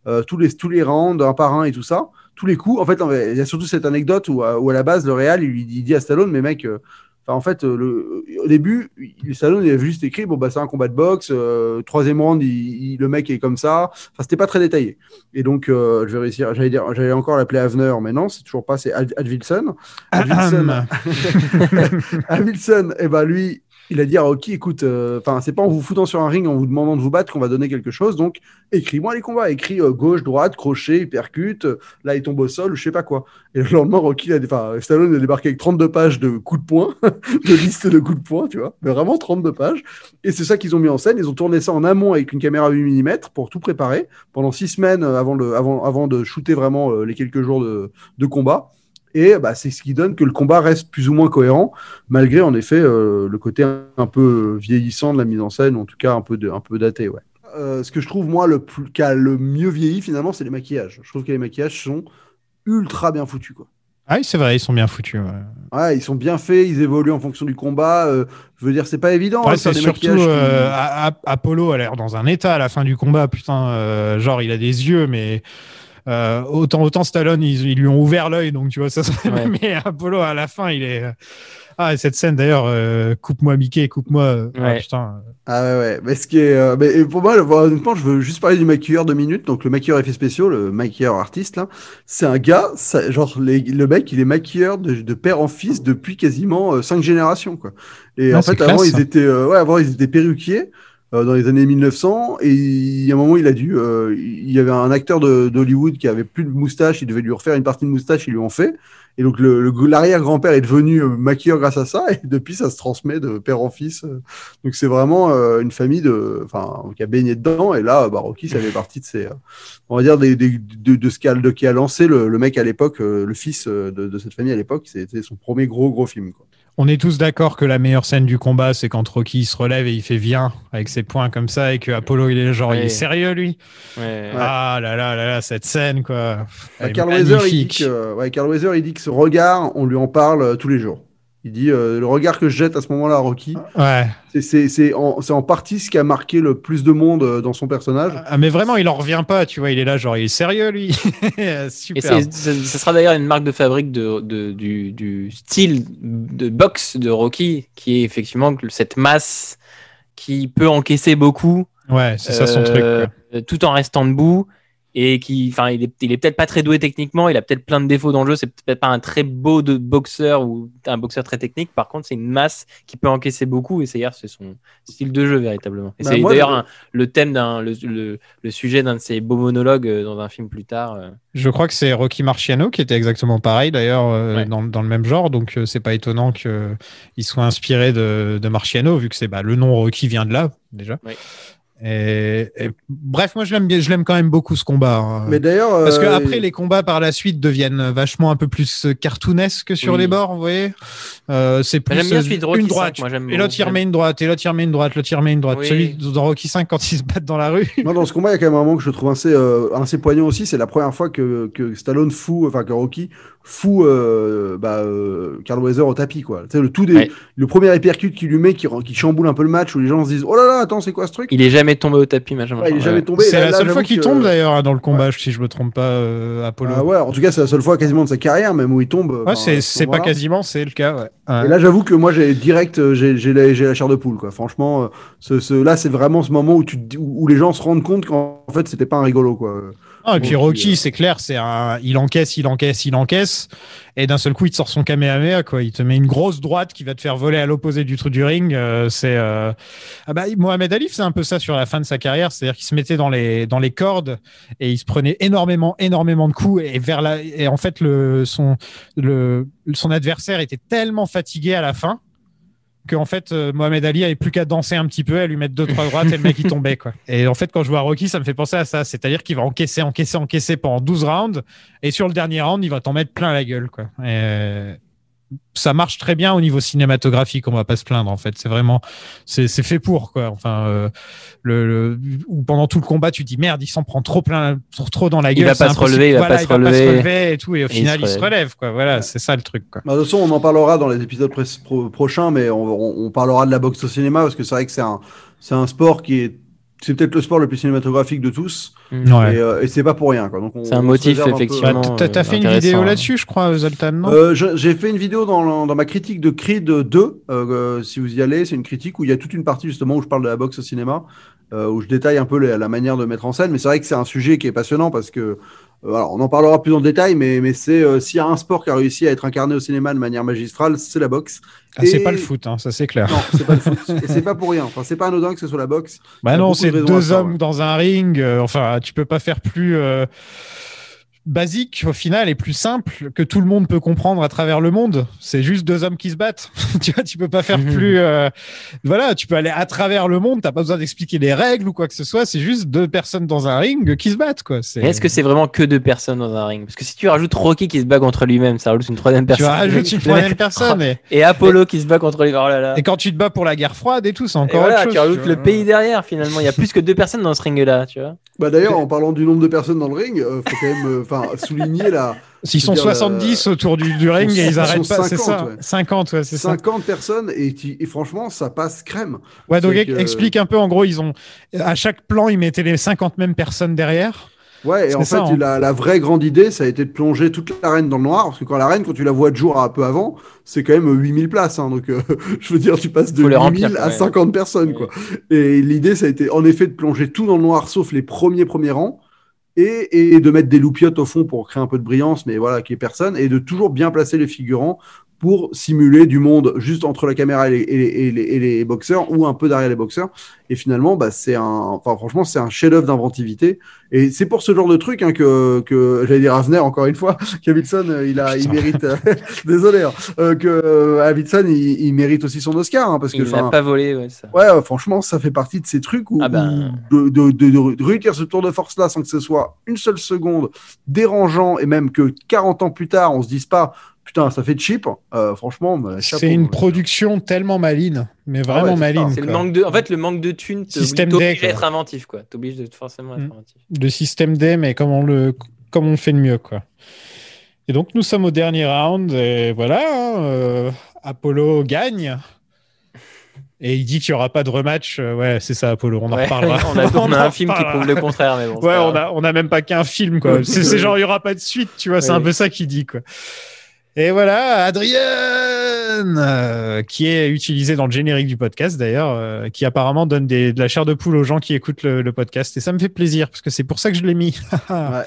euh, tous, les, tous les rounds, un par un et tout ça. Tous les coups. En fait, il y a surtout cette anecdote où, à- où à la base, le Real, il, dit à Stallone, mais mec. euh, Enfin, en fait, euh, le, au début, il- Stallone il avait juste écrit bon bah c'est un combat de boxe, euh, troisième round, il- il- le mec est comme ça. Enfin, c'était pas très détaillé. Et donc, euh, je vais réussir. J'allais dire, j'allais encore l'appeler Avener, mais non, c'est toujours pas. C'est Ad- Advilson. Advilson, Advilson, et ben lui, il a dit à Rocky, écoute, euh, enfin, c'est pas en vous foutant sur un ring, en vous demandant de vous battre qu'on va donner quelque chose. Donc, écris-moi les combats. Écris euh, gauche, droite, crochet, hypercute. euh, là, il tombe au sol, je sais pas quoi. Et le lendemain, Rocky, a, Stallone a débarqué avec 32 pages de coups de poing, de liste de coups de poing, tu vois. Mais vraiment 32 pages. Et c'est ça qu'ils ont mis en scène. Ils ont tourné ça en amont avec une caméra 8 mm pour tout préparer pendant six semaines euh, avant, le, avant, avant de shooter vraiment euh, les quelques jours de, de combat. Et bah, c'est ce qui donne que le combat reste plus ou moins cohérent, malgré en effet euh, le côté un, peu vieillissant de la mise en scène, ou en tout cas un peu, de, un peu daté. Ouais. Euh, ce que je trouve, moi, le plus, qui a le mieux vieilli, finalement, c'est les maquillages. Je trouve que les maquillages sont ultra bien foutus. Quoi. Ah oui, c'est vrai, ils sont bien foutus. ouais. Ouais, ils sont bien faits, ils évoluent en fonction du combat. euh, je veux dire, c'est pas évident. Ouais, hein, c'est surtout maquillages qui- euh, A- A- Apollo a l'air dans un état à la fin du combat. Putain, euh, genre il a des yeux, mais euh, autant autant Stallone ils, ils lui ont ouvert l'œil, donc tu vois ça. Ouais. mais Apollo à la fin, il est ah et cette scène d'ailleurs, euh, coupe-moi Mickey, coupe-moi. euh, ah, Ouais. putain. Ah ouais, ouais. Mais ce qui est, euh, mais et pour moi, honnêtement, je veux juste parler du maquilleur deux minutes. Donc, le maquilleur effets spéciaux, le maquilleur artiste, là, c'est un gars, ça- genre, les- le mec, il est maquilleur de, de père en fils depuis quasiment euh, cinq générations, quoi. Et Ah, en fait, avant, ils étaient, euh, ouais, avant, ils étaient perruquiers. Euh, dans les années 1900 et il y a un moment il a dû euh, il y avait un acteur d'Hollywood qui avait plus de moustache il devait lui refaire une partie de moustache ils lui ont fait et donc l'arrière-grand-père est devenu euh, maquilleur grâce à ça et depuis ça se transmet de père en fils euh. donc c'est vraiment euh, une famille de qui a baigné dedans et là bah, Rocky ça fait partie de ces on va dire des, des- de, ce qui a, de- qui a lancé le, le mec à l'époque le fils de, de cette famille à l'époque c'était son premier gros gros film quoi. On est tous d'accord que la meilleure scène du combat, c'est quand Rocky il se relève et il fait viens avec ses poings comme ça et que Apollo il est genre il est sérieux lui? Ouais. Ah là là là là cette scène quoi. Bah, Carl Weather, il dit magnifique. que, ouais, Carl Weather, il dit que ce regard, on lui en parle tous les jours. Il dit euh, le regard que je jette à ce moment-là à Rocky, Ouais. c'est- c'est c'est en, c'est en partie ce qui a marqué le plus de monde euh, dans son personnage. Ah, mais vraiment, il en revient pas, tu vois. Il est là, genre, il est sérieux, lui. Et Super. c'est- ce ce sera d'ailleurs une marque de fabrique de, de- du, du style de boxe de Rocky, qui est effectivement cette masse qui peut encaisser beaucoup, Ouais, c'est ça son truc. euh, quoi. tout en restant debout, et qui, enfin, il est, il est peut-être pas très doué techniquement, il a peut-être plein de défauts dans le jeu, c'est peut-être pas un très beau de boxeur ou un boxeur très technique. Par contre, c'est une masse qui peut encaisser beaucoup, et c'est c'est son style de jeu véritablement. Et Bah, c'est d'ailleurs je- le thème d'un, le, le- le sujet d'un de ses beaux monologues euh, dans un film plus tard. euh. Je crois que c'est Rocky Marciano qui était exactement pareil, d'ailleurs, euh, Ouais. dans, dans le même genre. Donc, c'est pas étonnant qu'il soit inspiré de, de Marciano, vu que c'est bah, le nom Rocky vient de là, déjà. Et, et- bref, moi, je l'aime bien, je l'aime quand même beaucoup ce combat. hein. Mais d'ailleurs, Parce que euh, après les combats par la suite deviennent vachement un peu plus euh, cartoonesques sur Oui. les bords, vous voyez. Euh, c'est plus J'aime bien euh, celui de Rocky une 5, droite. moi, et l'autre il remet une droite, et l'autre il remet une droite, l'autre il remet une droite. Oui. Celui dans Rocky 5 quand ils se battent dans la rue. moi, dans ce combat, il y a quand même un moment que je trouve assez, euh, assez poignant aussi. C'est la première fois que, que Stallone fout, enfin que Rocky fout euh, bah, euh, Carl Weather au tapis, quoi. Tu sais, le tout des, Ouais. le premier hypercute qu'il lui met, qui, qui chamboule un peu le match, où les gens se disent, oh là là, attends, c'est quoi ce truc? Il est jamais tombé au tapis, machin. Ouais, il est jamais tombé. C'est la là, seule fois qu'il que- tombe d'ailleurs dans le combat, si je me trompe pas, euh, Apollo. Ah ouais, en tout cas, c'est la seule fois quasiment de sa carrière, même où il tombe. C'est pas quasiment, c'est le cas. Ouais. Ouais. Et là, j'avoue que moi, j'ai direct, euh, j'ai j'ai la, la chair de poule, quoi. Franchement, euh, ce, ce- là, c'est vraiment ce moment où, tu, où les gens se rendent compte qu'en fait, c'était pas un rigolo, quoi. Ah, et puis Rocky, euh, c'est clair, c'est un, il encaisse, il encaisse, il encaisse, et d'un seul coup, il te sort son kamehameha, quoi. Il te met une grosse droite qui va te faire voler à l'opposé du truc du ring. euh, c'est, euh... ah bah, Mohamed Ali, c'est un peu ça sur la fin de sa carrière, c'est-à-dire qu'il se mettait dans les dans les cordes et il se prenait énormément, énormément de coups et vers la, et en fait le son le son adversaire était tellement fatigué à la fin que en fait euh, Mohamed Ali avait plus qu'à danser un petit peu, à lui mettre deux trois droites et le mec il tombait quoi. Et en fait quand je vois Rocky, ça me fait penser à ça, c'est-à-dire qu'il va encaisser, encaisser, encaisser pendant 12 rounds et sur le dernier round, il va t'en mettre plein la gueule quoi. Euh, ça marche très bien au niveau cinématographique, on va pas se plaindre en fait. C'est vraiment, c'est c'est fait pour quoi. Enfin, euh, le, le- ou pendant tout le combat, tu te dis merde, il s'en prend trop plein, trop, trop dans la Il gueule. va c'est pas se impossible. relever, il va Voilà, pas se relever. et tout, et au Et il final se il se relève. quoi. Voilà, c'est ça le truc quoi. Bah, de toute façon, on en parlera dans les épisodes pro- prochains, mais on, on- on parlera de la boxe au cinéma parce que c'est vrai que c'est un, c'est un sport qui est, c'est peut-être le sport le plus cinématographique de tous, Ouais. et, euh, et c'est pas pour rien, quoi. Donc, on- C'est un motif, effectivement. Bah, t'as- T'as euh, fait une vidéo là-dessus, je crois, Zoltan, non? Euh, je- J'ai fait une vidéo dans, dans ma critique de Creed 2, euh, euh, si vous y allez, c'est une critique où il y a toute une partie justement où je parle de la boxe au cinéma, euh, où je détaille un peu la, la manière de mettre en scène, mais c'est vrai que c'est un sujet qui est passionnant parce que Euh, alors, on en parlera plus en détail, mais, mais c'est euh, s'il y a un sport qui a réussi à être incarné au cinéma de manière magistrale, c'est la boxe. Ah, c'est pas le foot, hein, ça c'est clair. Non, c'est pas le foot. Et c'est pas pour rien. Enfin, c'est pas anodin que ce soit la boxe. Bah non, de c'est deux ça, hommes ouais. dans un ring. euh, enfin, tu peux pas faire plus euh, basique au final et plus simple que tout le monde peut comprendre à travers le monde. C'est juste deux hommes qui se battent. tu vois, tu peux pas faire Mhm. plus. euh, Voilà, tu peux aller à travers le monde. T'as pas besoin d'expliquer les règles ou quoi que ce soit. C'est juste deux personnes dans un ring qui se battent, quoi. Est-ce que c'est vraiment que deux personnes dans un ring? Parce que si tu rajoutes Rocky qui se bat contre lui-même, ça rajoute une troisième tu personne. rajoutes une troisième personne et, Et Apollo qui se bat contre lui. Oh là là. et quand tu te bats pour la guerre froide et tout, c'est Et encore voilà, autre chose. tu rajoutes tu le pays derrière finalement. Il y a plus que deux personnes dans ce ring-là, tu vois. Bah d'ailleurs, en parlant du nombre de personnes dans le ring, euh, faut quand même euh, enfin souligner la. S'ils sont veux dire, 70 autour du, du ring ils et ils arrêtent pas, c'est 50, ça. ouais. 50, ouais, c'est ça. 50 personnes et, tu- et franchement, ça passe crème. Ouais, donc que- explique un peu. En gros, ils ont à chaque plan, ils mettaient les 50 mêmes personnes derrière. Ouais, et en fait, ça, hein. la, la vraie grande idée, ça a été de plonger toute l'arène dans le noir, parce que quand l'arène, quand tu la vois de jour un peu avant, c'est quand même 8000 places, hein, donc euh, je veux dire, tu passes de Faut les 8000 remplir, à quand même. 50 personnes, quoi. Et l'idée, ça a été en effet de plonger tout dans le noir, sauf les premiers premiers rangs, et, et de mettre des loupiottes au fond pour créer un peu de brillance, mais voilà, n'y ait personne, et de toujours bien placer les figurants pour simuler du monde juste entre la caméra et les, les boxeurs, ou un peu derrière les boxeurs. Et finalement, bah, c'est un, enfin, franchement, c'est un chef-d'œuvre d'inventivité. Et c'est pour ce genre de truc hein, que, que j'allais dire Avner encore une fois, qu'Avilson, euh, il a, il mérite, euh, désolé, hein, euh, que Avildsen, il, il mérite aussi son Oscar, hein, parce que, Il n'a enfin, pas volé, ouais, ça. ouais, franchement, ça fait partie de ces trucs où, Ah ben. où de, de, de, de réussir ce tour de force là sans que ce soit une seule seconde dérangeant et même que 40 ans plus tard, on se dise pas, putain, ça fait cheap. euh, franchement, bah. C'est une production tellement maline, mais Ah vraiment ouais, c'est maline. ça. C'est le manque de, en fait, le manque de thunes t'oblige à être inventif, quoi. T'obliges de forcément être Mm. inventif. Le système D, mais comme on le, comme on le fait de mieux, quoi. Et donc nous sommes au dernier round et voilà, hein, euh, Apollo gagne. Et il dit qu'il n'y aura pas de rematch. Euh, ouais, c'est ça, Apollo. On en Ouais, reparlera. on a, on a un film qui prouve le contraire, mais bon. Ouais, on a, on a même pas qu'un film, quoi. C'est genre, il y aura pas de suite, tu vois. C'est Ouais. un peu ça qu'il dit, quoi. Et voilà, Adrienne, euh, qui est utilisé dans le générique du podcast d'ailleurs, euh, qui apparemment donne des- de la chair de poule aux gens qui écoutent le, le podcast. Et ça me fait plaisir parce que c'est pour ça que je l'ai mis. Ouais.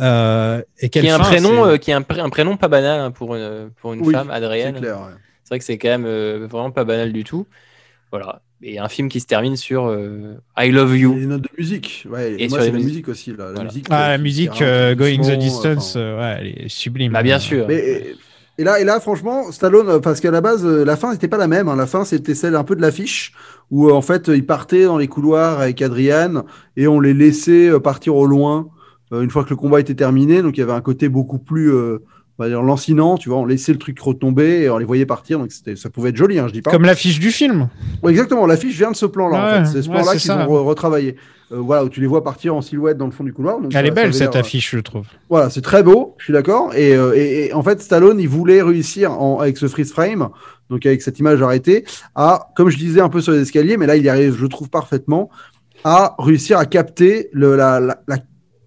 Euh, et Qui est un fin, prénom, c'est- euh, qui est un, pré- un prénom pas banal hein, pour une, pour une Oui, femme, Adrienne. ouais. C'est vrai que c'est quand même euh, vraiment pas banal du tout. Voilà. Et un film qui se termine sur euh, I Love Et You. les notes de musique. Ouais, Et moi, les c'est la musiques. musique aussi. Là, la Voilà. musique, Ah, euh, la musique euh, Going the Distance, enfin, euh, ouais, elle est sublime. Bah, bien sûr. Mais, et- et là, et là, franchement, Stallone, parce qu'à la base, la fin n'était pas la même. hein. La fin, c'était celle un peu de l'affiche, où en fait, il partait dans les couloirs avec Adriane et on les laissait partir au loin une fois que le combat était terminé. Donc, il y avait un côté beaucoup plus, euh, on va dire, lancinant. Tu vois, on laissait le truc retomber et on les voyait partir. Donc, ça pouvait être joli, hein, je dis pas. Comme l'affiche du film. Ouais, exactement, l'affiche vient de ce plan-là. en Ouais, fait. C'est ce ouais, plan-là qu'ils ont re- retravaillé. Euh, voilà, où tu les vois partir en silhouette dans le fond du couloir. Donc, Elle est ça belle cette euh, affiche, je trouve. voilà, c'est très beau, je suis d'accord. Et, euh, et- et en fait, Stallone, il voulait réussir en- avec ce freeze frame, donc avec cette image arrêtée, à, comme je disais un peu sur les escaliers, mais là, il y arrive, je trouve parfaitement, à réussir à capter le, la, la- la-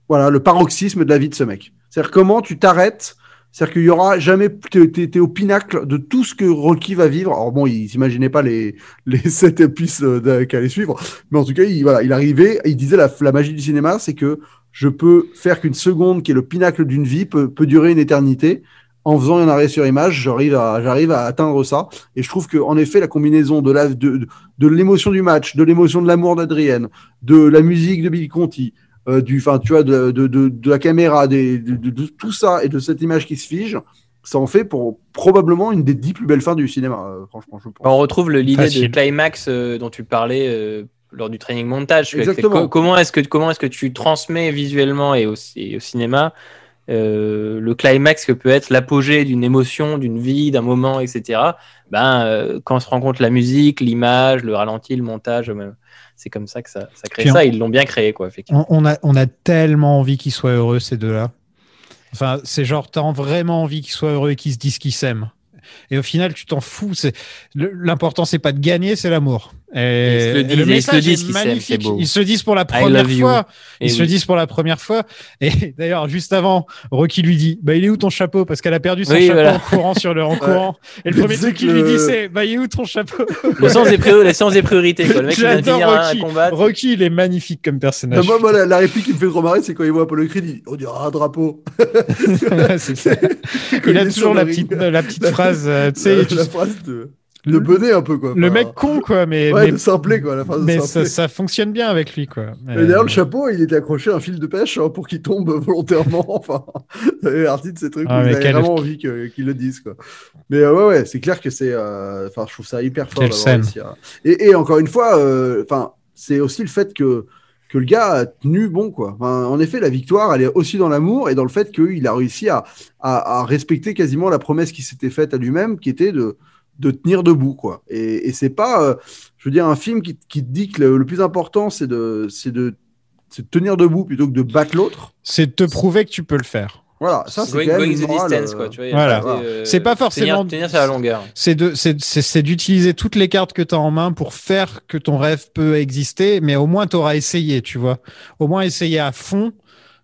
voilà, le paroxysme de la vie de ce mec. C'est-à-dire comment tu t'arrêtes. C'est-à-dire qu'il y aura jamais, t'es, au pinacle de tout ce que Rocky va vivre. Alors bon, il s'imaginait pas les, les sept épices euh, allaient suivre, mais en tout cas, il, voilà, il arrivait, il disait la, la magie du cinéma, c'est que je peux faire qu'une seconde qui est le pinacle d'une vie peut, peut durer une éternité. En faisant un arrêt sur image, j'arrive à, j'arrive à atteindre ça. Et je trouve que, en effet, la combinaison de la, de, de, de l'émotion du match, de l'émotion de l'amour d'Adrienne, de la musique de Billy Conti, euh, du, tu vois, de, de, de, de la caméra, des, de, de- de tout ça et de cette image qui se fige, ça en fait pour probablement une des dix plus belles fins du cinéma, euh, franchement, je pense. On retrouve le- l'idée de climax euh, dont tu parlais euh, lors du training montage. Co- comment est-ce que comment est-ce que tu transmets visuellement et au, et au cinéma euh, le climax que peut être l'apogée d'une émotion, d'une vie, d'un moment, etc. Ben euh, quand on se rend compte la musique, l'image, le ralenti, le montage, euh, c'est comme ça que ça, ça crée Puis ça. on- Ils l'ont bien créé quoi. On, on a, on a tellement envie qu'ils soient heureux, ces deux-là. Enfin, c'est genre, t'as vraiment envie qu'ils soient heureux et qu'ils se disent qu'ils s'aiment. Et au final, tu t'en fous. L'important, c'est pas de gagner, c'est l'amour. Et, Ils se le disent, ils se le disent est magnifique. beau. Ils se disent pour la première fois. Ils Et se disent pour la première fois. Et d'ailleurs, juste avant, Rocky lui dit Bah, il est où ton chapeau? Parce qu'elle a perdu son Oui, chapeau voilà. en courant sur le en Ouais. courant. Et le premier truc qu'il lui dit, c'est Bah, il est où ton chapeau? Le sens des, priori- le sens des priorités. Quoi. Le mec, il J'adore un Rocky. combat. Rocky, il est magnifique comme Non, personnage. moi, moi, la, la réplique qui me fait trop marrer, c'est quand il voit Apollo Creed, il dit On dirait un drapeau. C'est ça. Quand il a toujours la petite, la petite phrase, euh, tu sais, la phrase de, de bonnet un peu, quoi. le Enfin, mec con, quoi, mais, Ouais, mais, de quoi. La phrase de mais ça, fonctionne bien avec lui, quoi. Euh, d'ailleurs, le chapeau, il était accroché à un fil de pêche hein, pour qu'il tombe volontairement. Enfin, partie de ces trucs Ah, où vraiment envie qu'ils le disent. Quoi. Mais euh, ouais, ouais, c'est clair que c'est. euh, Enfin, je trouve ça hyper fort. Scène. réussi Et, et encore une fois, euh, enfin, c'est aussi le fait que que le gars a tenu bon quoi. Enfin, en effet, la victoire, elle est aussi dans l'amour et dans le fait qu'il a réussi à, à, à respecter quasiment la promesse qu'il s'était faite à lui-même, qui était de de tenir debout quoi. Et, et c'est pas, euh, je veux dire, un film qui, qui te dit que le, le plus important c'est de c'est de c'est de tenir debout plutôt que de battre l'autre. C'est de te prouver que tu peux le faire. Voilà, ça c'est Going, quand même going une the morale, distance, euh, quoi. Tu vois, il y a Voilà. un côté, euh, C'est pas forcément- Tenir, tenir sur la longueur. C'est de, c'est, c'est, c'est d'utiliser toutes les cartes que tu as en main pour faire que ton rêve peut exister, mais au moins tu auras essayé, tu vois. Au moins essayer à fond,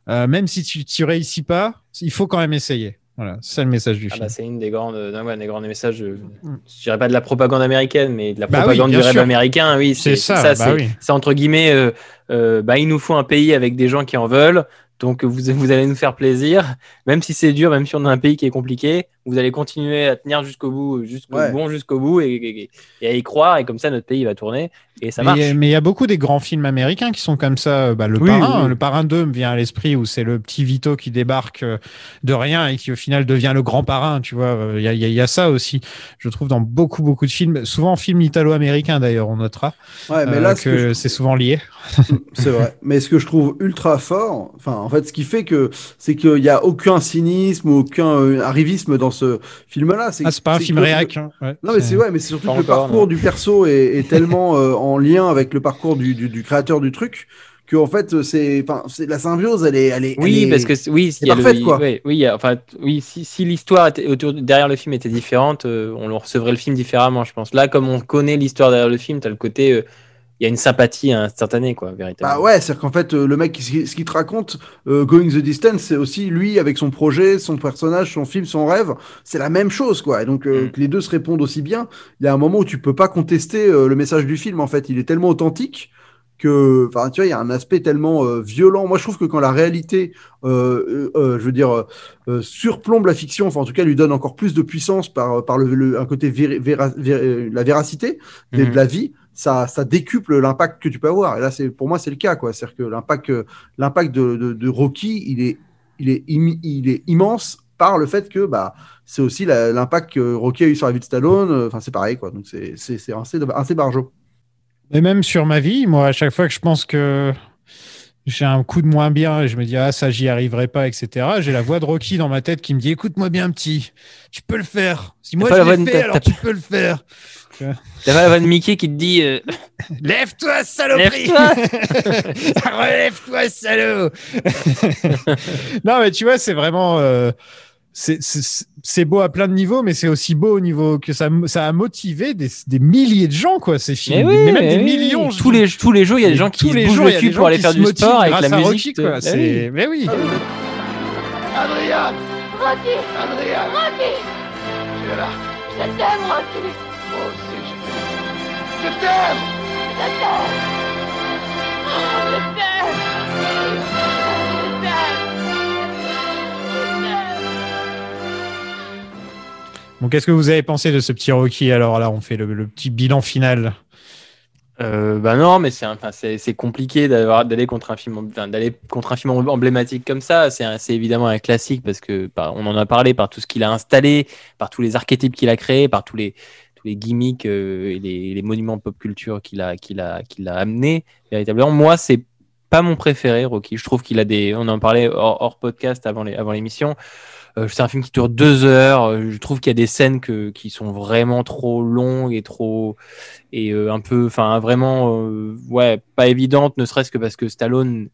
euh, même si tu tu réussis pas, il faut quand même essayer. Voilà, c'est le message du Ah film. bah, c'est une des grandes, ouais, des grands messages, euh, je dirais pas de la propagande américaine, mais de la Bah oui, propagande du rêve sûr. américain, oui. C'est ça, bah c'est oui. entre guillemets, euh, euh, bah, il nous faut un pays avec des gens qui en veulent, donc vous, vous allez nous faire plaisir, même si c'est dur, même si on a un pays qui est compliqué, vous allez continuer à tenir jusqu'au bout, jusqu'au Ouais. bon jusqu'au bout et, et- et à y croire, et comme ça notre pays va tourner, et ça mais marche. il y a- mais il y a beaucoup des grands films américains qui sont comme ça. Bah, le Oui, parrain, oui. le parrain 2 me vient à l'esprit où c'est le petit Vito qui débarque euh, de rien et qui au final devient le grand parrain. Tu vois, Euh, il y a, il y a- il y a ça aussi. Je trouve dans beaucoup beaucoup de films, souvent films italo-américains d'ailleurs, on notera Ouais, mais euh, là, que je- c'est souvent lié. C'est vrai. Mais ce que je trouve ultra fort, enfin, en fait, ce qui fait que c'est qu'il n'y a aucun cynisme aucun euh, arrivisme dans ce film-là. Ah, c'est pas un film réac. hein. Ouais, Non, mais c'est- c'est ouais, mais c'est surtout que le parcours non. du perso est, est tellement euh, en lien avec le parcours du, du, du créateur du truc que en fait, c'est, enfin, c'est la symbiose, elle est, elle est. Oui, elle est- parce que c'est- oui, c'est le- quoi. oui, enfin, oui, si, si l'histoire autour derrière le film était différente, euh, on recevrait le film différemment, je pense. Là, comme on connaît l'histoire derrière le film, t'as le côté, euh, y a une sympathie instantanée, quoi, Bah véritablement. ouais, c'est-à-dire qu'en fait, euh, le mec, ce qu'il te raconte, euh, Going the Distance, c'est aussi lui avec son projet, son personnage, son film, son rêve, c'est la même chose, quoi. Et donc, euh, Mm. que les deux se répondent aussi bien, il y a un moment où tu peux pas contester euh, le message du film, en fait. Il est tellement authentique que, enfin, tu vois, il y a un aspect tellement euh, violent. Moi, je trouve que quand la réalité, euh, euh, euh, je veux dire, surplombe la fiction, enfin, en tout cas, lui donne encore plus de puissance par, par le, le- un côté la véracité de, Mhm. de la vie, ça, ça décuple l'impact que tu peux avoir. Et là, c'est pour moi, c'est le cas, quoi. C'est-à-dire que l'impact, euh, l'impact de, de, de Rocky, il est, il est, il est immense par le fait que, bah, c'est aussi la- l'impact que Rocky a eu sur la vie de Stallone. euh, Enfin, c'est pareil, quoi. Donc, c'est, c'est, c'est assez, assez barjot. Et même sur ma vie, moi, à chaque fois que je pense que j'ai un coup de moins bien et je me dis, ah, ça, j'y arriverai pas, etc., j'ai la voix de Rocky dans ma tête qui me dit, écoute-moi bien, petit, tu peux le faire. Si moi je la l'ai fait, alors tu peux le faire. T'as pas la de Mickey qui te dit, euh, Lève-toi, saloperie Relève-toi, salaud Non, mais tu vois, c'est vraiment... euh, c'est- beau à plein de niveaux, mais c'est aussi beau au niveau que ça, ça a motivé des, des milliers de gens, quoi, ces mais films. oui, mais même mais des oui. millions. Tous les, tous les jours, il y a des Mais gens qui tous se les bougent jours, le il y a cul des pour gens aller qui faire du sport avec la musique. Rocky, quoi. Ah C'est- oui. Mais oui. Adrien Rocky Adrien Rocky Tu es là Je t'aime, Rocky Je t'aime Je t'aime Oh, Je t'aime Je t'aime Je t'aime Bon, qu'est-ce que vous avez pensé de ce petit Rocky Alors là, on fait le, le petit bilan final? Euh, bah non, mais c'est enfin, c'est c'est compliqué d'avoir d'aller contre un film enfin, d'aller contre un film emblématique comme ça. C'est évidemment un classique parce que par- on en a parlé par tout ce qu'il a installé, par tous les archétypes qu'il a créés, par tous les les gimmicks euh, et les, monuments pop culture qu'il a qu'il a qu'il a amené. Véritablement, moi c'est pas mon préféré, Rocky. Je trouve qu'il a des. On en parlait hors, hors podcast avant les avant l'émission. Euh, c'est un film qui dure deux heures. Euh, Je trouve qu'il y a des scènes que, qui sont vraiment trop longues et trop et un peu, enfin vraiment, ouais, pas évidentes, ne serait-ce que parce que Stallone,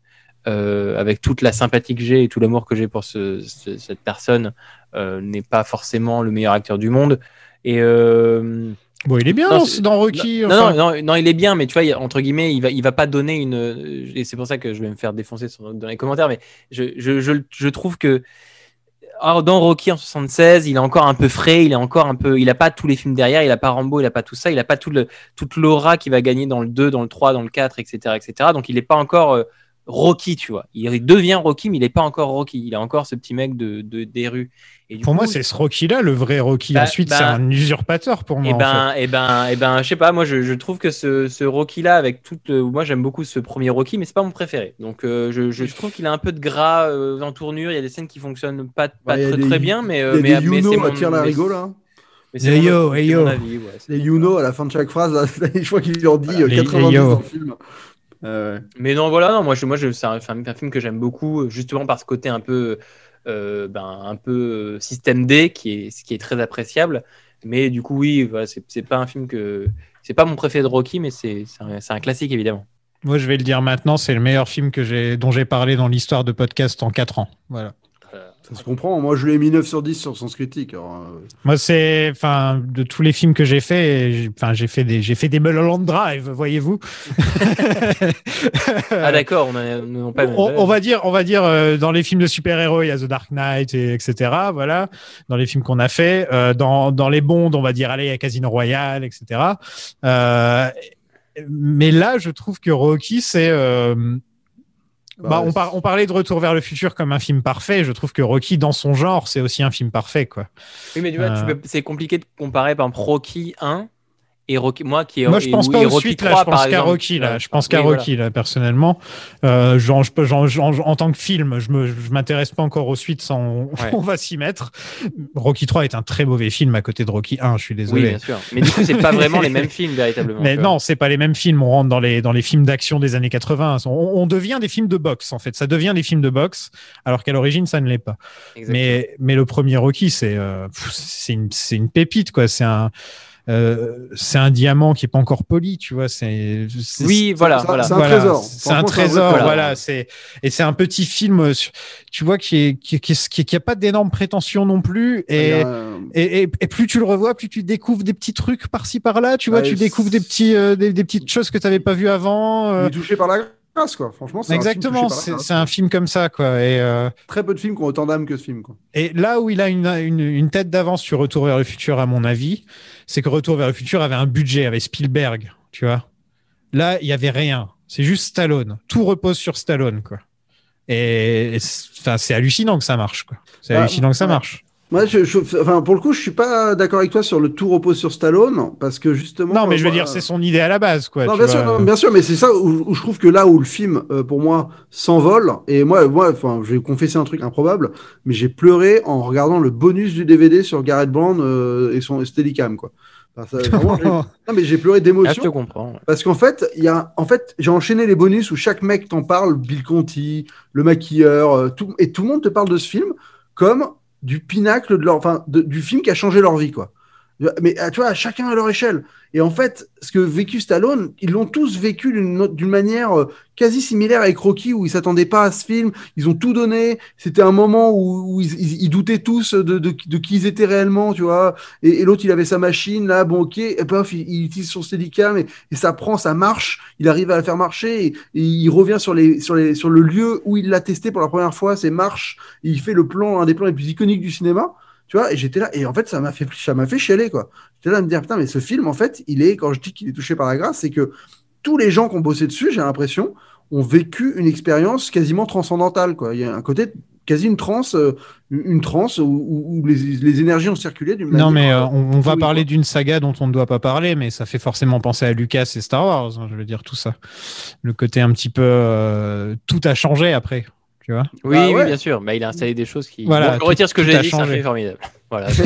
avec toute la sympathie que j'ai et tout l'amour que j'ai pour ce, ce- cette personne, n'est pas forcément le meilleur acteur du monde. Et euh, Bon, il est bien Non, dans, Rocky. Non, enfin. non, non, non, il est bien, mais tu vois, entre guillemets, il va, il va pas donner une. Et c'est pour ça que je vais me faire défoncer sur- dans les commentaires, mais je, je, je, je trouve que. alors, dans Rocky en 76, il est encore un peu frais, il est encore un peu, il a pas tous les films derrière, il a pas Rambo, il a pas tout ça, il a pas tout le, toute l'aura qui va gagner dans le 2, dans le 3, dans le 4, etc., etc. Donc il est pas encore euh, Rocky, tu vois. Il devient Rocky, mais il est pas encore Rocky. Il a encore ce petit mec de, de des rues. Et du Pour coup, moi, c'est ce Rocky-là, le vrai Rocky. Bah, Ensuite, bah, c'est un usurpateur pour moi. Et en ben, et ben, et ben, je sais pas. Moi, je, je trouve que ce, ce Rocky là, avec toute, euh, moi, j'aime beaucoup ce premier Rocky, mais c'est pas mon préféré. Donc, euh, je, je trouve qu'il a un peu de gras euh, en tournure. Il y a des scènes qui fonctionnent pas, très, des- très bien, mais, euh, mais, a des mais Youno c'est à mon- tire la mais- rigole, hein. mais c'est Hey mon- yo, hey c'est mon yo. avis, ouais, c'est- Les Youno à la fin de chaque phrase, là, je crois qu'ils lui ont dit euh, Les- 90 les yo. dans le film. Euh. Mais non, voilà, non, moi, je, moi je, c'est un, film que j'aime beaucoup, justement par ce côté un peu, euh, ben, un peu euh, système D, qui est, ce qui est très appréciable. Mais du coup, oui, voilà, c'est pas un film que. C'est pas mon préféré de Rocky, mais c'est c'est un, un classique, évidemment. Moi, je vais le dire maintenant, c'est le meilleur film que j'ai, dont j'ai parlé dans l'histoire de podcast en 4 ans. Voilà. Ça se comprend. Moi, je lui ai mis 9 sur 10 sur Sens Critique. alors, euh, Moi, c'est, enfin, de tous les films que j'ai fait, j'ai- enfin, j'ai fait des, j'ai fait des Mulholland Drive, voyez-vous. Ah, d'accord, on n'a pas. on, on va dire, on va dire, euh, dans les films de super-héros, il y a The Dark Knight, et, etc. Voilà, dans les films qu'on a fait, euh, dans, dans les Bonds, on va dire, allez, il y a Casino Royale, etc. Euh, mais là, je trouve que Rocky, c'est, euh, bah, Bah, on, par- on parlait de Retour vers le futur comme un film parfait. Je trouve que Rocky, dans son genre, c'est aussi un film parfait, quoi. Oui, mais tu vois, Euh. c'est compliqué de comparer, par exemple, Rocky 1 et Rocky. Moi, qui. Moi, je et- pense et pas aux Rocky suites, là. 3, Je pense qu'à. Rocky, là. Je pense qu'à Oui, voilà. Rocky, là, personnellement. Euh, genre, je peux- genre, genre, en tant que film, je me, je m'intéresse pas encore aux suites sans, Ouais. on va s'y mettre. Rocky 3 est un très mauvais film à côté de Rocky 1, je suis Oui, désolé. bien sûr. Mais du coup, c'est pas vraiment les mêmes films, véritablement. Mais non, c'est pas les mêmes films. On rentre dans les, dans les films d'action des années 80. On, on devient des films de boxe, en fait. Ça devient des films de boxe, alors qu'à l'origine, ça ne l'est pas. Exactement. Mais, mais le premier Rocky, c'est euh, c'est une, c'est une pépite, quoi. C'est un, euh, c'est un diamant qui est pas encore poli, tu vois. C'est, c'est- Oui, voilà, c'est un voilà, trésor. C'est un trésor, voilà. C'est et c'est un petit film, tu vois, qui est qui, qui, qui, qui a pas d'énormes prétentions non plus. il y Et, et, et, et plus tu le revois, plus tu découvres des petits trucs par-ci par-là. Tu vois, Ouais, tu découvres des petits, euh, des, des petites choses que tu n'avais pas vues avant. il euh, est touché par la quoi. Franchement, exactement, c'est un film comme ça, quoi. Et euh, Très peu de films qui ont autant d'âme que ce film, quoi. et là où il a une, une, une tête d'avance sur Retour vers le futur, à mon avis, c'est que Retour vers le futur avait un budget, avait Spielberg, tu vois. Là, il y avait rien. C'est juste Stallone. Tout repose sur Stallone, quoi. Et enfin, c'est hallucinant que ça marche, quoi. C'est Ah, hallucinant que ça marche. Moi, je, je- enfin, pour le coup, je suis pas d'accord avec toi sur le tout repose sur Stallone, parce que justement. Non, mais je veux euh, dire, c'est son idée à la base, quoi. Non, tu bien vois. sûr, non, bien sûr, mais c'est ça où, où je trouve que là où le film, euh, pour moi, s'envole, et moi, moi, enfin, je vais confesser un truc improbable, mais j'ai pleuré en regardant le bonus du DVD sur Garrett Brown euh, et son Steadicam, quoi. Enfin, ça, vraiment, j'ai- non, mais j'ai pleuré Ah, je te d'émotion. comprends. Parce qu'en fait, il y a, en fait, j'ai enchaîné les bonus où chaque mec t'en parle, Bill Conti, le maquilleur, euh, tout, et tout le monde te parle de ce film comme du pinacle de leur, enfin, du film qui a changé leur vie, quoi. Mais euh, tu vois, chacun à leur échelle. Et en fait, ce que vécu Stallone, ils l'ont tous vécu d'une manière euh, quasi similaire avec Rocky, où ils s'attendaient pas à ce film, ils ont tout donné. C'était un moment où, où ils, doutaient tous de, de, de qui ils étaient réellement, tu vois. Et, l'autre, il avait sa machine, là, bon, ok, et paf, il, il utilise son Steadicam, et, ça prend, ça marche, il arrive à la faire marcher, et, il revient sur, les, sur, les, sur le lieu où il l'a testé pour la première fois, c'est marche, il fait le plan, un des plans les plus iconiques du cinéma. Tu vois, et j'étais là, et en fait, ça m'a fait, ça m'a fait chialer, quoi. J'étais là à me dire, putain, mais ce film, en fait, il est, quand je dis qu'il est touché par la grâce, c'est que tous les gens qui ont bossé dessus, j'ai l'impression, ont vécu une expérience quasiment transcendantale, quoi. Il y a un côté, quasi une transe, euh, une transe où, les, les énergies ont circulé d'une. Non, mais euh, on, on va parler d'une saga dont on ne doit pas parler, mais ça fait forcément penser à Lucas et Star Wars. hein, je veux dire tout ça. Le côté un petit peu euh, tout a changé après, tu vois. Oui, Bah oui, bien sûr. Bah, il a installé des choses qui. Voilà, Bon, je retire ce que j'ai dit, c'est un changé. film formidable. Voilà.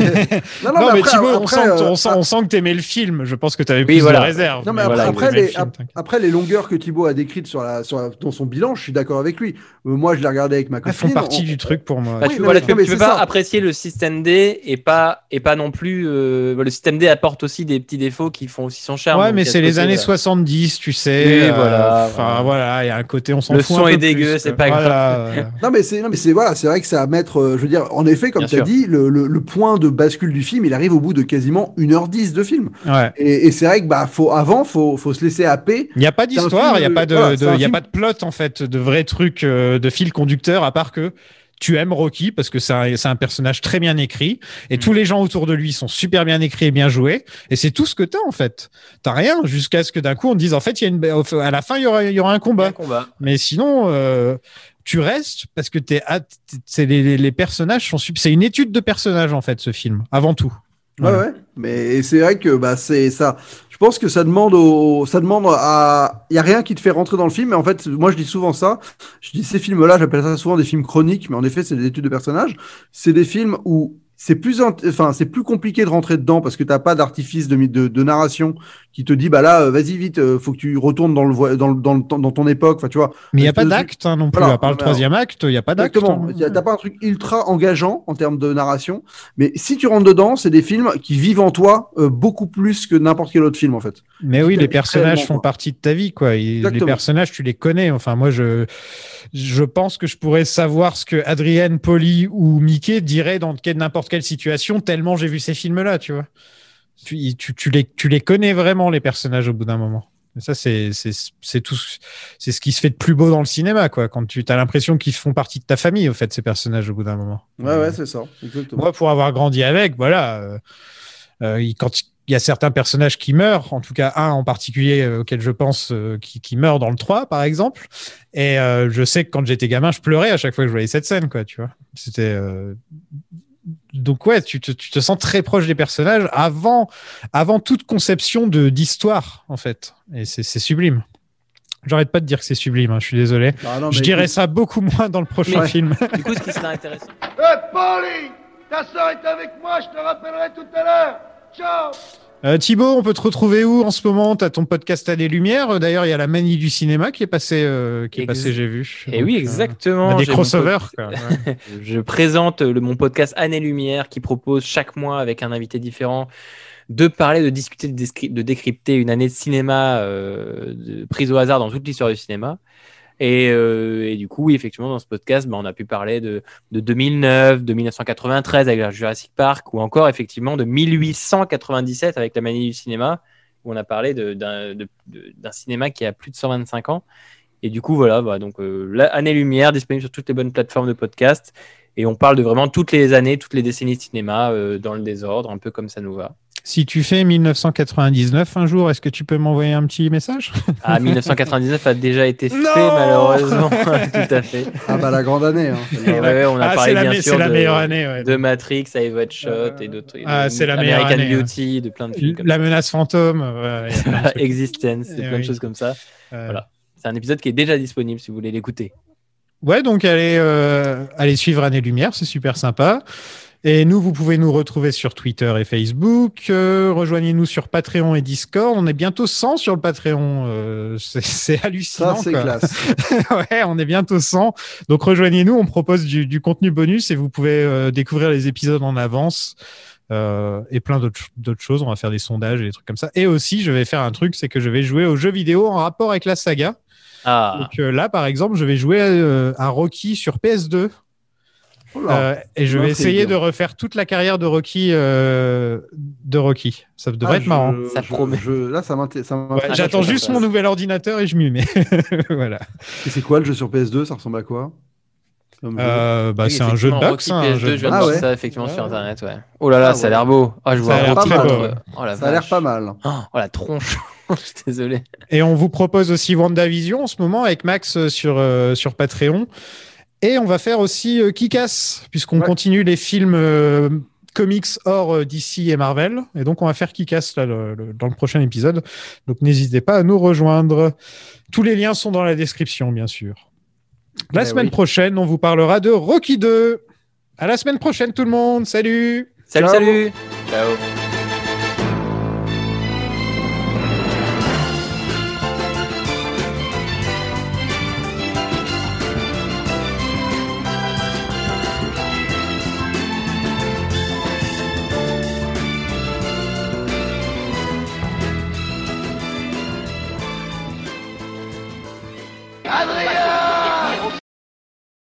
Non, Non, mais, après- Thibaut, on, sent, que- euh, on, sent, on sent que t'aimais le film. Je pense que t'avais Oui, plus voilà. de réserve. Non, mais mais après, voilà, après, t'aimais le les, film, ap- t'inquiète. après, les longueurs que Thibaut a décrites sur la, sur la- dans son bilan, je suis d'accord avec lui. Euh, moi, je l'ai regardé avec ma Elles copine. font partie on- du truc pour moi. Bah, Oui, tu, voilà, tu, tu peux pas ça. apprécier le système D et pas, et pas non plus. euh, le système D apporte aussi des petits défauts qui font aussi son charme. Ouais, mais c'est ce les années voilà. 70, tu sais. Euh, voilà, Enfin, voilà. il y a un côté, on s'en Le fout. son un est dégueu, c'est pas grave. Non, mais c'est, non, mais c'est, voilà, c'est vrai que c'est à mettre, euh, je veux dire, en effet, comme tu as dit, le, le, le point de bascule du film, il arrive au bout de quasiment 1h10 de film. Ouais. Et, et c'est vrai que bah, faut, avant, faut, faut se laisser happer. Il n'y a pas d'histoire, il n'y a pas de, voilà, de- y a pas de plot en fait, de vrais trucs, euh, de fil conducteur, à part que tu aimes Rocky parce que c'est un, c'est un personnage très bien écrit et tous les gens autour de lui sont super bien écrits et bien joués et c'est tout ce que t'as en fait. T'as rien jusqu'à ce que d'un coup on te dise en fait il y a une, à la fin il y aura, il y aura un combat. combat. Mais sinon, euh, tu restes parce que t'es, les, les- personnages sont, c'est une étude de personnages en fait ce film avant tout. Ouais, ouais. Mais c'est vrai que bah, c'est ça. Je pense que ça demande au, ça demande à, il y a rien qui te fait rentrer dans le film. Mais en fait, moi je dis souvent ça. Je dis ces films-là, j'appelle ça souvent des films chroniques, mais en effet, c'est des études de personnages. C'est des films où c'est plus, enfin, c'est plus compliqué de rentrer dedans parce que t'as pas d'artifice de, de, de narration qui te dit, bah là, euh, vas-y vite, euh, faut que tu retournes dans le, dans le, dans dans ton époque. Enfin, tu vois. Mais il n'y a pas d'acte hein, non plus. Voilà. à part le troisième acte, il n'y a pas d'acte. Exactement. hein. Y T'as pas un truc ultra engageant en termes de narration, mais si tu rentres dedans, c'est des films qui vivent en toi euh, beaucoup plus que n'importe quel autre film en fait. Mais oui, les personnages font quoi. partie de ta vie, quoi. Et les personnages, tu les connais. Enfin, moi, je, je pense que je pourrais savoir ce que Adrienne, Polly ou Mickey diraient dans n'importe quelle situation, tellement j'ai vu ces films-là, tu vois. Tu, tu, tu les, tu les connais vraiment, les personnages, au bout d'un moment. Et ça, c'est, tout, c'est ce qui se fait de plus beau dans le cinéma, quoi. Quand tu as l'impression qu'ils font partie de ta famille, au fait, ces personnages, au bout d'un moment. Ouais, ouais, c'est ça. Exactement. Moi, pour avoir grandi avec, voilà, euh, euh, quand il y a certains personnages qui meurent, en tout cas un en particulier euh, auquel je pense euh, qui, qui meurt dans le 3, par exemple, et euh, je sais que quand j'étais gamin, je pleurais à chaque fois que je voyais cette scène, quoi, tu vois. C'était. euh, Donc ouais, tu te, tu te sens très proche des personnages avant, avant toute conception de d'histoire en fait, et c'est c'est sublime. J'arrête pas de dire que c'est sublime, hein, je suis désolé. Ah non, je dirais écoute- ça beaucoup moins dans le prochain Ouais. film. Du coup, ce qui serait intéressant. Polly Ta soeur est avec moi, je te rappellerai tout à l'heure. Ciao Euh, Thibaut, on peut te retrouver où en ce moment? Tu as ton podcast à des lumières. Euh, D'ailleurs, il y a la manie du cinéma qui est passé, euh, qui est j'ai vu. Et oui, Donc, euh, exactement. des crossovers. pod- quoi, ouais. Je présente le, mon podcast Année Lumière qui propose chaque mois avec un invité différent de parler, de discuter, de, décrypter une année de cinéma de- prise au hasard dans toute l'histoire du cinéma. Et, euh, et du coup, oui, effectivement, dans ce podcast, ben, on a pu parler de, de 2009, de 1993 avec Jurassic Park, ou encore effectivement de 1897 avec la manie du cinéma, où on a parlé d'un cinéma qui a plus de 125 ans. Et du coup, voilà, bah, donc euh, la Année Lumière disponible sur toutes les bonnes plateformes de podcast. Et on parle de vraiment toutes les années, toutes les décennies de cinéma euh, dans le désordre, un peu comme ça nous va. Si tu fais 1999 un jour, est-ce que tu peux m'envoyer un petit message? Ah, 1999 a déjà été fait, Non malheureusement. Tout à fait. Ah bah la grande année. Hein. Et ouais, ouais, on a Ah, parlé c'est la bien sûr la de, meilleure année, ouais. de Matrix, What Shot et d'autres. Ah, c'est la meilleure American année, Beauty, de plein de films comme La menace fantôme. Existence, et Eh plein de oui. choses comme ça. Euh, Voilà. C'est un épisode qui est déjà disponible si vous voulez l'écouter. Ouais, donc allez, euh, allez suivre Année Lumière, c'est super sympa. Et nous, vous pouvez nous retrouver sur Twitter et Facebook. Euh, Rejoignez-nous sur Patreon et Discord. On est bientôt 100 sur le Patreon. Euh, c'est- c'est hallucinant. Ça, c'est classe. ouais, on est bientôt 100. Donc rejoignez-nous, on propose du, du contenu bonus et vous pouvez euh, découvrir les épisodes en avance. euh, et plein d'autres choses. On va faire des sondages et des trucs comme ça. Et aussi, je vais faire un truc, c'est que je vais jouer aux jeux vidéo en rapport avec la saga. Ah, Donc euh, là, par exemple, je vais jouer euh, à Rocky sur PS2. Oh. Euh, et je vais essayer de refaire toute la carrière de Rocky. euh, de Rocky. Ça devrait Ah, être marrant. je- Ça je- promet. je- là, ça Ouais, m'intéresse. J'attends juste mon nouvel ordinateur et je m'y mets. voilà. Et c'est quoi le jeu sur PS2 Ça ressemble à quoi? Euh, bah, oui, c'est un jeu de boxe. Rocky hein, un PS2, jeu de je Ah ouais. ça effectivement sur internet. Ouais. Oh là là, Ah ça a l'air beau. Ah, je Ça vois a l'air. Oh Ça a l'air pas mal. Oh, oh, la tronche. je suis désolé. Et on vous propose aussi WandaVision en ce moment avec Max sur, euh, sur Patreon. Et on va faire aussi euh, Kick-Ass, puisqu'on Ouais. continue les films euh, comics hors euh, DC et Marvel. Et donc on va faire Kick-Ass là, le- le- dans le prochain épisode. Donc n'hésitez pas à nous rejoindre. Tous les liens sont dans la description, bien sûr. La Eh semaine oui. prochaine, on vous parlera de Rocky 2. À la semaine prochaine, tout le monde. Salut Salut, Ciao. salut. Ciao.